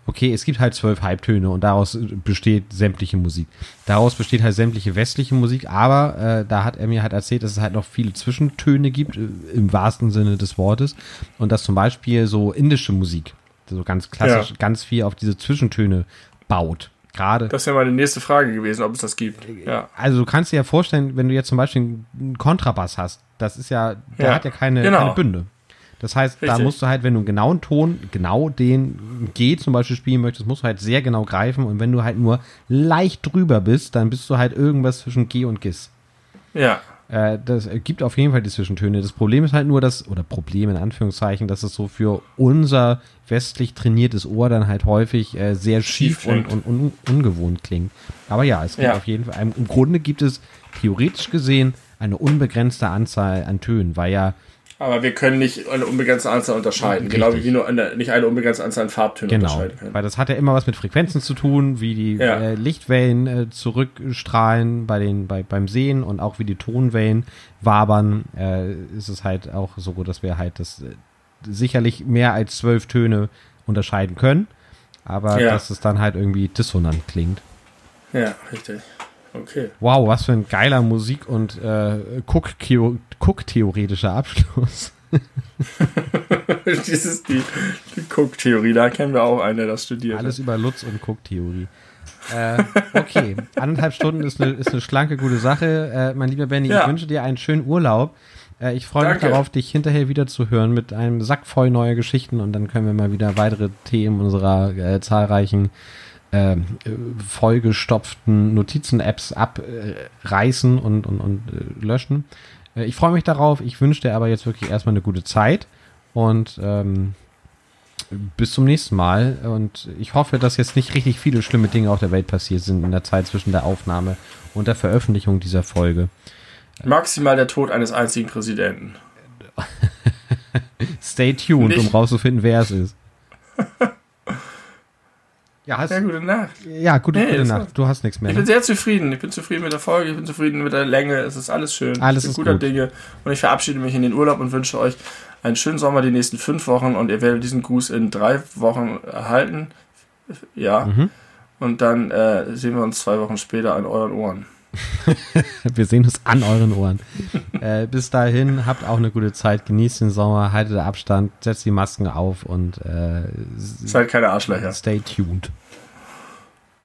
okay, es gibt halt zwölf Halbtöne und daraus besteht sämtliche Musik. Daraus besteht halt sämtliche westliche Musik, aber äh, da hat er mir halt erzählt, dass es halt noch viele Zwischentöne gibt, äh, im wahrsten Sinne des Wortes. Und dass zum Beispiel so indische Musik, so ganz klassisch,
Ja.
ganz viel auf diese Zwischentöne baut. Gerade.
Das wäre meine nächste Frage gewesen, ob es das gibt. Ja.
Also du kannst dir ja vorstellen, wenn du jetzt zum Beispiel einen Kontrabass hast, das ist ja, der
Ja,
hat ja keine,
genau.
keine Bünde. Das heißt, da
Richtig.
musst du halt, wenn du einen genauen Ton, genau den G zum Beispiel spielen möchtest, musst du halt sehr genau greifen und wenn du halt nur leicht drüber bist, dann bist du halt irgendwas zwischen G und Gis.
Ja.
Äh, das gibt auf jeden Fall die Zwischentöne. Das Problem ist halt nur, dass, oder Problem in Anführungszeichen, dass es so für unser westlich trainiertes Ohr dann halt häufig äh, sehr schief,
Schief
und, und un, ungewohnt klingt. Aber ja, es gibt
Ja.
auf jeden Fall, im Grunde gibt es theoretisch gesehen eine unbegrenzte Anzahl an Tönen, weil ja,
Aber wir können nicht eine unbegrenzte Anzahl unterscheiden. Genau wie nur eine, nicht eine unbegrenzte Anzahl an Farbtönen
genau,
unterscheiden können.
weil das hat ja immer was mit Frequenzen zu tun, wie die
Ja.
äh, Lichtwellen äh, zurückstrahlen bei den, bei, beim Sehen und auch wie die Tonwellen wabern, äh, ist es halt auch so, dass wir halt das äh, sicherlich mehr als zwölf Töne unterscheiden können, aber
Ja.
dass es dann halt irgendwie dissonant klingt.
Ja, richtig. Okay.
Wow, was für ein geiler Musik- und äh, Cook-theo- Cook-theoretischer Abschluss.
das ist die, die Cook-Theorie. Da kennen wir auch einen, der das studiert.
Alles über Lutz und Cook-Theorie. äh, okay, anderthalb Stunden ist eine, ist eine schlanke, gute Sache. Äh, mein lieber Benny, ich
Ja.
wünsche dir einen schönen Urlaub. Äh, ich freue mich darauf, dich hinterher wieder zu hören mit einem Sack voll neuer Geschichten und dann können wir mal wieder weitere Themen unserer äh, zahlreichen äh, vollgestopften Notizen-Apps abreißen und, und, und äh, löschen. Äh, ich freue mich darauf. Ich wünsche dir aber jetzt wirklich erstmal eine gute Zeit und ähm, bis zum nächsten Mal. Und ich hoffe, dass jetzt nicht richtig viele schlimme Dinge auf der Welt passiert sind in der Zeit zwischen der Aufnahme und der Veröffentlichung dieser Folge.
Maximal der Tod eines einzigen Präsidenten.
Stay tuned, um
Nicht-
rauszufinden, wer es ist. Ja, hast,
Ja, gute Nacht.
ja gute,
Nee,
gute Nacht. Du hast nichts mehr.
Ich
Ne?
bin sehr zufrieden. Ich bin zufrieden mit der Folge, ich bin zufrieden mit der Länge. Es ist alles schön.
Alles
ich
ist
bin guter
gut.
Dinge. Und ich verabschiede mich in den Urlaub und wünsche euch einen schönen Sommer die nächsten fünf Wochen. Und ihr werdet diesen Gruß in drei Wochen erhalten. Ja.
Mhm.
Und dann äh, sehen wir uns zwei Wochen später an euren Ohren.
Wir sehen uns an euren Ohren. äh, bis dahin, habt auch eine gute Zeit, genießt den Sommer, haltet Abstand, setzt die Masken auf und äh,
Seid keine Arschlöcher.
stay tuned.